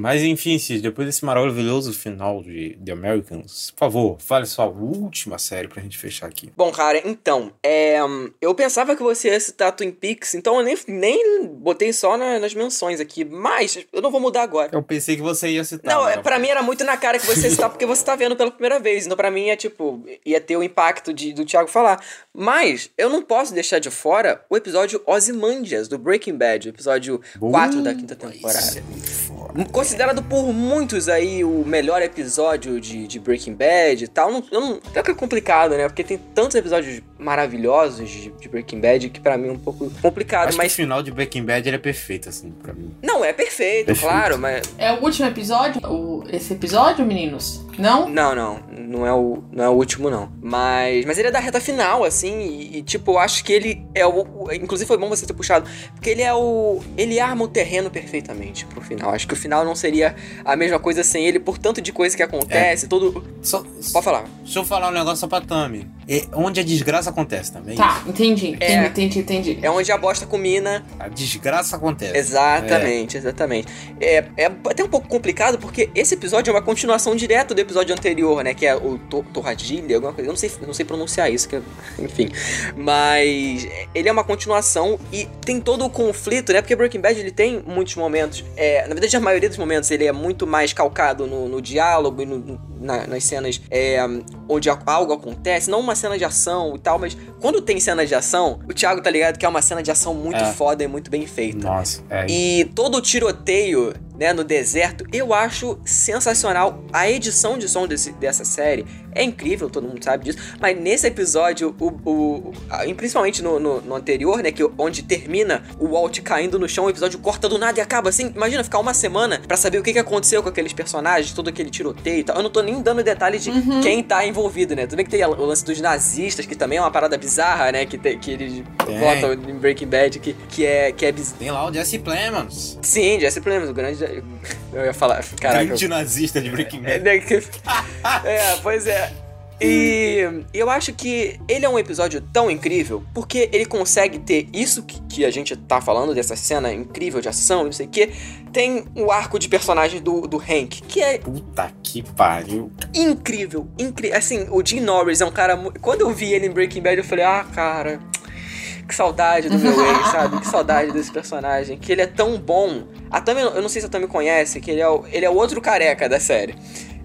Mas enfim, Cid, depois desse maravilhoso final de The Americans, por favor, fale sua última série pra gente fechar aqui. Bom, cara, então, é, eu pensava que você ia citar Twin Peaks, então eu nem, nem botei só na- nas menções aqui, mas eu não vou mudar agora. Eu pensei que você ia citar. Não, né? é, pra mim era muito na cara que você citar, porque você tá vendo pela primeira vez. Então, pra mim, é tipo, ia ter o impacto de, do Thiago falar. Mas eu não posso deixar de fora o episódio Ozymandias, do Breaking Bad, o episódio 4 da quinta temporada. Considerado por muitos aí o melhor episódio de, de Breaking Bad e tal. Não, eu não, até que é complicado, né? Porque tem tantos episódios maravilhosos de, de Breaking Bad que pra mim é um pouco complicado. Acho mas o final de Breaking Bad ele é perfeito, assim, pra mim. não, é perfeito, Perfeito. claro, mas É o último episódio? O, esse episódio, meninos? Não? Não, não, não é o, não é o último, não. Mas, mas ele é da reta final, assim, e, e, tipo, eu acho que ele é o, o- Inclusive foi bom você ter puxado, porque ele é o. Ele arma o terreno perfeitamente pro final. Acho que o final não seria a mesma coisa sem ele, por tanto de coisa que acontece, todo. Só, Pode falar. Deixa eu falar um negócio só pra Tami. é onde a desgraça acontece também. Tá, entendi, entendi, É. entendi, entendi. É onde a bosta culmina. A desgraça acontece. Exatamente, exatamente. É, é até um pouco complicado porque esse episódio é uma continuação direta do episódio anterior, né? Que é o to Torradilha, alguma coisa. Eu não sei, não sei pronunciar isso, que é- enfim. Mas ele é uma continuação e tem todo o conflito, né? Porque Breaking Bad ele tem muitos momentos. É, na verdade, a maioria dos momentos ele é muito mais calcado no, no diálogo e no- na- nas cenas é, onde algo acontece, não uma cena de ação e tal, mas quando tem cena de ação, o Thiago tá ligado que é uma cena de ação muito É. foda e muito bem feita. Nossa, é. E todo o tiroteio, né, no deserto, eu acho sensacional. A edição de som desse- dessa série é incrível, todo mundo sabe disso. Mas nesse episódio, o, o- e principalmente no, no- no anterior, né, que onde termina o Walt caindo no chão, o episódio corta do nada e acaba assim. Imagina ficar uma semana pra saber o que, que aconteceu com aqueles personagens, todo aquele tiroteio e tal. Eu não tô nem dando detalhes de quem tá envolvido, né? Tudo bem que tem o lance dos nazistas, que também é uma parada bizarra, né? Que, tem- que eles Tem. botam em Breaking Bad, que, que é, que é bizarro. Tem lá o Jesse Plemons. Sim, Jesse Plemons, o grande. Eu ia falar. Caraca. Grande nazista de Breaking É, Bad. né, que- é, pois é. E eu acho que ele é um episódio tão incrível porque ele consegue ter isso que, que a gente tá falando, dessa cena incrível de ação não sei o que. Tem o arco de personagem do, do Hank, que é Puta que pariu. incrível, incrível. Assim, o Jim Norris é um cara. Quando eu vi ele em Breaking Bad, eu falei, ah, cara. Que saudade do meu ex, sabe? Que saudade desse personagem. Que ele é tão bom. A Tami, eu não sei se a Tami conhece, que ele é o, ele é o outro careca da série.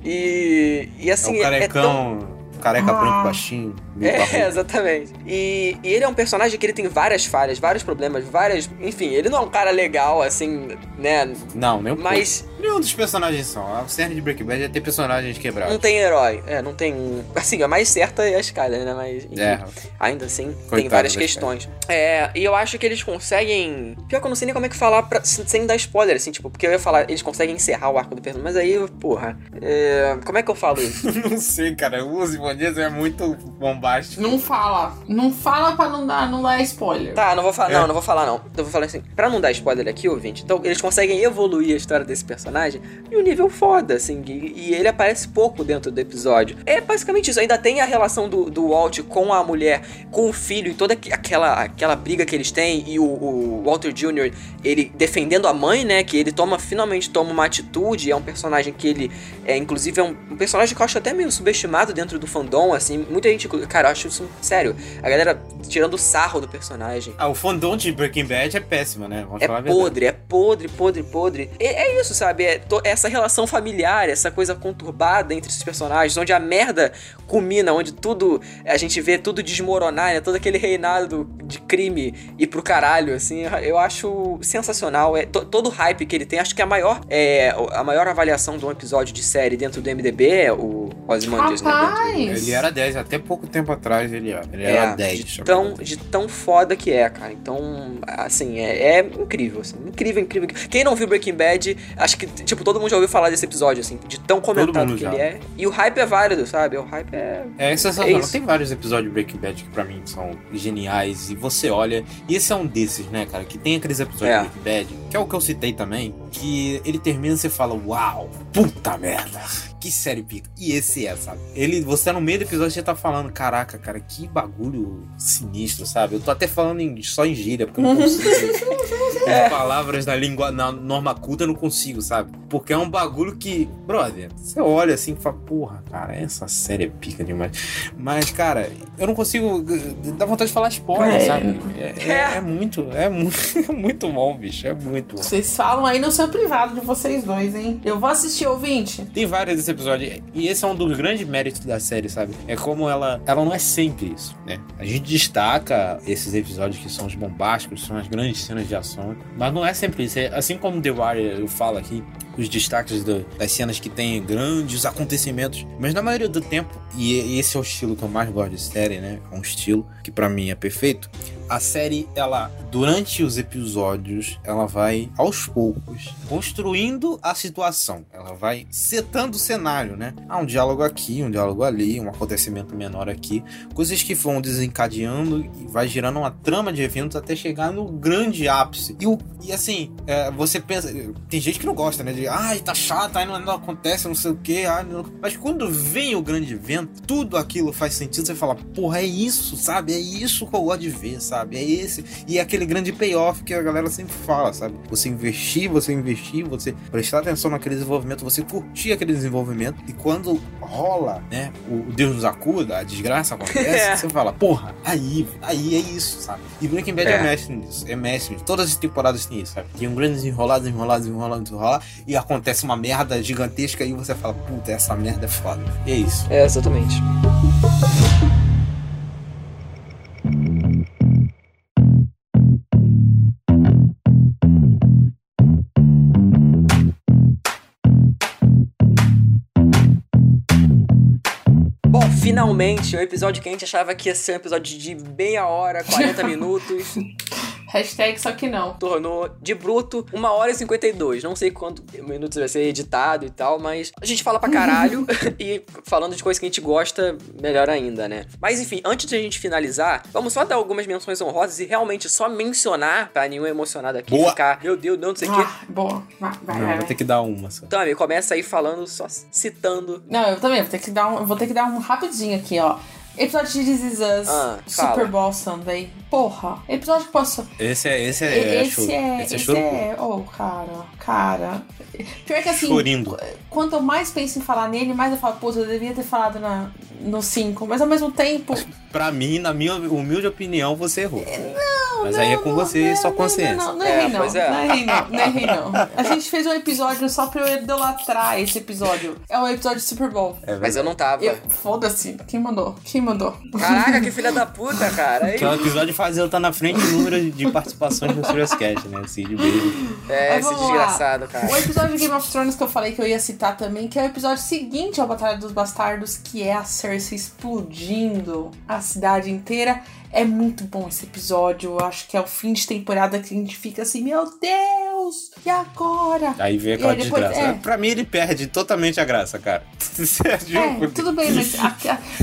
E, e assim, é o tão- carecão. Careca branco baixinho. é, barbudo. exatamente. E, e ele é um personagem que ele tem várias falhas, vários problemas, várias. Enfim, ele não é um cara legal, assim, né? Não, nem um Mas pouco. Nenhum dos personagens são. A cerne de Breaking Bad é ter personagens quebrados. não tem herói. É, não tem. Assim, a mais certa é a escada, né? Mas. enfim, É. Ainda assim, tem Coitado várias da questões. É, e eu acho que eles conseguem. Pior que eu não sei nem como é que falar pra- sem dar spoiler, assim, tipo, porque eu ia falar, eles conseguem encerrar o arco do personagem, mas aí, porra. é, como é que eu falo isso? não sei, cara. O Dias é muito bombástico. Não fala. Não fala pra não dar, não dar spoiler. Tá, não vou falar, É. não, não vou falar não. Eu vou falar assim, pra não dar spoiler aqui, ouvinte, então eles conseguem evoluir a história desse personagem em um nível foda, assim, e, e ele aparece pouco dentro do episódio. É basicamente isso, ainda tem a relação do, do Walt com a mulher, com o filho, e toda aqu- aquela, aquela briga que eles têm, e o, o Walter Jr., ele defendendo a mãe, né, que ele toma, finalmente toma uma atitude, é um personagem que ele, é, inclusive, é um, um personagem que eu acho até meio subestimado dentro do fandom, assim, muita gente, cara, eu acho isso, sério, a galera tirando sarro do personagem. Ah, o fandom de Breaking Bad é péssimo, né? Vamos É podre, é podre, podre, podre. É, é isso, sabe? É essa relação familiar, essa coisa conturbada entre esses personagens, onde a merda culmina, onde tudo. A gente vê tudo desmoronar, né? Todo aquele reinado de crime ir pro caralho, assim. Eu acho sensacional. É, to- todo o hype que ele tem, acho que a maior, é, a maior avaliação de um episódio de série dentro do MDB é o Ozymandias, né? Do-! Ele era 10, até pouco tempo atrás ele era. Ele É, era 10. de tão, de tão foda que é, cara. Então, assim, é, é incrível, assim. Incrível, incrível. Quem não viu Breaking Bad, acho que, tipo, todo mundo já ouviu falar desse episódio, assim, de tão comentado que já. ele é. E o hype é válido, sabe? O hype é. É sensacional. É. Tem vários episódios de Breaking Bad que pra mim são geniais. E você olha. E esse é um desses, né, cara? Que tem aqueles episódios É. de Breaking Bad, que é o que eu citei também. Que ele termina e você fala: Uau, puta merda. Que série pica. E esse é, sabe? Ele, você tá no meio do episódio você tá falando: Caraca, cara, que bagulho sinistro, sabe? Eu tô até falando em- só em gíria, porque eu não consigo. As palavras da língua, na norma culta, eu não consigo, sabe? Porque é um bagulho que, brother, você olha assim e fala, porra, cara, essa série é pica demais. Mas, cara, eu não consigo. Dá vontade de falar spoiler, É. sabe? É, é- é muito, é muito, é muito bom, bicho. É muito bom. Vocês falam aí no seu privado de vocês dois, hein? Eu vou assistir, ouvinte. Tem vários desse episódio. E esse é um dos grandes méritos da série, sabe? É como ela. Ela não é sempre isso, né? A gente destaca esses episódios que são os bombásticos, são as grandes cenas de ação. Mas não é sempre isso. É, assim como The Wire eu falo aqui, os destaques do- das cenas que tem grandes acontecimentos. Mas na maioria do tempo, e, esse é o estilo que eu mais gosto de série, né? É um estilo que pra mim é perfeito. a série, ela, durante os episódios, ela vai aos poucos construindo a situação. Ela vai setando o cenário, né? Há um diálogo aqui, um diálogo ali, um acontecimento menor aqui, coisas que vão desencadeando e vai girando uma trama de eventos até chegar no grande ápice. E, e assim, é, você pensa, tem gente que não gosta, né? De, ai, tá chato, ai, não, não acontece, não sei o que, ai, não. mas quando vem o grande evento, tudo aquilo faz sentido. Você fala, porra, é isso, sabe? É isso que eu gosto de ver, sabe? É esse. E é aquele grande payoff que a galera sempre fala, sabe? Você investir, você investir, você prestar atenção naquele desenvolvimento, você curtir aquele desenvolvimento. E quando rola, né? O Deus nos acuda, a desgraça acontece, você fala, porra, aí, aí é isso, sabe? E Breaking Bad é, É. é mestre nisso, é mestre. Todas as temporadas tem isso, sabe? Tem um grande desenrolar, desenrolar, desenrolar, desenrolar, e acontece uma merda gigantesca e você fala, puta, essa merda é foda. E é isso. É, exatamente. Bom, finalmente, um episódio que a gente achava que ia ser um episódio de meia hora, 40 minutos, Hashtag só que não. tornou de bruto 1 hora e 52. Não sei quanto minutos vai ser editado e tal, mas a gente fala pra caralho e falando de coisas que a gente gosta, melhor ainda, né? Mas enfim, antes de a gente finalizar, vamos só dar algumas menções honrosas e realmente só mencionar pra nenhum emocionado aqui Boa. ficar, meu Deus, não, não sei o. Ah, boa. Vai, vai, Não, vai. vou ter que dar uma só. Tami, começa aí falando, só citando. Não, eu também vou ter que dar um, vou ter que dar um rapidinho aqui, ó. Episódio de This Is Us, Ah, Super. Bowl Sunday. Porra, episódio que posso. Esse é, esse é, esse choro. é. Esse é Esse é. Oh, cara, cara. Pior que assim. Chorindo. Quanto eu mais penso em falar nele, mais eu falo, pô, eu devia ter falado na, no 5. Mas ao mesmo tempo. Pra mim, na minha humilde opinião, você errou. Não, Mas não, aí é com não, você e não, sua não, consciência. Não, não, não É, errei não. pois é. Não errei não, não errei não. A gente fez um episódio só pra eu idolatrar esse episódio. É o episódio de Super Bowl. É Mas eu não tava. Eu- Foda-se. Quem mandou? Quem mandou? Caraca, que filha da puta, cara. Que é um episódio faz eu estar na frente do número de participações no Serious Cast, né? Cid, beijo. É, Mas esse vamos lá. desgraçado, cara. O episódio de Game of Thrones que eu falei que eu ia citar também, que é o episódio seguinte ao Batalha dos Bastardos, que é a Cersei explodindo a cidade inteira. É muito bom esse episódio. Eu acho que é o fim de temporada que a gente fica assim, meu Deus! E agora? Aí vem aquela aí depois- desgraça. é. Pra mim, ele perde totalmente a graça, cara. É, tudo bem, mas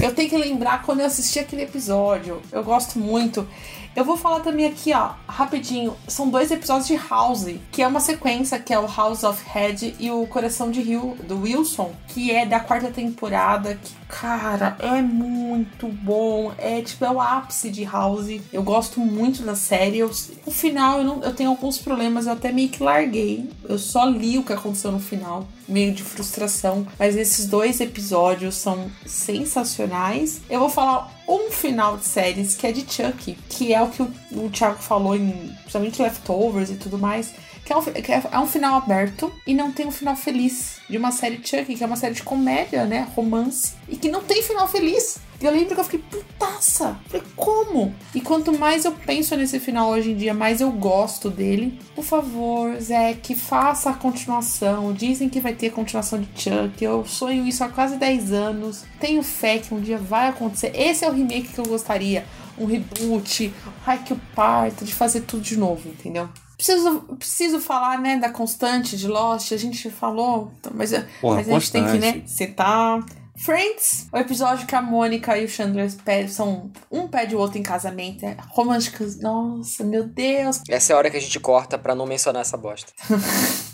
eu tenho que lembrar quando eu assisti aquele episódio. Eu gosto muito. Eu vou falar também aqui, ó, rapidinho. São dois episódios de House, que é uma sequência, que é o House of Head e o Coração de Rio, do Wilson, que é da quarta temporada, que, cara, é muito bom. É tipo, é o ápice de House. Eu gosto muito da série. Eu, o final, eu, não, eu tenho alguns problemas, eu até meio que larguei. Eu só li o que aconteceu no final meio de frustração. Mas esses dois episódios são sensacionais. Eu vou falar um final de séries que é de Chuck, que é o que o, Thiago falou em principalmente Leftovers e tudo mais. Que é, um, que é, é um final aberto e não tem um final feliz de uma série Chuck, que é uma série de comédia, né? Romance, e que não tem final feliz. E eu lembro que eu fiquei putaça. Falei, como? E quanto mais eu penso nesse final hoje em dia, mais eu gosto dele. Por favor, Zé, que faça a continuação. Dizem que vai ter continuação de Chuck. Eu sonho isso há quase 10 anos. Tenho fé que um dia vai acontecer. Esse é o remake que eu gostaria. Um reboot, ai que eu parto, de fazer tudo de novo, entendeu? Preciso, preciso falar, né, da constante de Lost. A gente falou, mas, Porra, mas a gente tem que, né, citar. Friends, o episódio que a Mônica e o Chandler são um pede o outro em casamento. É românticos. Nossa, meu Deus. Essa é a hora que a gente corta pra não mencionar essa bosta.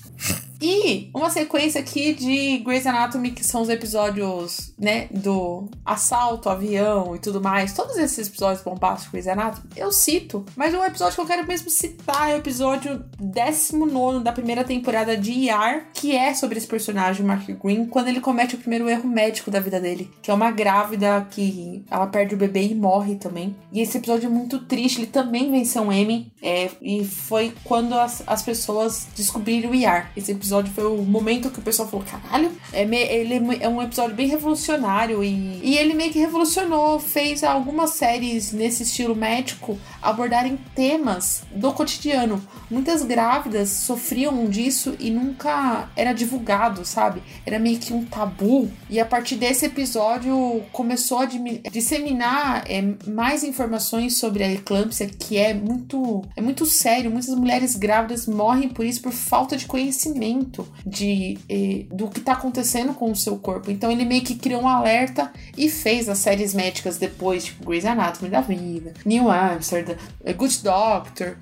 E uma sequência aqui de Grey's Anatomy, que são os episódios, né, do assalto, avião e tudo mais. Todos esses episódios bombásticos de Grey's Anatomy, eu cito. Mas um episódio que eu quero mesmo citar é o episódio 19 da primeira temporada de ER, que é sobre esse personagem, Mark Green, quando ele comete o primeiro erro médico da vida dele, que é uma grávida que ela perde o bebê e morre também. E esse episódio é muito triste, ele também venceu um Emmy, é, e foi quando as, as pessoas descobriram o ER. Esse episódio episódio foi o momento que o pessoal falou: caralho, é me- ele é é um episódio bem revolucionário e, e ele meio que revolucionou, fez algumas séries nesse estilo médico abordarem temas do cotidiano. Muitas grávidas sofriam disso e nunca era divulgado, sabe? Era meio que um tabu. E a partir desse episódio começou a disseminar é, mais informações sobre a eclâmpsia, que é muito, é muito sério. Muitas mulheres grávidas morrem por isso, por falta de conhecimento de, eh, do que tá acontecendo com o seu corpo. Então ele meio que criou um alerta e fez as séries médicas depois, tipo Grey's Anatomy da vida, New Amsterdam, eh, Good Doctor.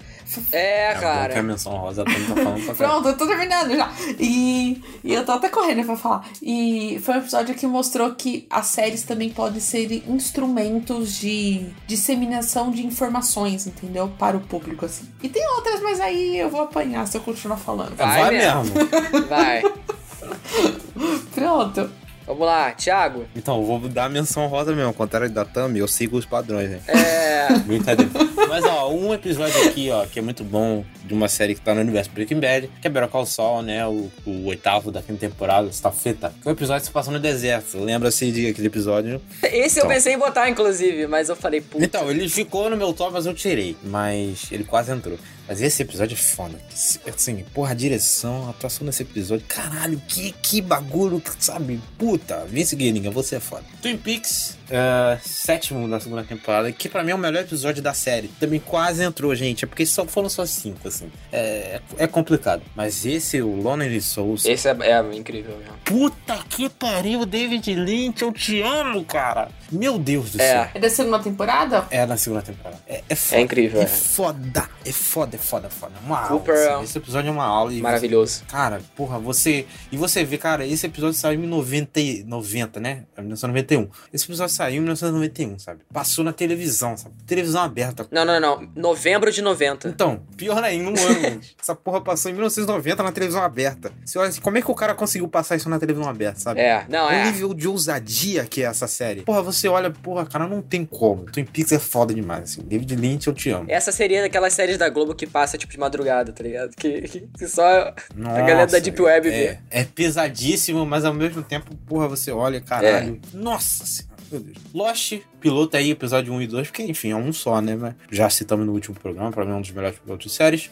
É, É bom que a cara. menção rosa tá falando pra. Pronto, eu tô terminando já. E, e eu tô até correndo pra falar. E foi um episódio que mostrou que as séries também podem ser instrumentos de disseminação de informações, entendeu? Para o público, assim. E tem outras, mas aí eu vou apanhar se eu continuar falando. Vai Vai mesmo. mesmo. Vai. Pronto. Vamos lá, Thiago. Então, eu vou dar a menção rosa mesmo. Ao contrário da Tami, eu sigo os padrões, né? É. Brincadeira. Mas, ó, um episódio aqui, ó, que é muito bom, de uma série que tá no universo Breaking Bad, que é Better Call Saul, né? O, o oitavo da quinta temporada, Stafeta. Que um episódio se passa no deserto. Lembra-se de aquele episódio? Esse eu Então. pensei em botar, inclusive, mas eu falei, puta. Então, ele ficou no meu top, mas eu tirei. Mas ele quase entrou. Mas esse episódio é foda. Assim, porra, a direção, a atuação desse episódio. Caralho, que, que bagulho, sabe? Puta, Vince Gilligan, você é foda. Twin Peaks, é, sétimo da segunda temporada, que pra mim é o melhor episódio da série. Também quase entrou, gente. É porque só foram só cinco, assim. É, é complicado. Mas esse, o Lonely Souls. Esse é, é incrível mesmo. Puta que pariu, David Lynch, eu te amo, cara. Meu Deus do É. céu. É da segunda temporada? É na segunda temporada. É, é foda. É incrível, É é. foda. É foda, é foda, é foda. Uma Cooper aula. é assim. Esse episódio é uma aula. E Maravilhoso. você- cara, porra, você. E você vê, cara, esse episódio saiu em 90, e- 90 né? É 1991. Esse episódio saiu em 1991, sabe? Passou na televisão, sabe? Televisão aberta. Não, não, não. Novembro de 90. Então, pior ainda, um ano. gente. Essa porra passou em 1990 na televisão aberta. Você olha assim, como é que o cara conseguiu passar isso na televisão aberta, sabe? É, não, O é. nível de ousadia que é essa série. Porra, você olha, porra, cara, não tem como. Twin Peaks é foda demais, assim. David Lynch, eu te amo. Essa seria daquelas séries da Globo que passa, tipo, de madrugada, tá ligado? Que, que- que só a Nossa, galera da Deep Web vê. é, é pesadíssimo, mas ao mesmo tempo, porra, você olha, caralho. Nossa senhora, meu Deus. Lost, piloto aí, episódio 1 e 2, porque enfim, é um só, né? Mas já citamos no último programa, pra mim é um dos melhores pilotos de séries.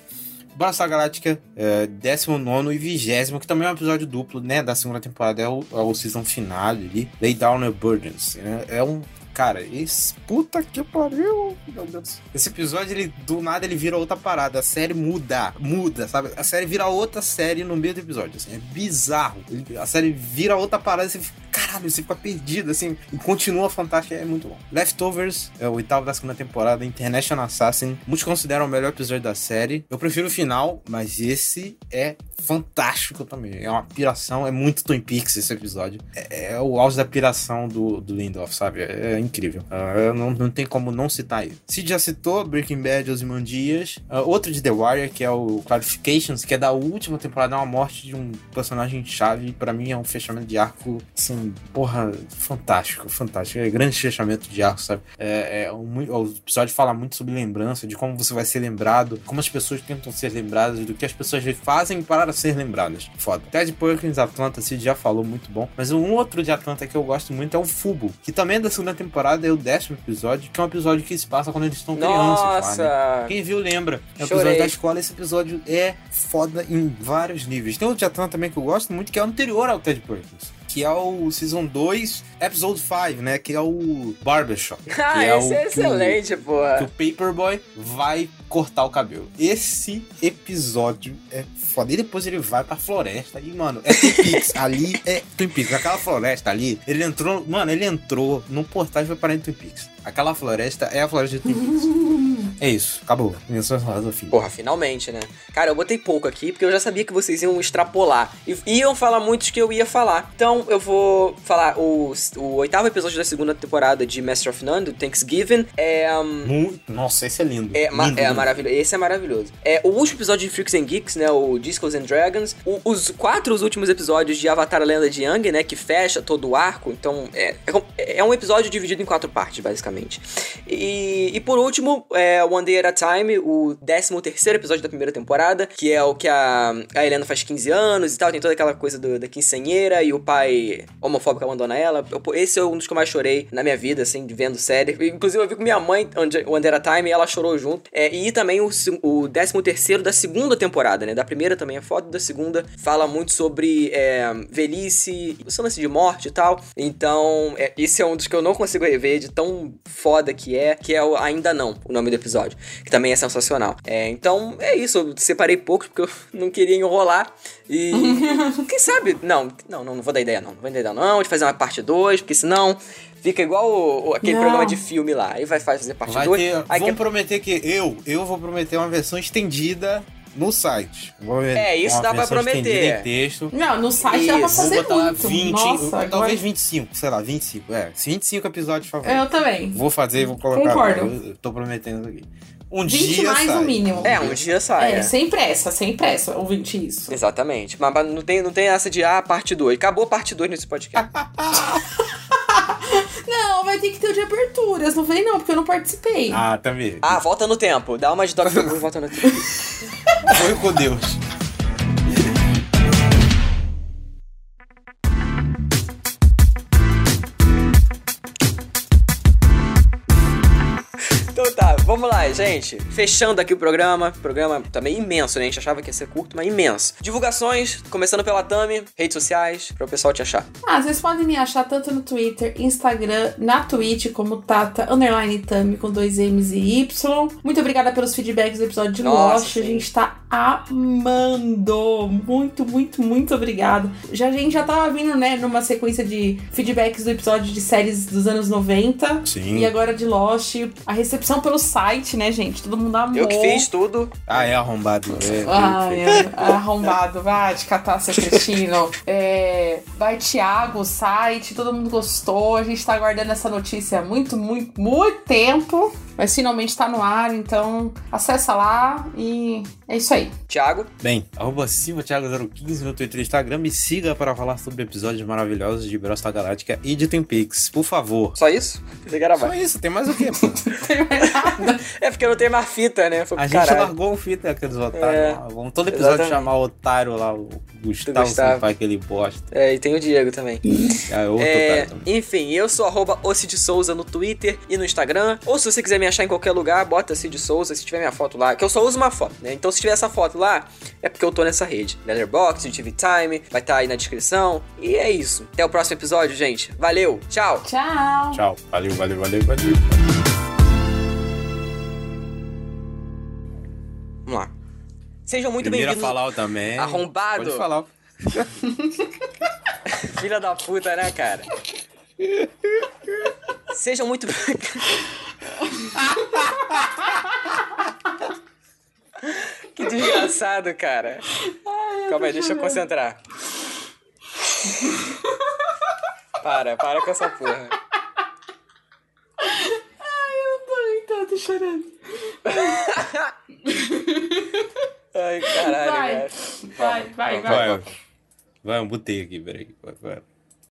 Battlestar Galáctica, é, 19 e 20, que também é um episódio duplo, né? Da segunda temporada, é o, é o season finale ali. Lay Down Your Burdens. né, É um. Cara, esse. Puta que pariu! Meu Deus. Esse episódio, ele, do nada, ele vira outra parada. A série muda. Muda, sabe? A série vira outra série no meio do episódio. Assim, é bizarro. A série vira outra parada. Você fica, caralho, você fica perdido, assim. E continua fantástica. É muito bom. Leftovers, é o oitavo da segunda temporada. International Assassin. Muitos consideram o melhor episódio da série. Eu prefiro o final, mas esse é fantástico também. É uma piração. É muito Twin Peaks esse episódio. É, é o auge da piração do, do Lindelof, sabe? É incrível. Ah, não, não tem como não citar ele. Cid já citou Breaking Bad, Ozymandias. Uh, outro de The Wire, que é o Clarifications, que é da última temporada, é uma morte de um personagem chave. Pra mim é um fechamento de arco, assim, porra, fantástico, fantástico. É grande fechamento de arco, sabe? É, é um- o episódio fala muito sobre lembrança, de como você vai ser lembrado, como as pessoas tentam ser lembradas, do que as pessoas fazem para ser lembradas. Foda. Ted Perkins, Atlanta, Cid já falou muito bom. Mas um outro de Atlanta que eu gosto muito é o Fubo, que também é da segunda temporada, é o décimo episódio, que é um episódio que se passa quando eles estão crianças. lá, né? Nossa! Quem viu lembra. É o Chorei. episódio da escola. Esse episódio é foda em vários níveis. Tem outro Atlanta também que eu gosto muito, que é o anterior ao Ted Perkins. Que é o Season 2, Episode 5, né? Que é o Barbershop. Ah, é esse o é o- excelente, porra. que o Paperboy vai cortar o cabelo. Esse episódio é foda. E depois ele vai pra floresta. E, mano, é Twin Peaks. ali é Twin Peaks. Aquela floresta ali, ele entrou. Mano, ele entrou no portal e foi parar em Twin Peaks. Aquela floresta é a floresta de Twin Peaks. é isso, acabou. Menções honrosas ao fim. Porra, finalmente, né? Cara, eu botei pouco aqui porque eu já sabia que vocês iam extrapolar. E iam falar muitos que eu ia falar. Então eu vou falar o, o oitavo episódio da segunda temporada de Master of None, do Thanksgiving. É. um, Nossa, esse é lindo. É, ma- lindo, é lindo. maravilhoso. Esse é maravilhoso. É o último episódio de Freaks and Geeks, né? O Discos and Dragons. O- os quatro últimos episódios de Avatar a Lenda de Yang, né? Que fecha todo o arco. Então, é, é, é um episódio dividido em quatro partes, basicamente. E, e por último, é One Day at a Time, o 13 terceiro episódio da primeira temporada, que é o que a, a Helena faz 15 anos e tal, tem toda aquela coisa do, da quinceanheira e o pai homofóbico abandona ela. Eu- esse é um dos que eu mais chorei na minha vida, assim, vendo série. Inclusive, eu vi com minha mãe, One Day at a Time, e ela chorou junto. É, e também o, o 13 terceiro da segunda temporada, né? Da primeira também é foda, da segunda fala muito sobre é, velhice, esse lance de morte e tal. Então, é, esse é um dos que eu não consigo rever, de tão foda que é, que é o Ainda Não, o nome do episódio, que também é sensacional. É, então, é isso, eu separei poucos porque eu não queria enrolar. E quem sabe? Não, não, não, não vou dar ideia não, não vou dar ideia não, de fazer uma parte 2, porque senão fica igual o- o- aquele Não. programa de filme lá. Aí vai fazer parte Vai 2. ter, aí vamos que- prometer que eu, eu vou prometer uma versão estendida no site. Vou É, isso dá pra prometer. Em texto. Não, no site dá pra Isso. Vou fazer botar muito. 20, Nossa, talvez agora... 25, sei lá, 25. É, 25 episódios, por favor. Eu também. Vou fazer e vou colocar. Concordo. Eu, eu tô prometendo aqui. Um 20 dia mais sai. o mínimo. É, um dia sai. É, é. sem pressa, sem pressa, ouvinte isso. Exatamente. Mas, mas não, tem, não tem essa de, ah, parte 2. Acabou parte 2 nesse podcast. Não, vai ter que ter o de aberturas, não vem não, porque eu não participei. Ah, também. ah, volta no tempo. Dá uma de Doctor Who e volta no tempo. Foi com Deus. Vamos lá, gente. Fechando aqui o programa. Programa também imenso, né? A gente achava que ia ser curto, mas imenso. Divulgações, começando pela Tami, redes sociais, para o pessoal te achar. Ah, vocês podem me achar tanto no Twitter, Instagram, na Twitch, como Tata Underline Tami com dois M's e Y. Muito obrigada pelos feedbacks do episódio de Nossa, Lost. sim. A gente tá amando. Muito, muito, muito obrigada. Já, a gente já tava vindo, né, numa sequência de feedbacks do episódio de séries dos anos 90. Sim. E agora de Lost. A recepção pelo site, né, gente? Todo mundo amou. Eu que fiz tudo. Ah, é arrombado. É, Ai, é, arrombado, vai te catar, seu cretino. É, vai, Thiago, o site, todo mundo gostou. A gente tá aguardando essa notícia há muito, muito, muito tempo. Mas finalmente tá no ar, então acessa lá e é isso aí. Thiago, Bem, arroba SilvaThiago015 no Twitter e Instagram. Me siga para falar sobre episódios maravilhosos de Battlestar Galáctica e de Peaks, por favor. só isso? Você gravar. Só isso, tem mais o quê, pô? É porque não tem mais fita, né? Foi A gente caralho. largou o fita aqueles otários É, lá. Vamos todo episódio exatamente. chamar o otário lá, o Gustavo, Gustavo. Sampaio, aquele bosta. É, e tem o Diego também. É, outro É, otário também. enfim, eu sou arroba o Cid Souza no Twitter e no Instagram. Ou se você quiser me achar em qualquer lugar, bota Cid Souza, se tiver minha foto lá. Que eu só uso uma foto, né? Então se tiver essa foto lá, é porque eu tô nessa rede. Letterboxd, TV Time, vai estar aí na descrição. E é isso. Até o próximo episódio, gente. Valeu, tchau! Tchau! Tchau. Valeu, valeu, valeu, valeu. Vamos lá. Sejam muito bem-vindos. falar também. Arrombado. Pode falar. Filha da puta, né, cara? Sejam muito. que desgraçado, cara. Calma aí, deixa eu concentrar. Para, para com essa porra. Ai, eu tô chorando. Ai, caralho, Vai, velho. vai, vai, vai. Vai, vai, eu botei aqui, peraí. Vai, vai.